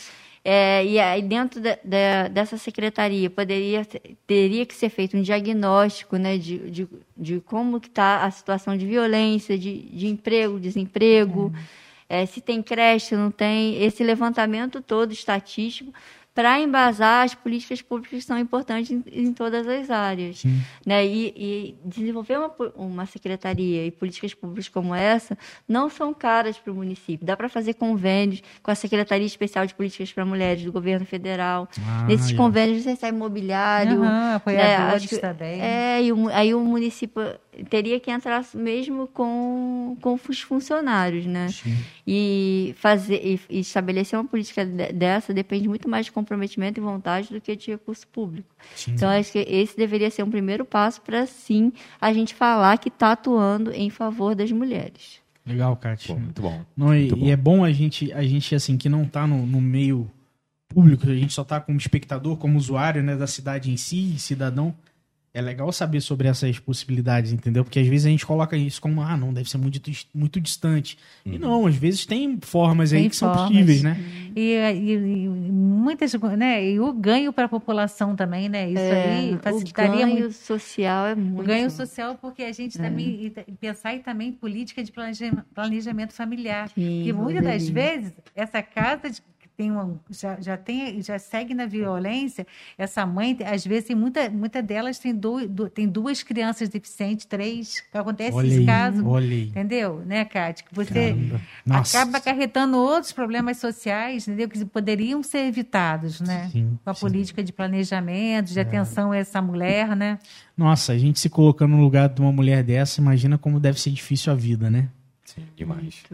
É, e aí, dentro de- de- dessa secretaria, poderia, teria que ser feito um diagnóstico né, de, de, de como está a situação de violência, de, de emprego, desemprego, é, se tem creche, não tem. Esse levantamento todo estatístico para embasar as políticas públicas que são importantes em, em todas as áreas Sim. né? E, e desenvolver uma, uma secretaria e políticas públicas como essa não são caras para o município. Dá para fazer convênios com a Secretaria Especial de Políticas para Mulheres do Governo Federal. Ah, Nesses convênios você recebe imobiliário. Aham, apoiadores acho que- também. É, e o aí o município teria que entrar mesmo com, com os funcionários, né? Sim. E fazer e, e estabelecer uma política de- dessa depende muito mais de comprometimento e vontade do que de recurso público. Sim. Então, acho que esse deveria ser um primeiro passo para, sim, a gente falar que está atuando em favor das mulheres. Legal, Kátia. Pô, muito bom. Não, e, Muito bom. e é bom a gente, a gente assim, que não tá no, no meio público, a gente só tá como espectador, como usuário, né, da cidade em si, cidadão. É legal saber sobre essas possibilidades, entendeu? Porque às vezes a gente coloca isso como, ah, não, deve ser muito, muito distante. E não, às vezes tem formas aí Tem que são formas. possíveis, né? E, e- e muitas, né? E o ganho para a população também, né? Isso aí É, o facilitaria ganho muito. social é muito. O ganho social, porque a gente também e t- pensar em também política de planeja- planejamento familiar. Sim, Porque muitas das vezes essa casa de- que tem uma, já, já tem já segue na violência. Essa mãe, às vezes, tem muita, muita delas tem, do, do- tem duas crianças deficientes, três. que Acontece Olha esse caso. olha aí. Entendeu, né, Cátia? Que você acaba acarretando outros problemas sociais, entendeu? Que poderiam ser evitados, né? Sim, Com a sim. política de planejamento, de atenção a essa mulher, né? Nossa, a gente se colocando no lugar de uma mulher dessa, imagina como deve ser difícil a vida, né? Sim, demais.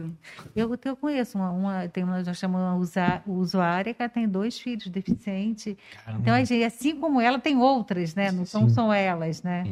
Eu, eu conheço uma, uma tem uma, nós chamamos uma usuária que ela tem dois filhos deficientes. Caramba. Então, a gente, assim como ela, tem outras, né? Não são só elas, né?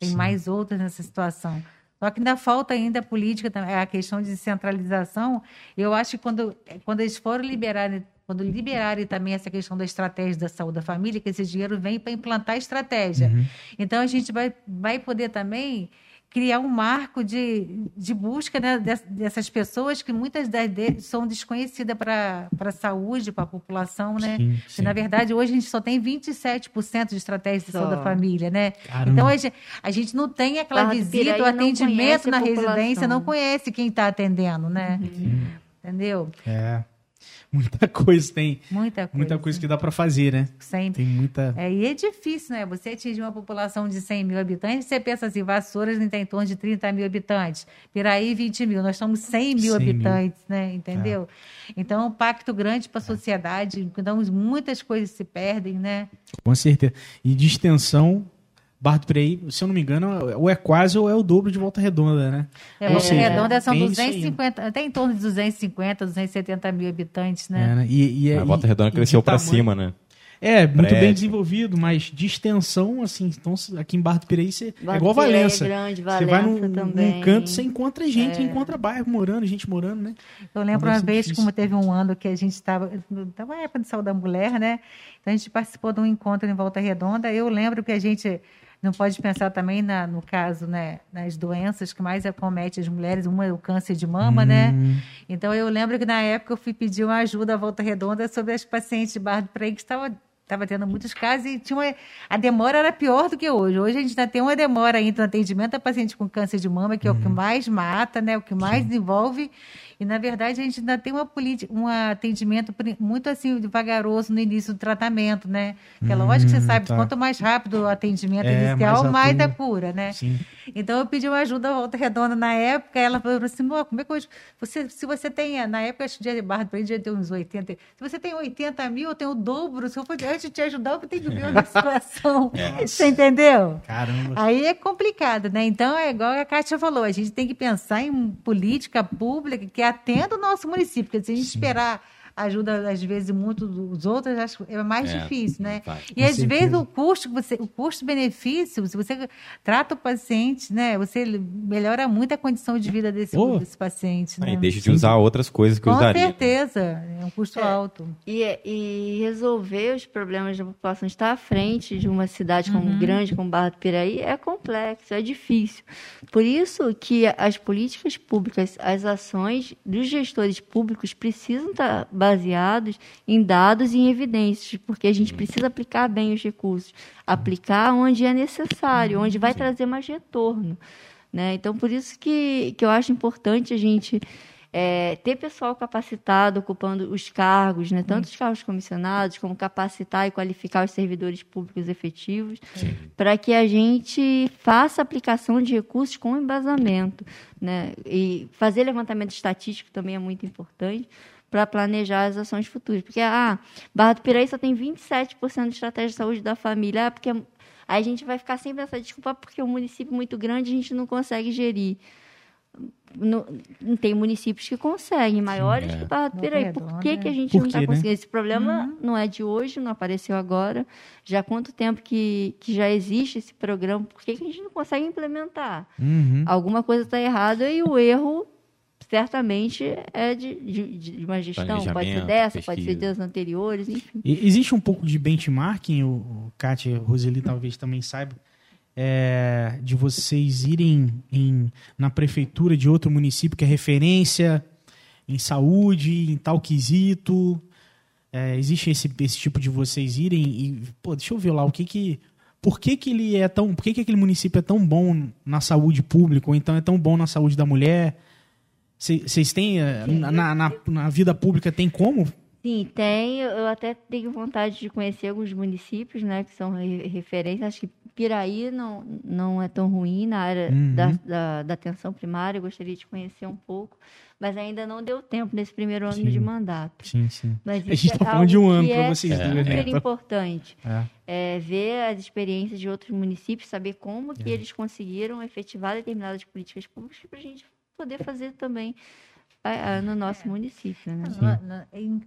Tem Sim. mais outras nessa situação. Só que ainda falta ainda a política, a questão de centralização. Eu acho que quando, quando eles forem liberarem, quando liberarem também essa questão da estratégia da saúde da família, que esse dinheiro vem para implantar a estratégia. Uhum. Então a gente vai, vai poder também criar um marco de, de busca né, des- dessas pessoas que muitas das deles são desconhecidas para a saúde, para a população, né? Sim, sim. na verdade, hoje a gente só tem 27% de estratégia de saúde da família, né? Caramba. Então, a gente, a gente não tem aquela Barra visita, o atendimento na população. residência, não conhece quem está atendendo, né? Entendeu? É. Muita coisa tem. Muita coisa. Muita coisa que dá pra fazer, né? Sempre. Tem muita. É, e é difícil, né? Você atingir uma população de 100 mil habitantes, você pensa assim, Vassouras tem em torno de 30 mil habitantes, Piraí 20 mil, nós somos 100 mil 100 mil. habitantes, né? Entendeu? Então, é um pacto grande para a sociedade, então muitas coisas se perdem, né? Com certeza. E de extensão, Barra do Piraí, se eu não me engano, ou é quase ou é o dobro de Volta Redonda, né? É, Volta seja, Redonda são tem isso aí. 250, até em torno de 250, 270 mil habitantes, É, né? né? E, e, é- A Volta e- Redonda cresceu tamanho- cima, né? É, muito bem Prédio. desenvolvido, mas de extensão, assim, então aqui em Barra do Piraí você, é Barra igual do Piraí é Valença. grande, você vai num, Valença num canto, você encontra gente, É. encontra bairro morando, gente morando, né? Eu lembro uma ser vez, difícil. como teve um ano que a gente estava, estava na época de saúde da mulher, né? Então a gente participou de um encontro em Volta Redonda. Eu lembro que a gente não pode pensar também na, no caso, né, nas doenças que mais acomete as mulheres. Uma é o câncer de mama, né? Hum, Então eu lembro que na época eu fui pedir uma ajuda à Volta Redonda sobre as pacientes de Barra do Piraí que estavam estava tendo muitos casos e tinha uma, a demora era pior do que hoje. Hoje a gente ainda tem uma demora ainda no atendimento a paciente com câncer de mama, que é o que mais mata, né? O que mais desenvolve. E, na verdade, a gente ainda tem uma política, um atendimento muito assim, devagaroso no início do tratamento, né? Porque é lógico que você Hum, sabe, tá. quanto mais rápido o atendimento É, inicial, mais mais, da cura, né? sim. Então eu pedi uma ajuda à Volta Redonda na época, ela falou assim, "Mô, como é que eu, você, se você tem, na época acho que de Barra do devia ter uns 80, se você tem 80 mil, eu tenho o dobro, se eu for antes de te ajudar, eu tenho mil na situação, você entendeu? Caramba. Aí é complicado, né? Então é igual a Kátia falou, a gente tem que pensar em política pública que atenda o nosso município, porque se a gente esperar ajuda às vezes muito dos outros, acho que é mais É, difícil, né? vai. E Com às certeza. vezes o custo, que você, o custo-benefício, se você trata o paciente, né, você melhora muito a condição de vida desse, Oh. desse paciente, né? Aí deixa de usar outras coisas que eu Com usaria. certeza, é um custo alto. E, e resolver os problemas da população, estar à frente de uma cidade como grande, como Barra do Piraí, é complexo, é difícil. Por isso que as políticas públicas, as ações dos gestores públicos precisam estar baseados em dados e em evidências, porque a gente precisa aplicar bem os recursos, aplicar onde é necessário, onde vai trazer mais retorno. Né? Então, por isso que, que eu acho importante a gente é, ter pessoal capacitado ocupando os cargos, né? tanto os cargos comissionados, como capacitar e qualificar os servidores públicos efetivos, para que a gente faça aplicação de recursos com embasamento. Né? E fazer levantamento estatístico também é muito importante para planejar as ações futuras. Porque, ah, Barra do Piraí só tem 27% de estratégia de saúde da família, ah, porque Aí a gente vai ficar sempre essa desculpa porque o município é muito grande a gente não consegue gerir. Não, não tem municípios que conseguem, maiores é. que Barra do Piraí. Por que, é. que a gente Por não está né? conseguindo? Esse problema não é de hoje, não apareceu agora. Já há quanto tempo que, que já existe esse programa? Por que, que a gente não consegue implementar? Uhum. Alguma coisa está errada e o erro certamente é de, de, de uma gestão, pode ser dessa, pode ser pesquisa. das anteriores, enfim. E- Existe um pouco de benchmarking, o, o Kátia e a Roseli talvez também saibam, é, de vocês irem em, na prefeitura de outro município que é referência em saúde, em tal quesito. É, existe esse, esse tipo de vocês irem e, pô, deixa eu ver lá o que que. Por que, que ele é tão. Por que, que aquele município é tão bom na saúde pública, ou então é tão bom na saúde da mulher? Vocês têm. é, Na, na, na vida pública tem como Sim, tem. Eu até tenho vontade de conhecer alguns municípios, né, que são re- referências. Acho que Piraí não, não é tão ruim na área Uhum. da, da, da atenção primária. Eu gostaria de conhecer um pouco, mas ainda não deu tempo nesse primeiro ano Sim. de mandato. Sim, sim. Mas A isso gente é tá falando de um ano pra é vocês duas, super né? importante. É. É, ver as experiências de outros municípios, saber como É. que eles conseguiram efetivar determinadas políticas públicas para a gente poder fazer também ah, ah, no nosso município, né?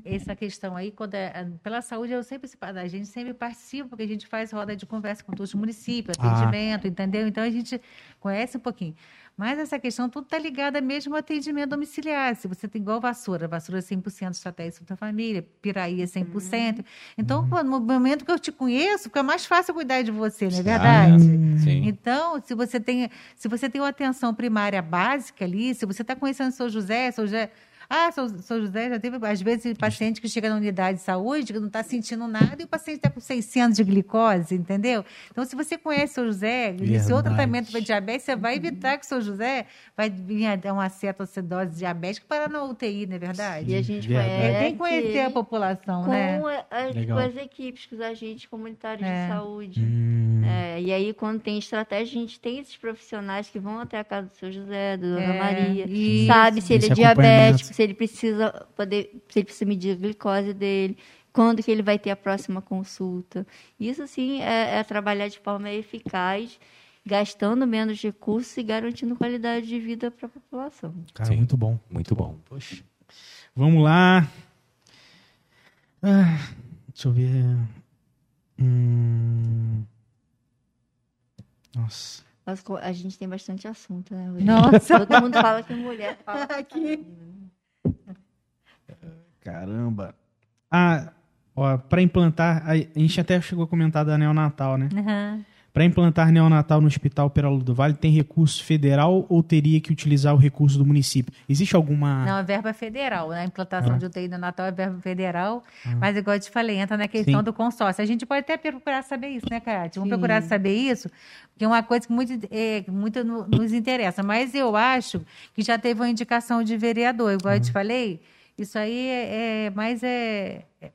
Essa questão aí, quando é, é, pela saúde, eu sempre, a gente sempre participa, porque a gente faz roda de conversa com todos os municípios, Ah. atendimento, entendeu? Então a gente conhece um pouquinho. Mas essa questão tudo está ligada mesmo ao atendimento domiciliar. Se você tem igual vassoura, vassoura é 100% estratégia da família, piraí é 100%. Então, pô, no momento que eu te conheço, fica mais fácil cuidar de você, não é verdade? Sim. Então, se você tem, se você tem uma atenção primária básica ali, se você está conhecendo o seu José, seu José. Ah, seu, seu José já teve, às vezes, paciente que chega na unidade de saúde que não está sentindo nada e o paciente está com 600 de glicose, entendeu? Então, se você conhece o seu José, iniciou tratamento para diabetes, você vai evitar que o seu José vai vir a dar uma cetoacidose diabética para na UTI, não é verdade? E a gente Verdade. É, conhece tem que conhecer a população, com, né? a- as, Legal. com as equipes, com os agentes comunitários É. de saúde. Hum, É, e aí, quando tem estratégia, a gente tem esses profissionais que vão até a casa do seu José, da Dona É, Maria, isso. sabe se ele é diabético, se ele precisa poder, se ele precisa medir a glicose dele, quando que ele vai ter a próxima consulta. Isso sim é, é trabalhar de forma eficaz, gastando menos recursos e garantindo qualidade de vida para a população. cara, Sim. muito bom. Muito bom. Poxa. Vamos lá. Ah, deixa eu ver. Hum. Nossa. Co- a gente tem bastante assunto, né? hoje? Nossa. Todo mundo fala que mulher fala. Aqui. Caramba. Ah, ó, para implantar, a gente até chegou a comentar da neonatal, né? Aham. Para implantar neonatal no Hospital Peralta do Vale, tem recurso federal ou teria que utilizar o recurso do município? Existe alguma. Não, é verba federal, né? A implantação Ah. de UTI no Natal é verba federal, mas igual eu te falei, entra na questão Sim. do consórcio. A gente pode até procurar saber isso, né, Cátia? Vamos Sim. procurar saber isso, porque é uma coisa que muito, é, muito no- nos interessa. Mas eu acho que já teve uma indicação de vereador, igual eu te falei. Isso aí é, é mais é, é-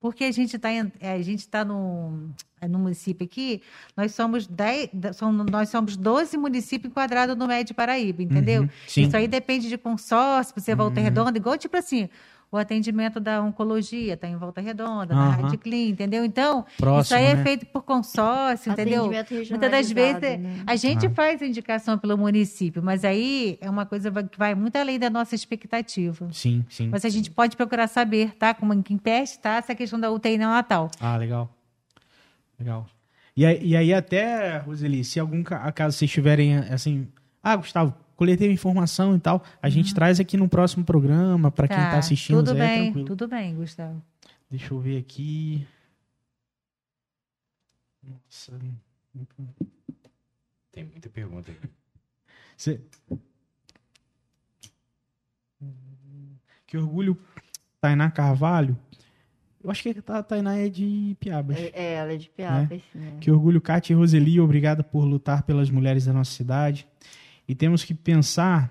porque a gente está a gente está no, é, no município aqui, nós somos 10, da- são, nós somos 12 municípios enquadrados no Médio Paraíba, entendeu? Uhum. Isso aí depende de consórcio, você Volta Redonda, igual tipo assim, o atendimento da oncologia está em Volta Redonda, na Aham. Rádio Clean, entendeu? Então, Próximo, isso aí é né? feito por consórcio, entendeu? Atendimento Muitas das vezes é- né? a gente Ah. faz a indicação pelo município, mas aí é uma coisa que vai muito além da nossa expectativa. Sim, sim. Mas a gente pode procurar saber, tá? Como que impede, tá? Essa questão da UTI neonatal. Ah, legal. Legal. E aí, e aí até, Roseli, se algum ca- acaso vocês tiverem assim, ah, Gustavo, coletei informação e tal, a gente traz aqui no próximo programa para quem tá assistindo, Tudo Zé, é bem, tranquilo. tudo bem, Gustavo. Deixa eu ver aqui. Nossa. Tem muita pergunta aí. Cê- Que orgulho, Tainá Carvalho. Eu acho que a Tainá é de Piabas. É, é, ela é de Piapas, né? Que orgulho, Kátia e Roseli, obrigada por lutar pelas mulheres da nossa cidade. E temos que pensar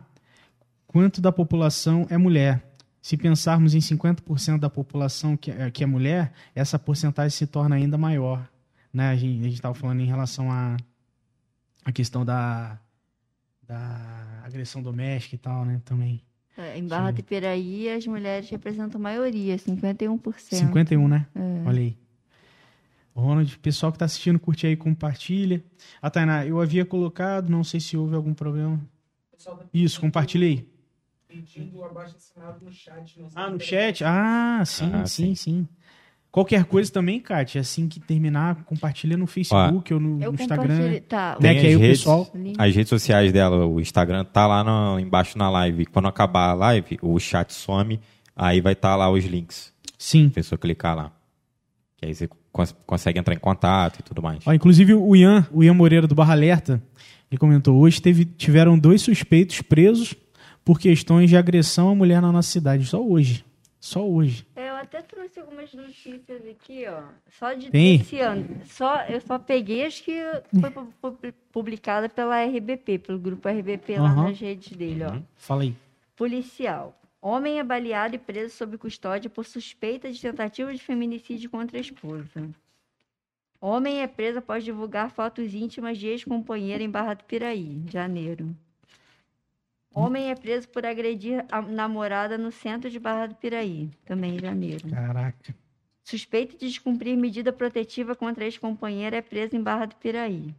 quanto da população é mulher. Se pensarmos em 50% da população que é, que é mulher, essa porcentagem se torna ainda maior. Né? A gente estava falando em relação à a, questão da, da agressão doméstica e tal, né? Também. É, Em Barra Sim. de Piraí, as mulheres representam a maioria, 51%. 51, né? É. Olha aí. Ronald, pessoal que está assistindo, curte aí, compartilha. A Tainá, eu havia colocado, não sei se houve algum problema. Tá Isso, compartilhei. pedindo abaixo assinado no chat. Ah, no se- chat? Ah, sim, Ah, sim, sim. Qualquer coisa também, Kátia, assim que terminar, compartilha no Facebook ou no, Eu no Instagram. Tá, Né, Tem aí as o redes, pessoal- as redes sociais dela, o Instagram tá lá no- embaixo na live. Quando acabar a live, o chat some, aí vai estar lá os links. Sim. A pessoa clicar lá. Que aí você cons- consegue entrar em contato e tudo mais. Ó, inclusive o Ian, o Ian Moreira do Barra Alerta, ele comentou: hoje teve, tiveram dois suspeitos presos por questões de agressão à mulher na nossa cidade. Só hoje. Só hoje. Eu até trouxe algumas notícias aqui, ó. Só de Tem? desse ano. Só, eu só peguei as que foi pu- pu- publicada pela RBP, pelo grupo RBP lá nas redes dele, ó. Fala aí. Policial. Homem é baleado e preso sob custódia por suspeita de tentativa de feminicídio contra a esposa. Homem é preso após divulgar fotos íntimas de ex-companheira em Barra do Piraí, janeiro. Homem é preso por agredir a namorada no centro de Barra do Piraí, também em janeiro. Caraca. Suspeito de descumprir medida protetiva contra ex-companheira é preso em Barra do Piraí.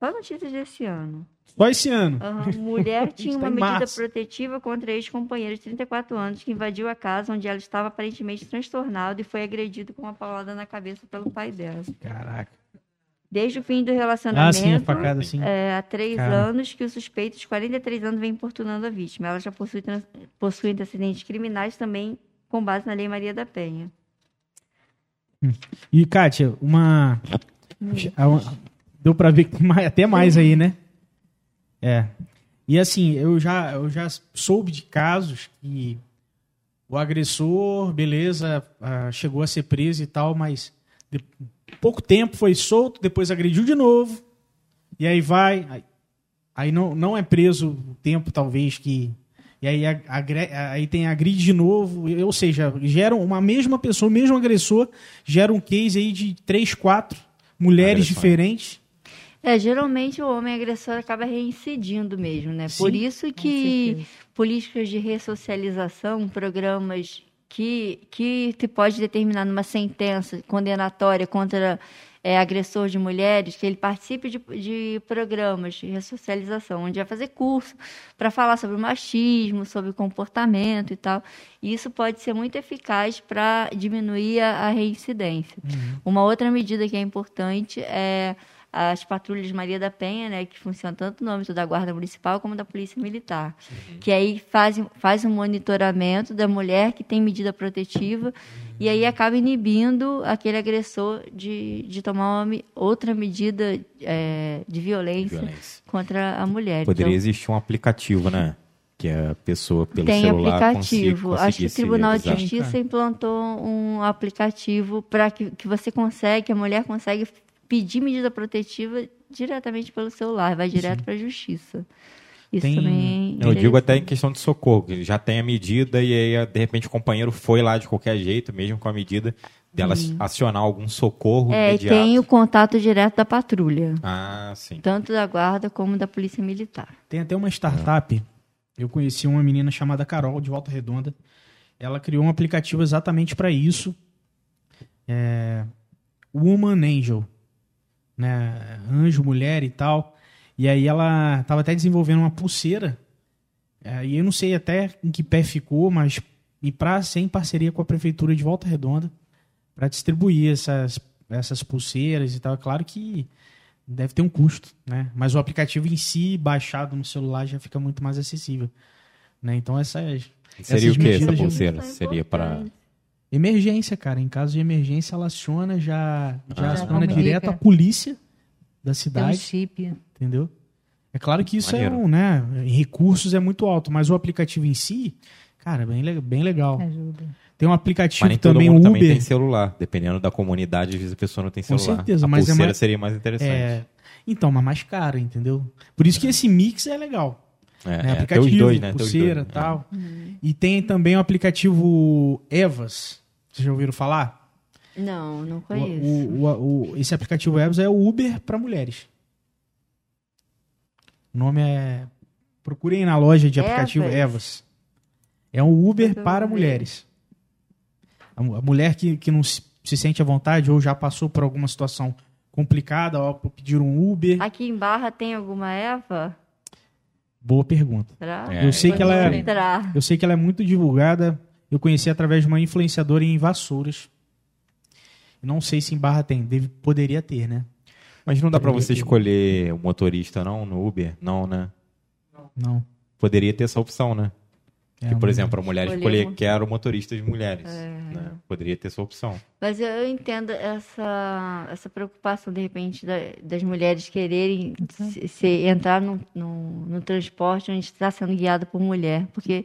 Só notícias desse ano. Só esse ano. Aham. Mulher tinha Está uma medida março. protetiva contra ex-companheiro de 34 anos que invadiu a casa onde ela estava aparentemente transtornada e foi agredido com uma paulada na cabeça pelo pai dela. Caraca. Desde o fim do Ah, relacionamento, sim, a facada, sim. é, há três Cara. anos que o suspeito de 43 anos vem importunando a vítima. Ela já possui, trans- possui antecedentes criminais também com base na Lei Maria da Penha. E, Kátia, uma. Deu pra ver que tem mais- até mais aí, né? É. E assim, eu já, eu já soube de casos que o agressor, beleza, ah, chegou a ser preso e tal, mas de- pouco tempo foi solto, depois agrediu de novo, e aí vai. Aí, aí não, não é preso o tempo, talvez, que. E aí, agre- aí tem agride de novo, ou seja, gera uma mesma pessoa, o mesmo agressor, gera um case aí de três, quatro mulheres Agressões. diferentes. É, geralmente o homem agressor acaba reincidindo mesmo, né? Por Sim, isso que políticas de ressocialização, programas que, que te pode determinar numa sentença condenatória contra é, agressor de mulheres, que ele participe de, de programas de ressocialização, onde vai fazer curso para falar sobre o machismo, sobre o comportamento e tal. E isso pode ser muito eficaz para diminuir a, a reincidência. Uma outra medida que é importante é as patrulhas Maria da Penha, né, que funcionam tanto no âmbito da Guarda Municipal como da Polícia Militar, que aí fazem faz um monitoramento da mulher que tem medida protetiva e aí acaba inibindo aquele agressor de, de tomar uma, outra medida é, de violência, Violência. contra a mulher. Poderia Então, existir um aplicativo, né? Que a pessoa pelo tem celular aplicativo. Acho que o Tribunal de. Justiça implantou um aplicativo para que, que você consegue, que a mulher consegue pedir medida protetiva diretamente pelo celular, vai direto para a Justiça. Isso Tem- também é Eu digo até em questão de socorro, que já tem a medida e aí, de repente, o companheiro foi lá de qualquer jeito, mesmo com a medida, dela acionar algum socorro É, e imediato. tem o contato direto da patrulha, Ah, sim. tanto da guarda como da polícia militar. Tem até uma startup. Eu conheci uma menina chamada Carol, de Volta Redonda. Ela criou um aplicativo exatamente para isso. É, Woman Angel. Né? Anjo, mulher e tal. E aí ela estava até desenvolvendo uma pulseira. É, e eu não sei até em que pé ficou, mas e para ser em parceria com a prefeitura de Volta Redonda para distribuir essas, essas pulseiras e tal. É claro que deve ter um custo, né? Mas o aplicativo em si, baixado no celular, já fica muito mais acessível. Né? Então essas Seria essas o que essa medidas de- pulseira? São Seria para... emergência, cara. Em caso de emergência, ela aciona já, já Ah. aciona direto a polícia da Tem um cidade, chip. entendeu? É claro que isso Maneiro. é um, né? Em recursos é muito alto, mas o aplicativo em si, cara, bem, bem legal. Ajuda. Tem um aplicativo Mas nem todo também, o mundo Uber. também tem celular. Dependendo da comunidade, às vezes a pessoa não tem Com celular. certeza, a mas é pulseira mais- seria mais interessante. É, então, mas mais caro, entendeu? Por isso que esse mix é legal. É, né? é, tem aplicativo, dois, né? Pulseira dois. tal. E tem também o aplicativo Evas. Vocês já ouviram falar? Não, não conheço. o- o- o- esse aplicativo Evas é o Uber para mulheres. O nome é. Procurem na loja de aplicativo Evas? Evas. É um Uber para ver. mulheres. A, a mulher que, que não se, se sente à vontade ou já passou por alguma situação complicada, ó, pedir um Uber. Aqui em Barra tem alguma Eva? Boa pergunta. Será? É, Eu sei que ela é- Entrar. Eu sei que ela é muito divulgada. Eu conheci através de uma influenciadora em Vassouras. Não sei se em Barra tem, deve, poderia ter, né? Mas não dá pra Poderia você ter. escolher o motorista, não, no Uber? Não, né? Não. Poderia ter essa opção, né? É, que, por não- exemplo, a mulher Escolher escolher um- quero motoristas de mulheres. É. né? Poderia ter essa opção. Mas eu, eu entendo essa, essa preocupação, de repente, da- das mulheres quererem se, se entrar no, no, no transporte onde está sendo guiado por mulher. Porque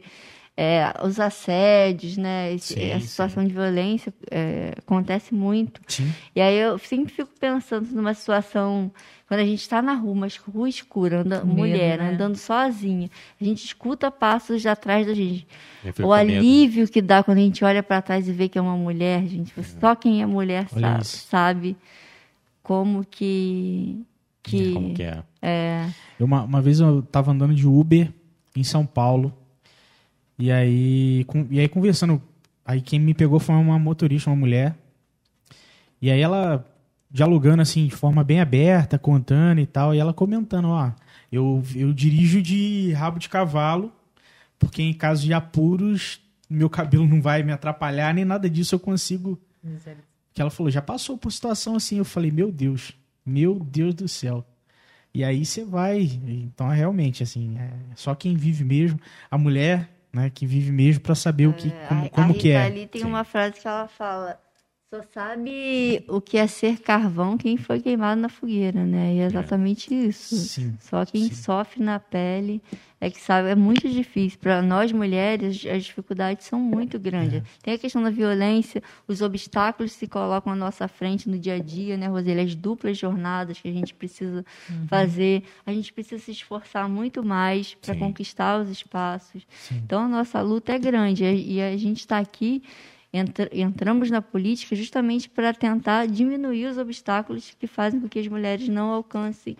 é, os assédios, né, Sim, a sim. situação de violência é, acontece muito. Sim. E aí eu sempre fico pensando numa situação, quando a gente está na rua, mas rua escura, anda, Medo, mulher, né? andando sozinha, a gente escuta passos atrás da gente. O com medo. alívio que dá quando a gente olha para trás e vê que é uma mulher, gente. Só quem é mulher sabe, sabe como que. que Como que é? é, uma, uma vez eu tava andando de Uber em São Paulo. E aí, com- e aí conversando. Aí quem me pegou foi uma motorista, uma mulher. E aí ela dialogando assim, de forma bem aberta, contando e tal. E ela comentando, ó, eu, eu dirijo de rabo de cavalo, porque em caso de apuros, meu cabelo não vai me atrapalhar, nem nada disso eu consigo que ela falou, já passou por situação assim. Eu falei, meu Deus, meu Deus do céu. E aí você vai. Então, realmente, assim, é só quem vive mesmo, a mulher, né, que vive mesmo pra saber o que, como, a, como a que é. ali tem Sim. uma frase que ela fala: só sabe o que é ser carvão quem foi queimado na fogueira, né? E é exatamente isso. Sim. Só quem sim. sofre na pele é que sabe. É muito difícil. Para nós mulheres, as dificuldades são muito grandes. Tem a questão da violência, os obstáculos que se colocam à nossa frente no dia a dia, né, Roseli? As duplas jornadas que a gente precisa fazer. A gente precisa se esforçar muito mais para Sim. conquistar os espaços. Então, a nossa luta é grande. E a gente está aqui. Entra- Entramos na política justamente para tentar diminuir os obstáculos que fazem com que as mulheres não alcancem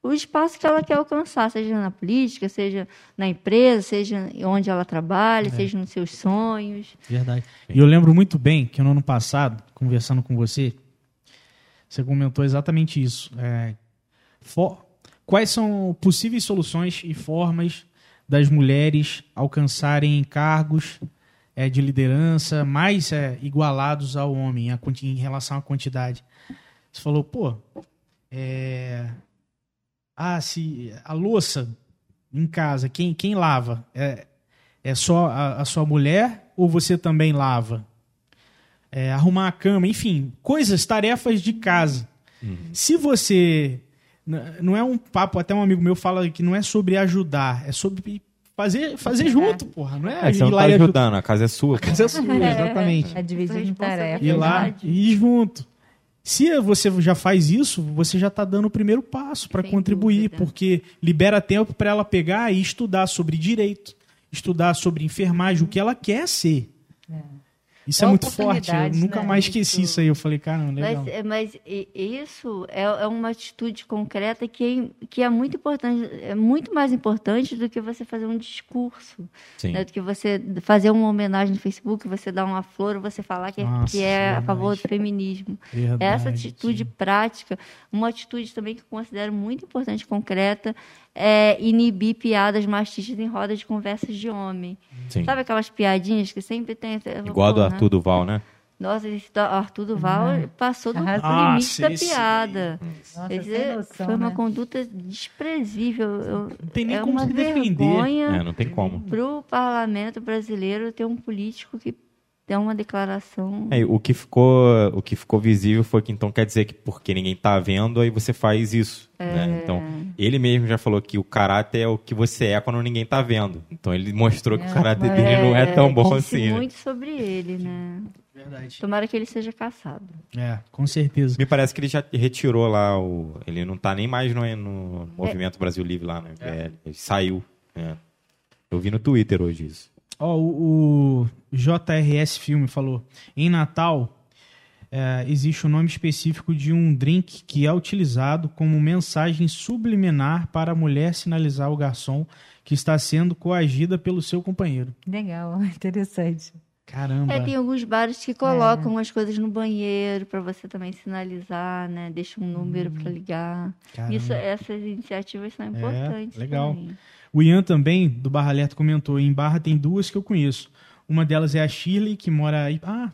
o espaço que ela quer alcançar, seja na política, seja na empresa, seja onde ela trabalha, seja nos seus sonhos. Verdade. E eu lembro muito bem que no ano passado, conversando com você, você comentou exatamente isso. É, fo- quais são possíveis soluções e formas das mulheres alcançarem cargos é, de liderança mais é, igualados ao homem a em relação à quantidade? Você falou, pô, é, ah, se a louça em casa, quem, quem lava? É, é só a, a sua mulher ou você também lava? É, arrumar a cama, enfim, coisas, tarefas de casa. Se você. Não é um papo, até um amigo meu fala que não é sobre ajudar, é sobre fazer, fazer junto, porra. Não é, É, você não tá lá e ajudar. ajudando, a casa é sua. pô. Mas é sua, exatamente. É dividir em tarefa. Ir lá e ir junto. Se você já faz isso, você já está dando o primeiro passo para contribuir, dúvida. porque libera tempo para ela pegar e estudar sobre direito, estudar sobre enfermagem, o que ela quer ser. Isso é, É muito forte. Eu nunca né? mais esqueci Isso. isso aí. Eu falei, caramba, legal. Mas, é- mas i- isso é, é uma atitude concreta que é, que é muito importante, é muito mais importante do que você fazer um discurso, Sim. né? do que você fazer uma homenagem no Facebook, você dar uma flor, você falar que, é- Nossa, que é a verdade. favor do feminismo. Verdade, Essa atitude prática, uma atitude também que eu considero muito importante, concreta, é inibir piadas machistas em rodas de conversas de homem. Sim. Sabe aquelas piadinhas que sempre tem? Igual a do né? Arthur Duval, né? Nossa, esse do Arthur Duval passou do Arrasou. limite Nossa, da piada. Nossa, Esse sem noção, foi uma né? conduta desprezível. Eu- Não tem nem é como uma se defender. É, não tem como. para o parlamento brasileiro ter um político que dá uma declaração. É, o que ficou, o que ficou visível foi que então quer dizer que porque ninguém tá vendo, aí você faz isso, né? Então, ele mesmo já falou que o caráter é o que você é quando ninguém tá vendo. Então ele mostrou que o caráter dele não é tão bom assim, né? muito sobre ele, né? Verdade. Tomara que ele seja caçado. É, com certeza. Me parece que ele já retirou lá o. Ele não tá nem mais no, no Movimento Brasil Livre lá, né? É, ele saiu. né? Eu vi no Twitter hoje isso. Ó, o, o JRS Filme falou: em Natal é, existe um nome específico de um drink que é utilizado como mensagem subliminar para a mulher sinalizar ao garçom que está sendo coagida pelo seu companheiro. Legal, interessante. Caramba. É, tem alguns bares que colocam as coisas no banheiro para você também sinalizar, né? Deixa um número para ligar. Caramba. Isso, essas iniciativas são importantes. legal. também. O Ian também, do Barra Alerta, comentou: em Barra tem duas que eu conheço. Uma delas é a Shirley, que mora aí. Ah,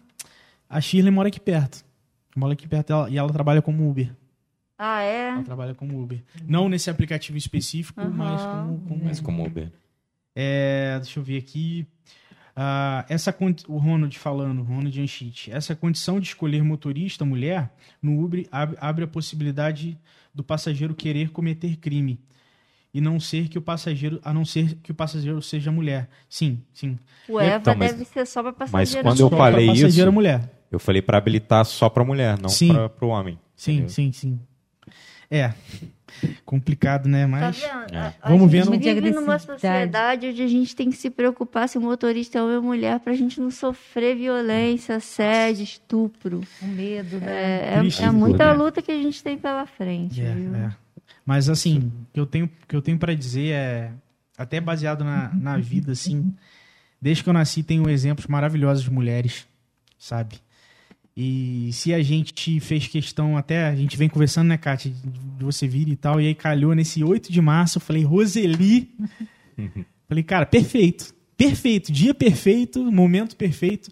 a Shirley mora aqui perto. Mora aqui perto dela. E ela trabalha como Uber. Ah, é? Ela trabalha como Uber. Não nesse aplicativo específico, Aham. mas como, como Mas como Uber. É, deixa eu ver aqui. Ah, essa o Ronald falando, Ronald Anchit, essa condição de escolher motorista mulher no Uber abre, abre a possibilidade do passageiro querer cometer crime e não ser que o passageiro, a não ser que o passageiro seja mulher. Sim, sim. O Eva Então, mas- deve ser só pra passageiro. quando eu Só falei isso- mulher. Eu falei pra habilitar só pra mulher, não pra, o homem. Sim, Entendeu? sim, sim. É complicado, né? Tá Mas vendo? É. A- a Vamos gente vendo- vive numa sociedade onde a gente tem que se preocupar se o motorista é homem ou mulher pra gente não sofrer violência, assédio, estupro. O medo, né? É, é- é muita né? luta que a gente tem pela frente. É, viu? é. Mas assim, o que eu tenho, que eu tenho para dizer é até baseado na, na vida, assim. Desde que eu nasci, tenho exemplos maravilhosos de mulheres, sabe? E se a gente fez questão, até a gente vem conversando, né, Kátia, de você vir e tal, e aí calhou nesse 8 de março, eu falei, Roseli. falei, cara, perfeito. Perfeito, dia perfeito, momento perfeito.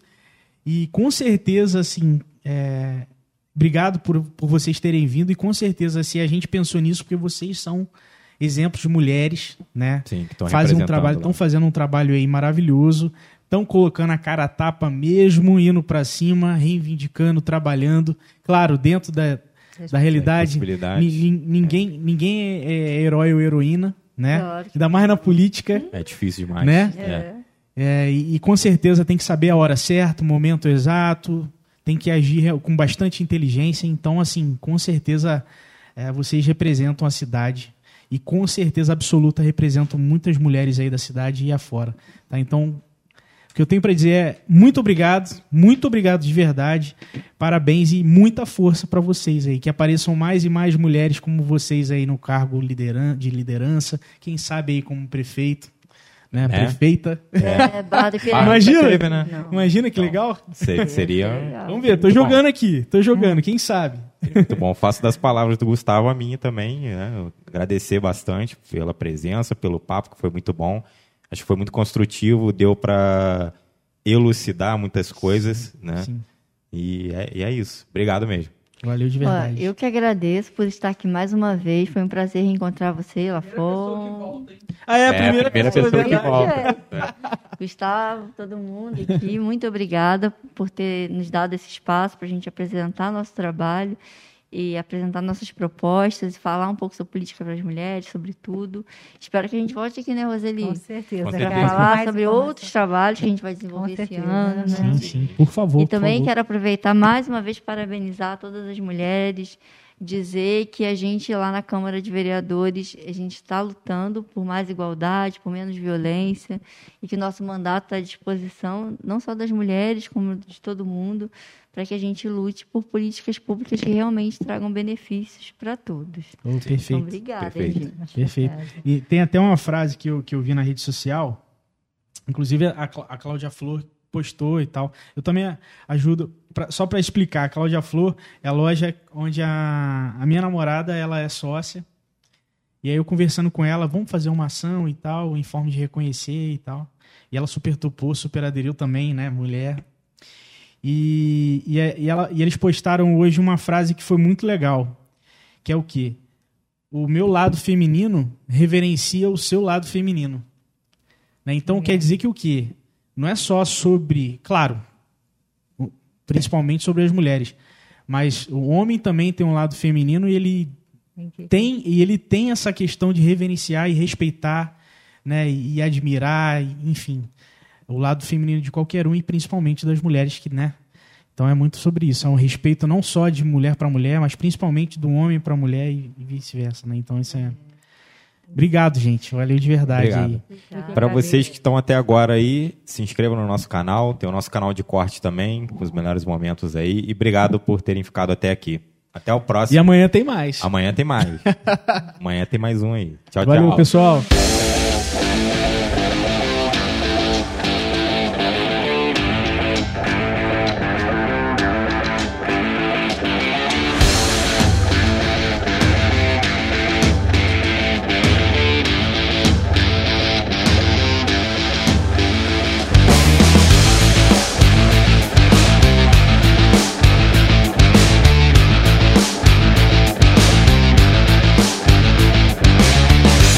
E com certeza, assim, é, obrigado por, por vocês terem vindo. E com certeza, se a gente pensou nisso, porque vocês são exemplos de mulheres, né? Sim, que estão Fazem um trabalho, estão fazendo um trabalho aí maravilhoso. Estão colocando a cara a tapa mesmo, indo pra cima, reivindicando, trabalhando. Claro, dentro da, da realidade, possibilidades. ni- ni- ninguém, ninguém é, é herói ou heroína, né? Claro. Ainda mais na política. É difícil demais. Né? É. É, e, e com certeza tem que saber a hora certa, o momento exato, tem que agir com bastante inteligência. Então, assim, com certeza é, vocês representam a cidade e com certeza absoluta representam muitas mulheres aí da cidade e afora. Tá? Então, o que eu tenho para dizer é muito obrigado, muito obrigado de verdade, parabéns e muita força para vocês aí, que apareçam mais e mais mulheres como vocês aí no cargo lideran de liderança, quem sabe aí como prefeito, né, É. prefeita. É, Barra do Piraí. Ah, Imagina, teve, né? Não. imagina que legal. Se- Seria Legal. Vamos ver, tô Muito jogando aqui, tô jogando, quem sabe. muito bom. Faço das palavras do Gustavo a minha também. Né? Eu Agradecer bastante pela presença, pelo papo, que foi muito bom. Acho que foi muito construtivo, deu para elucidar muitas coisas, né? Sim. E é, e é isso. Obrigado mesmo. Valeu de Ó, verdade. eu que agradeço por estar aqui mais uma vez. Foi um prazer reencontrar você lá Pessoa que fora. Ah, é a É, a primeira, primeira pessoa, pessoa que volta. É. Gustavo, todo mundo aqui, muito obrigada por ter nos dado esse espaço para a gente apresentar nosso trabalho e apresentar nossas propostas e falar um pouco sobre política para as mulheres, sobre tudo. Espero que a gente volte aqui, né, Roseli? Com certeza. Com Para falar mais sobre outros trabalhos que a gente vai desenvolver esse ano. Né? Sim, sim, por favor. E por também favor. quero aproveitar mais uma vez para parabenizar todas as mulheres, dizer que a gente lá na Câmara de Vereadores, a gente está lutando por mais igualdade, por menos violência, e que nosso mandato está à disposição, não só das mulheres, como de todo mundo, para que a gente lute por políticas públicas que realmente tragam benefícios para todos. Oh, Então, perfeito, obrigada, Perfeito. gente. perfeito. E tem até uma frase que eu, que eu vi na rede social, inclusive a, Clá- a Cláudia Flor postou e tal. Eu também ajudo, pra- só para explicar, a Cláudia Flor é a loja onde a, a minha namorada ela é sócia. E aí eu conversando com ela, vamos fazer uma ação e tal, em forma de reconhecer e tal. E ela super topou, super aderiu também, né, mulher. E, e, é- e ela, e eles postaram hoje uma frase que foi muito legal, que é o quê? O meu lado feminino reverencia o seu lado feminino. Né? Então quer dizer que o quê? Não é só sobre, claro, principalmente sobre as mulheres, mas o homem também tem um lado feminino e ele Tem que- tem e ele tem essa questão de reverenciar e respeitar, né, e admirar, e, enfim, o lado feminino de qualquer um e principalmente das mulheres que, né? Então é muito sobre isso, é um respeito não só de mulher para mulher, mas principalmente do homem para mulher e, e vice-versa, né? Então isso é Obrigado, gente. Valeu de verdade. Para vocês que estão até agora aí, se inscrevam no nosso canal. Tem o nosso canal de corte também, com os melhores momentos aí. E obrigado por terem ficado até aqui. Até o E próximo. amanhã tem mais. Amanhã tem mais. Amanhã tem mais um aí. Tchau, Valeu, tchau. pessoal.